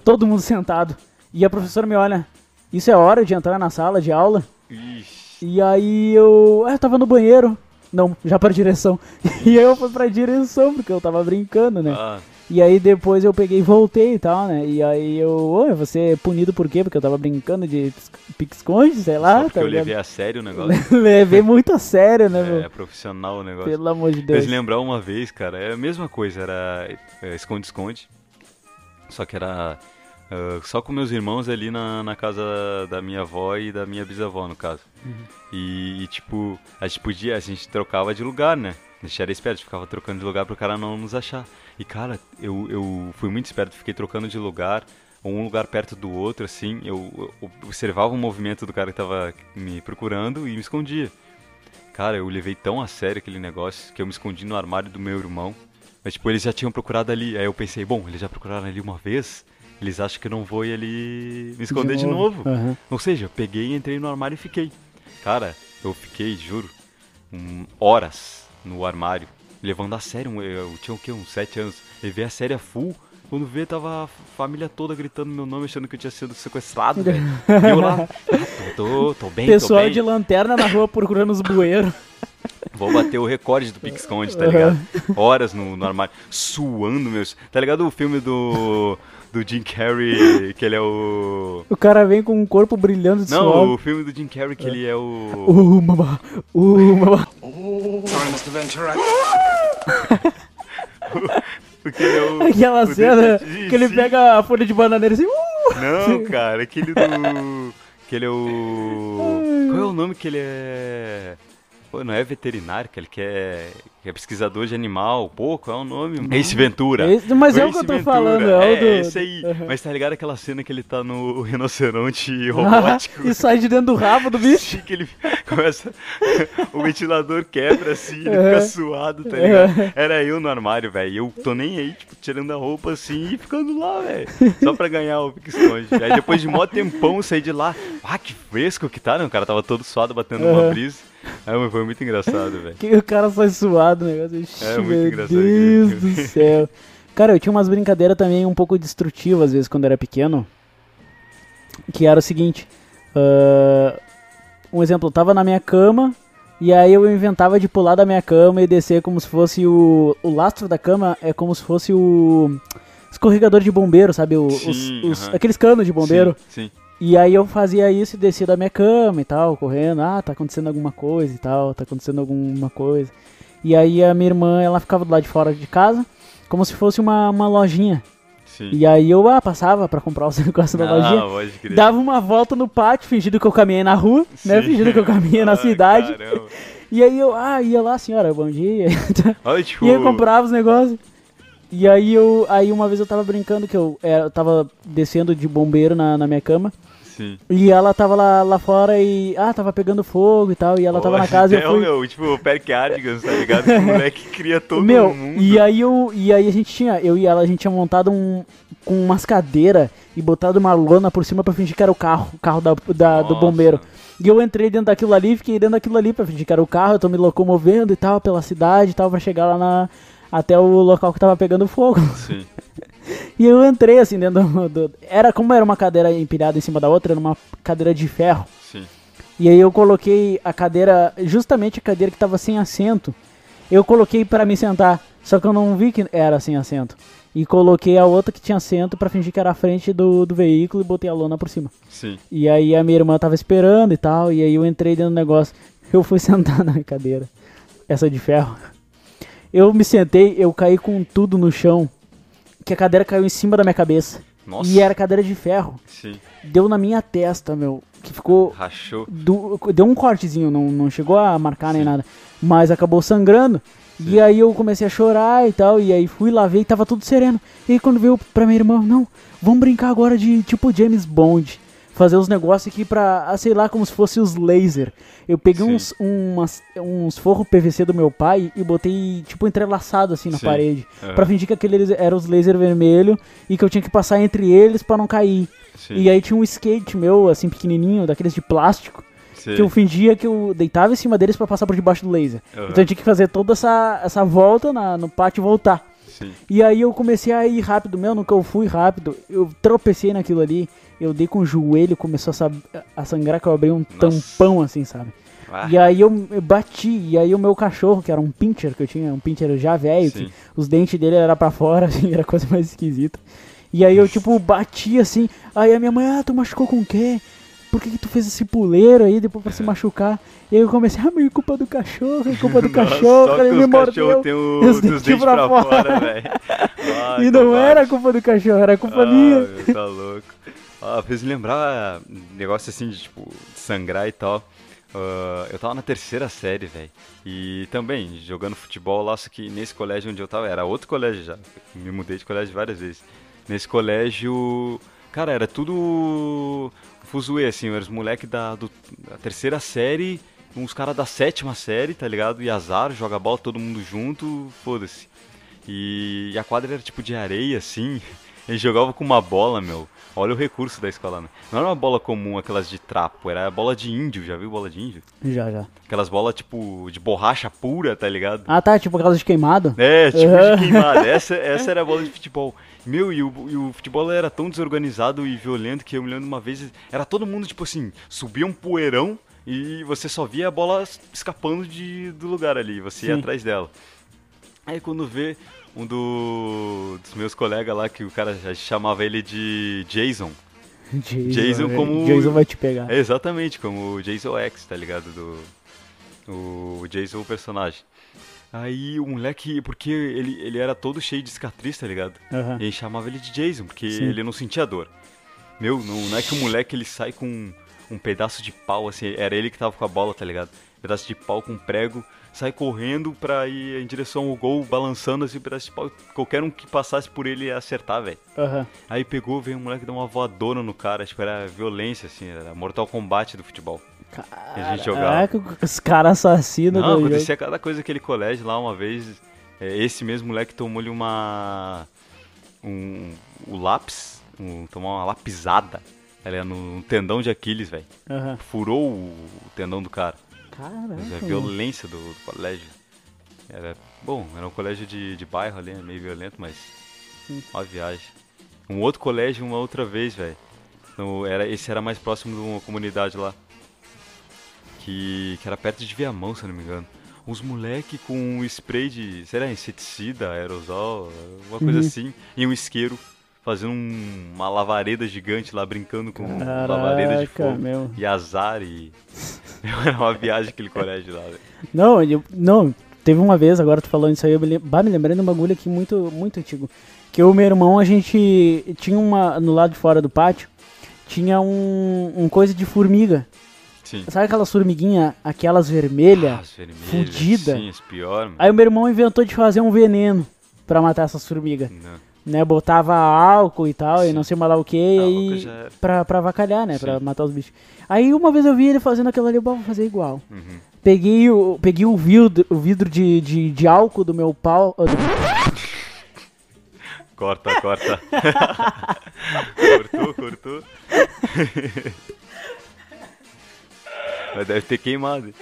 todo mundo sentado. E a professora me olha, isso é hora de entrar na sala de aula? Ixi. E aí eu, ah, eu tava no banheiro. Não, já pra direção. E aí eu fui pra direção, porque eu tava brincando, né? Ah, E aí depois eu peguei e voltei e tal, né? E aí eu, oi, você é punido por quê? Porque eu tava brincando de pique-esconde, sei lá, só porque tá eu ligado? levei a sério o negócio. Levei muito a sério, né, É, meu? profissional o negócio. Pelo amor de Deus. Fez lembrar uma vez, cara, é a mesma coisa, era é, esconde-esconde. Só que era ah, só com meus irmãos ali na, na casa da minha avó e da minha bisavó, no caso. E, e, tipo, a gente podia, a gente trocava de lugar, né? A gente era esperto, ficava trocando de lugar pro cara não nos achar. E, cara, eu, eu fui muito esperto, fiquei trocando de lugar, um lugar perto do outro, assim. Eu, eu observava o movimento do cara que tava me procurando e me escondia. Cara, eu levei tão a sério aquele negócio que eu me escondi no armário do meu irmão. Mas, tipo, eles já tinham procurado ali. Aí eu pensei, bom, eles já procuraram ali uma vez, eles acham que eu não vou ali me esconder de novo. Aham. Ou seja, eu peguei, entrei no armário e fiquei. Cara, eu fiquei, juro, um, horas no armário, levando a sério. um- Eu, tinha o quê? Uns sete anos. Levei a sério a full. Quando vê, tava a família toda gritando meu nome, achando que eu tinha sido sequestrado, velho. E eu lá, ah, tô, tô, tô bem, tô Pessoal bem. de lanterna na rua procurando os bueiros. Vou bater o recorde do pique-esconde, tá ligado? Horas no, no armário, suando, meus. Tá ligado o filme do. Do Jim Carrey, que ele é o. O cara vem com um corpo brilhando de Não, suor. o filme do Jim Carrey, que ele é o. Uh, mamá. Uh, mamá. Porque ele é o. Aquela o cena detetive, que ele sim. pega a folha de bananeira assim. Uh! Não, cara, aquele do. Que ele é o. Qual é o nome que ele é. Pô, não é veterinário, que ele que é, que é pesquisador de animal. Qual é o nome? Ace Ventura. Esse- mas é o que eu tô Ventura. falando, é o É, do- esse aí. Aham. Mas tá ligado aquela cena que ele tá no rinoceronte robótico? e sai de dentro do rabo do bicho. Sim, que ele começa. o ventilador quebra assim, ele fica suado, tá ligado? Era eu no armário, velho. Eu tô nem aí, tipo, tirando a roupa assim e ficando lá, velho. Só pra ganhar o pique-esconde. Aí depois de mó tempão eu saí de lá. Ah, que fresco que tá, né? O cara tava todo suado, batendo uma brisa. Aí mas foi muito engraçado, velho. Que o cara sai suado, o negócio. É, muito meu engraçado Deus aquele do céu. Cara, eu tinha umas brincadeiras também um pouco destrutivas, às vezes, quando era pequeno. Que era o seguinte. ah, um exemplo, eu tava na minha cama. E aí eu inventava de pular da minha cama e descer como se fosse o. O lastro da cama é como se fosse o. Escorregador de bombeiro, sabe? O- os- Sim, os- aham. aqueles canos de bombeiro. Sim, sim. E aí eu fazia isso e descia da minha cama e tal, correndo. Ah, tá acontecendo alguma coisa e tal, tá acontecendo alguma coisa. E aí a minha irmã, ela ficava do lado de fora de casa, como se fosse uma, uma lojinha. sim. E aí eu, ah, passava pra comprar os negócios da ah, lojinha. Dava uma volta no pátio, fingindo que eu caminhei na rua, né? Sim. Fingindo que eu caminhei na Ah, cidade. caramba. E aí eu, ah, ia lá, senhora, bom dia. Tipo. E aí eu comprava os negócios. E aí eu, aí uma vez eu tava brincando que eu, era, eu tava descendo de bombeiro na, na minha cama. Sim. E ela tava lá, lá fora e. Ah, tava pegando fogo e tal. E ela tava na casa e eu é, fui. meu, tipo, o Perk Cardigans, tá ligado? Que o moleque cria todo Meu, mundo. e aí eu. E aí a gente tinha. Eu e ela, a gente tinha montado um. Com umas cadeiras e botado uma lona por cima pra fingir que era o carro, o carro da, da- do bombeiro. E eu entrei dentro daquilo ali, fiquei dentro daquilo ali pra fingir que era o carro, eu tô me locomovendo e tal, pela cidade e tal, pra chegar lá na. Até o local que tava pegando fogo. Sim. E eu entrei assim dentro do, do- Era como era uma cadeira empilhada em cima da outra, era uma cadeira de ferro. Sim. E aí eu coloquei a cadeira, justamente a cadeira que tava sem assento, eu coloquei pra me sentar, só que eu não vi que era sem assento. E coloquei a outra que tinha assento pra fingir que era a frente do, do veículo e botei a lona por cima. Sim. E aí a minha irmã tava esperando e tal, e aí eu entrei dentro do negócio. Eu fui sentar na cadeira, essa de ferro. Eu me sentei, eu caí com tudo no chão, que a cadeira caiu em cima da minha cabeça. Nossa. E era cadeira de ferro. Sim. Deu na minha testa, meu, que ficou Rachou. do- deu um cortezinho, não, não chegou a marcar nem nada, mas acabou sangrando. E aí eu comecei a chorar e tal, e aí fui lá ver e tava tudo sereno. E aí quando veio pra minha irmã, não, vamos brincar agora de tipo James Bond. Fazer os negócios aqui pra, ah, sei lá, como se fosse os laser. Eu peguei Sim. uns, umas, uns forros PVC do meu pai e botei, tipo, entrelaçado assim na Sim. parede. Aham. Pra fingir que aqueles eram os laser vermelho e que eu tinha que passar entre eles pra não cair. Sim. E aí tinha um skate meu, assim, pequenininho, daqueles de plástico, Sim. que eu fingia que eu deitava em cima deles pra passar por debaixo do laser. Aham. Então eu tinha que fazer toda essa, essa volta na- no pátio e voltar. Sim. E aí eu comecei a ir rápido, meu, que eu fui rápido, eu tropecei naquilo ali, eu dei com o joelho, começou a, a sangrar, que eu abri um tampão assim, sabe? Ah, E aí eu, eu bati, e aí o meu cachorro, que era um pincher que eu tinha, um pincher já velho, que os dentes dele era pra fora, assim, era a coisa mais esquisita. E aí eu, tipo, bati assim, aí a minha mãe, ah, tu machucou com o quê? Por que, que tu fez esse puleiro aí depois pra se machucar? E aí eu comecei, ah, mas é culpa do cachorro, é culpa do Nossa, cachorro, ele me mordeu. o- os dentes dentes pra pra fora. fora, velho. E não era culpa do cachorro, era culpa Ah, minha. meu, tá louco. Ah, fez lembrar negócio assim de tipo sangrar e tal. Ah, eu tava na terceira série, velho. E também jogando futebol lá, só que nesse colégio onde eu tava, era outro colégio já. Me mudei de colégio várias vezes. Nesse colégio, cara, era tudo fuzuê, assim, eram os moleques da, da terceira série, uns caras da sétima série, tá ligado? E azar, joga bola todo mundo junto, foda-se. E, a quadra era tipo de areia, assim. Eles jogavam com uma bola, meu. Olha o recurso da escola, né? Não era uma bola comum, aquelas de trapo, era bola de índio, já viu bola de índio? Já, já. Aquelas bolas tipo de borracha pura, tá ligado? Ah, tá, tipo aquelas de queimado? É, tipo Aham. de queimada. Essa, essa era a bola de futebol. Meu, e o, e o futebol era tão desorganizado e violento que eu me lembro uma vez, era todo mundo, tipo assim, subia um poeirão e você só via a bola escapando de, do lugar ali, você ia Sim. atrás dela. Aí quando vê um do- dos meus colegas lá, que o cara já chamava ele de Jason. Jason, Jason é, como- Jason vai te pegar. É exatamente, como o Jason X, tá ligado? Do, o Jason, o personagem. Aí o moleque, porque ele, ele era todo cheio de cicatriz, tá ligado? Aham. E chamava ele de Jason, porque Sim. ele não sentia dor. Meu, não, não é que o moleque ele sai com um pedaço de pau, assim, era ele que tava com a bola, tá ligado? Pedaço de pau com prego, sai correndo pra ir em direção ao gol, balançando assim, pau. Qualquer um que passasse por ele ia acertar, velho. Aham. Aí pegou, veio um moleque dar uma voadora no cara, tipo, era violência, assim, era Mortal Kombat do futebol. Que a gente jogava. Caraca, os caras assassinos Não, do jogo. acontecia cada coisa naquele colégio lá uma vez. é, esse mesmo moleque tomou-lhe uma. Um. O lápis. Um, tomou uma lapisada. Ela no, no tendão de Aquiles, velho. Aham. Furou o tendão do cara. Caraca. Mas é mano. violência do, do colégio. Era. Bom, era um colégio de, de bairro ali, né, meio violento, mas. Uma viagem. Um outro colégio uma outra vez, velho. Era, esse era mais próximo de uma comunidade lá. Que, que era perto de Viamão, se não me engano. Uns moleque com um spray de, sei lá, inseticida, aerosol, uma coisa Uhum. assim, e um isqueiro, fazendo um- uma lavareda gigante lá, brincando com Caraca, lavareda de fogo. meu. E azar e. Era uma viagem aquele colégio lá, velho. Não, eu, não, teve uma vez, agora tu falando isso aí, eu me, bah, me lembrei de um bagulho aqui muito, muito antigo. Que eu e meu irmão, a gente tinha uma, no lado de fora do pátio, tinha um, um coisa de formiga. Sim. Sabe aquelas formiguinhas, aquelas vermelhas? as vermelhas, fudida. Sim, as pior, mano. Aí o meu irmão inventou de fazer um veneno pra matar essas formigas. Não. Né, botava álcool e tal, e Sim. não sei mais lá o que, Ah, e aí já era. pra, pra avacalhar, né, pra Sim. matar os bichos. Aí uma vez eu vi ele fazendo aquilo ali, eu "Bah, vou fazer igual. Uhum. Peguei o, peguei o vidro, o vidro de, de, de álcool do meu pau. do- Corta, corta. cortou, cortou. Mas deve ter queimado.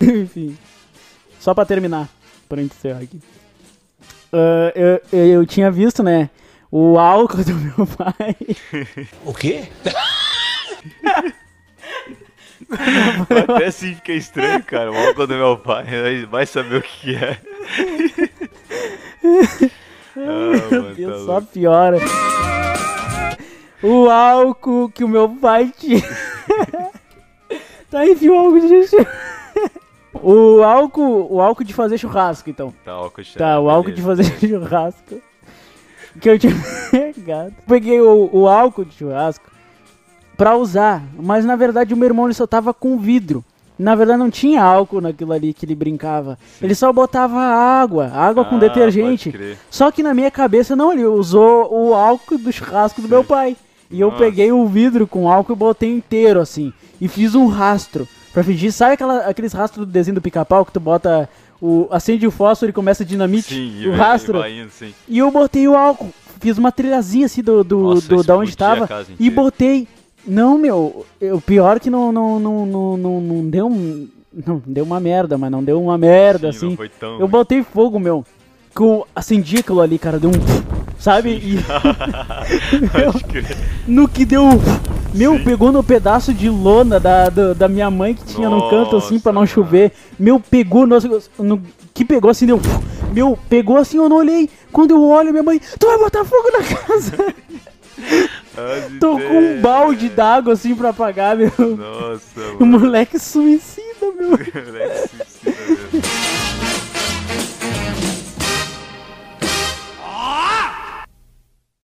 Enfim. Só pra terminar, pra gente encerrar aqui. Ah, eu, eu, eu tinha visto, né? O álcool do meu pai. O quê? Até assim fica estranho, cara. O álcool do meu pai. vai- Vai saber o que é. ah, mano, Deus, tá só louco. piora. O álcool que o meu pai tinha. tá enfim, o álcool de O álcool, o álcool de fazer churrasco, então. Tá, álcool. Tá, o álcool de fazer churrasco. Que eu tinha pegado. Peguei o, o álcool de churrasco pra usar. Mas na verdade o meu irmão ele só tava com vidro. Na verdade não tinha álcool naquilo ali que ele brincava. Ele só botava água, água com Ah, detergente. pode crer. Só que na minha cabeça não, ele usou o álcool do churrasco do meu pai. E eu Nossa. peguei o vidro com álcool e botei inteiro assim. E fiz um rastro. Pra fingir, sabe aquela, aqueles rastros do desenho do pica-pau que tu bota o. acende o fósforo e começa a dinamite? Sim, o rastro. e vai indo. E eu botei o álcool. Fiz uma trilhazinha assim do, do, Nossa, do- da onde tava. E botei. Não, meu. O pior que não, não, não, não, não, não deu um. Não, deu uma merda, mas não deu uma merda, Sim, assim. tão Eu botei fogo, meu. Que eu acendi aquilo ali, cara. Deu um. Sabe? E. Meu, Pode crer. no que deu. Meu, pegou no pedaço de lona da, da, da minha mãe que tinha no canto assim pra não Nossa, chover. Meu, pegou no, no- Que pegou assim, deu. Meu, pegou assim, eu não olhei. Quando eu olho, minha mãe, tu vai botar fogo na casa? As Tô com um balde d'água assim pra apagar, meu. Nossa, O mano. moleque suicida, meu. Moleque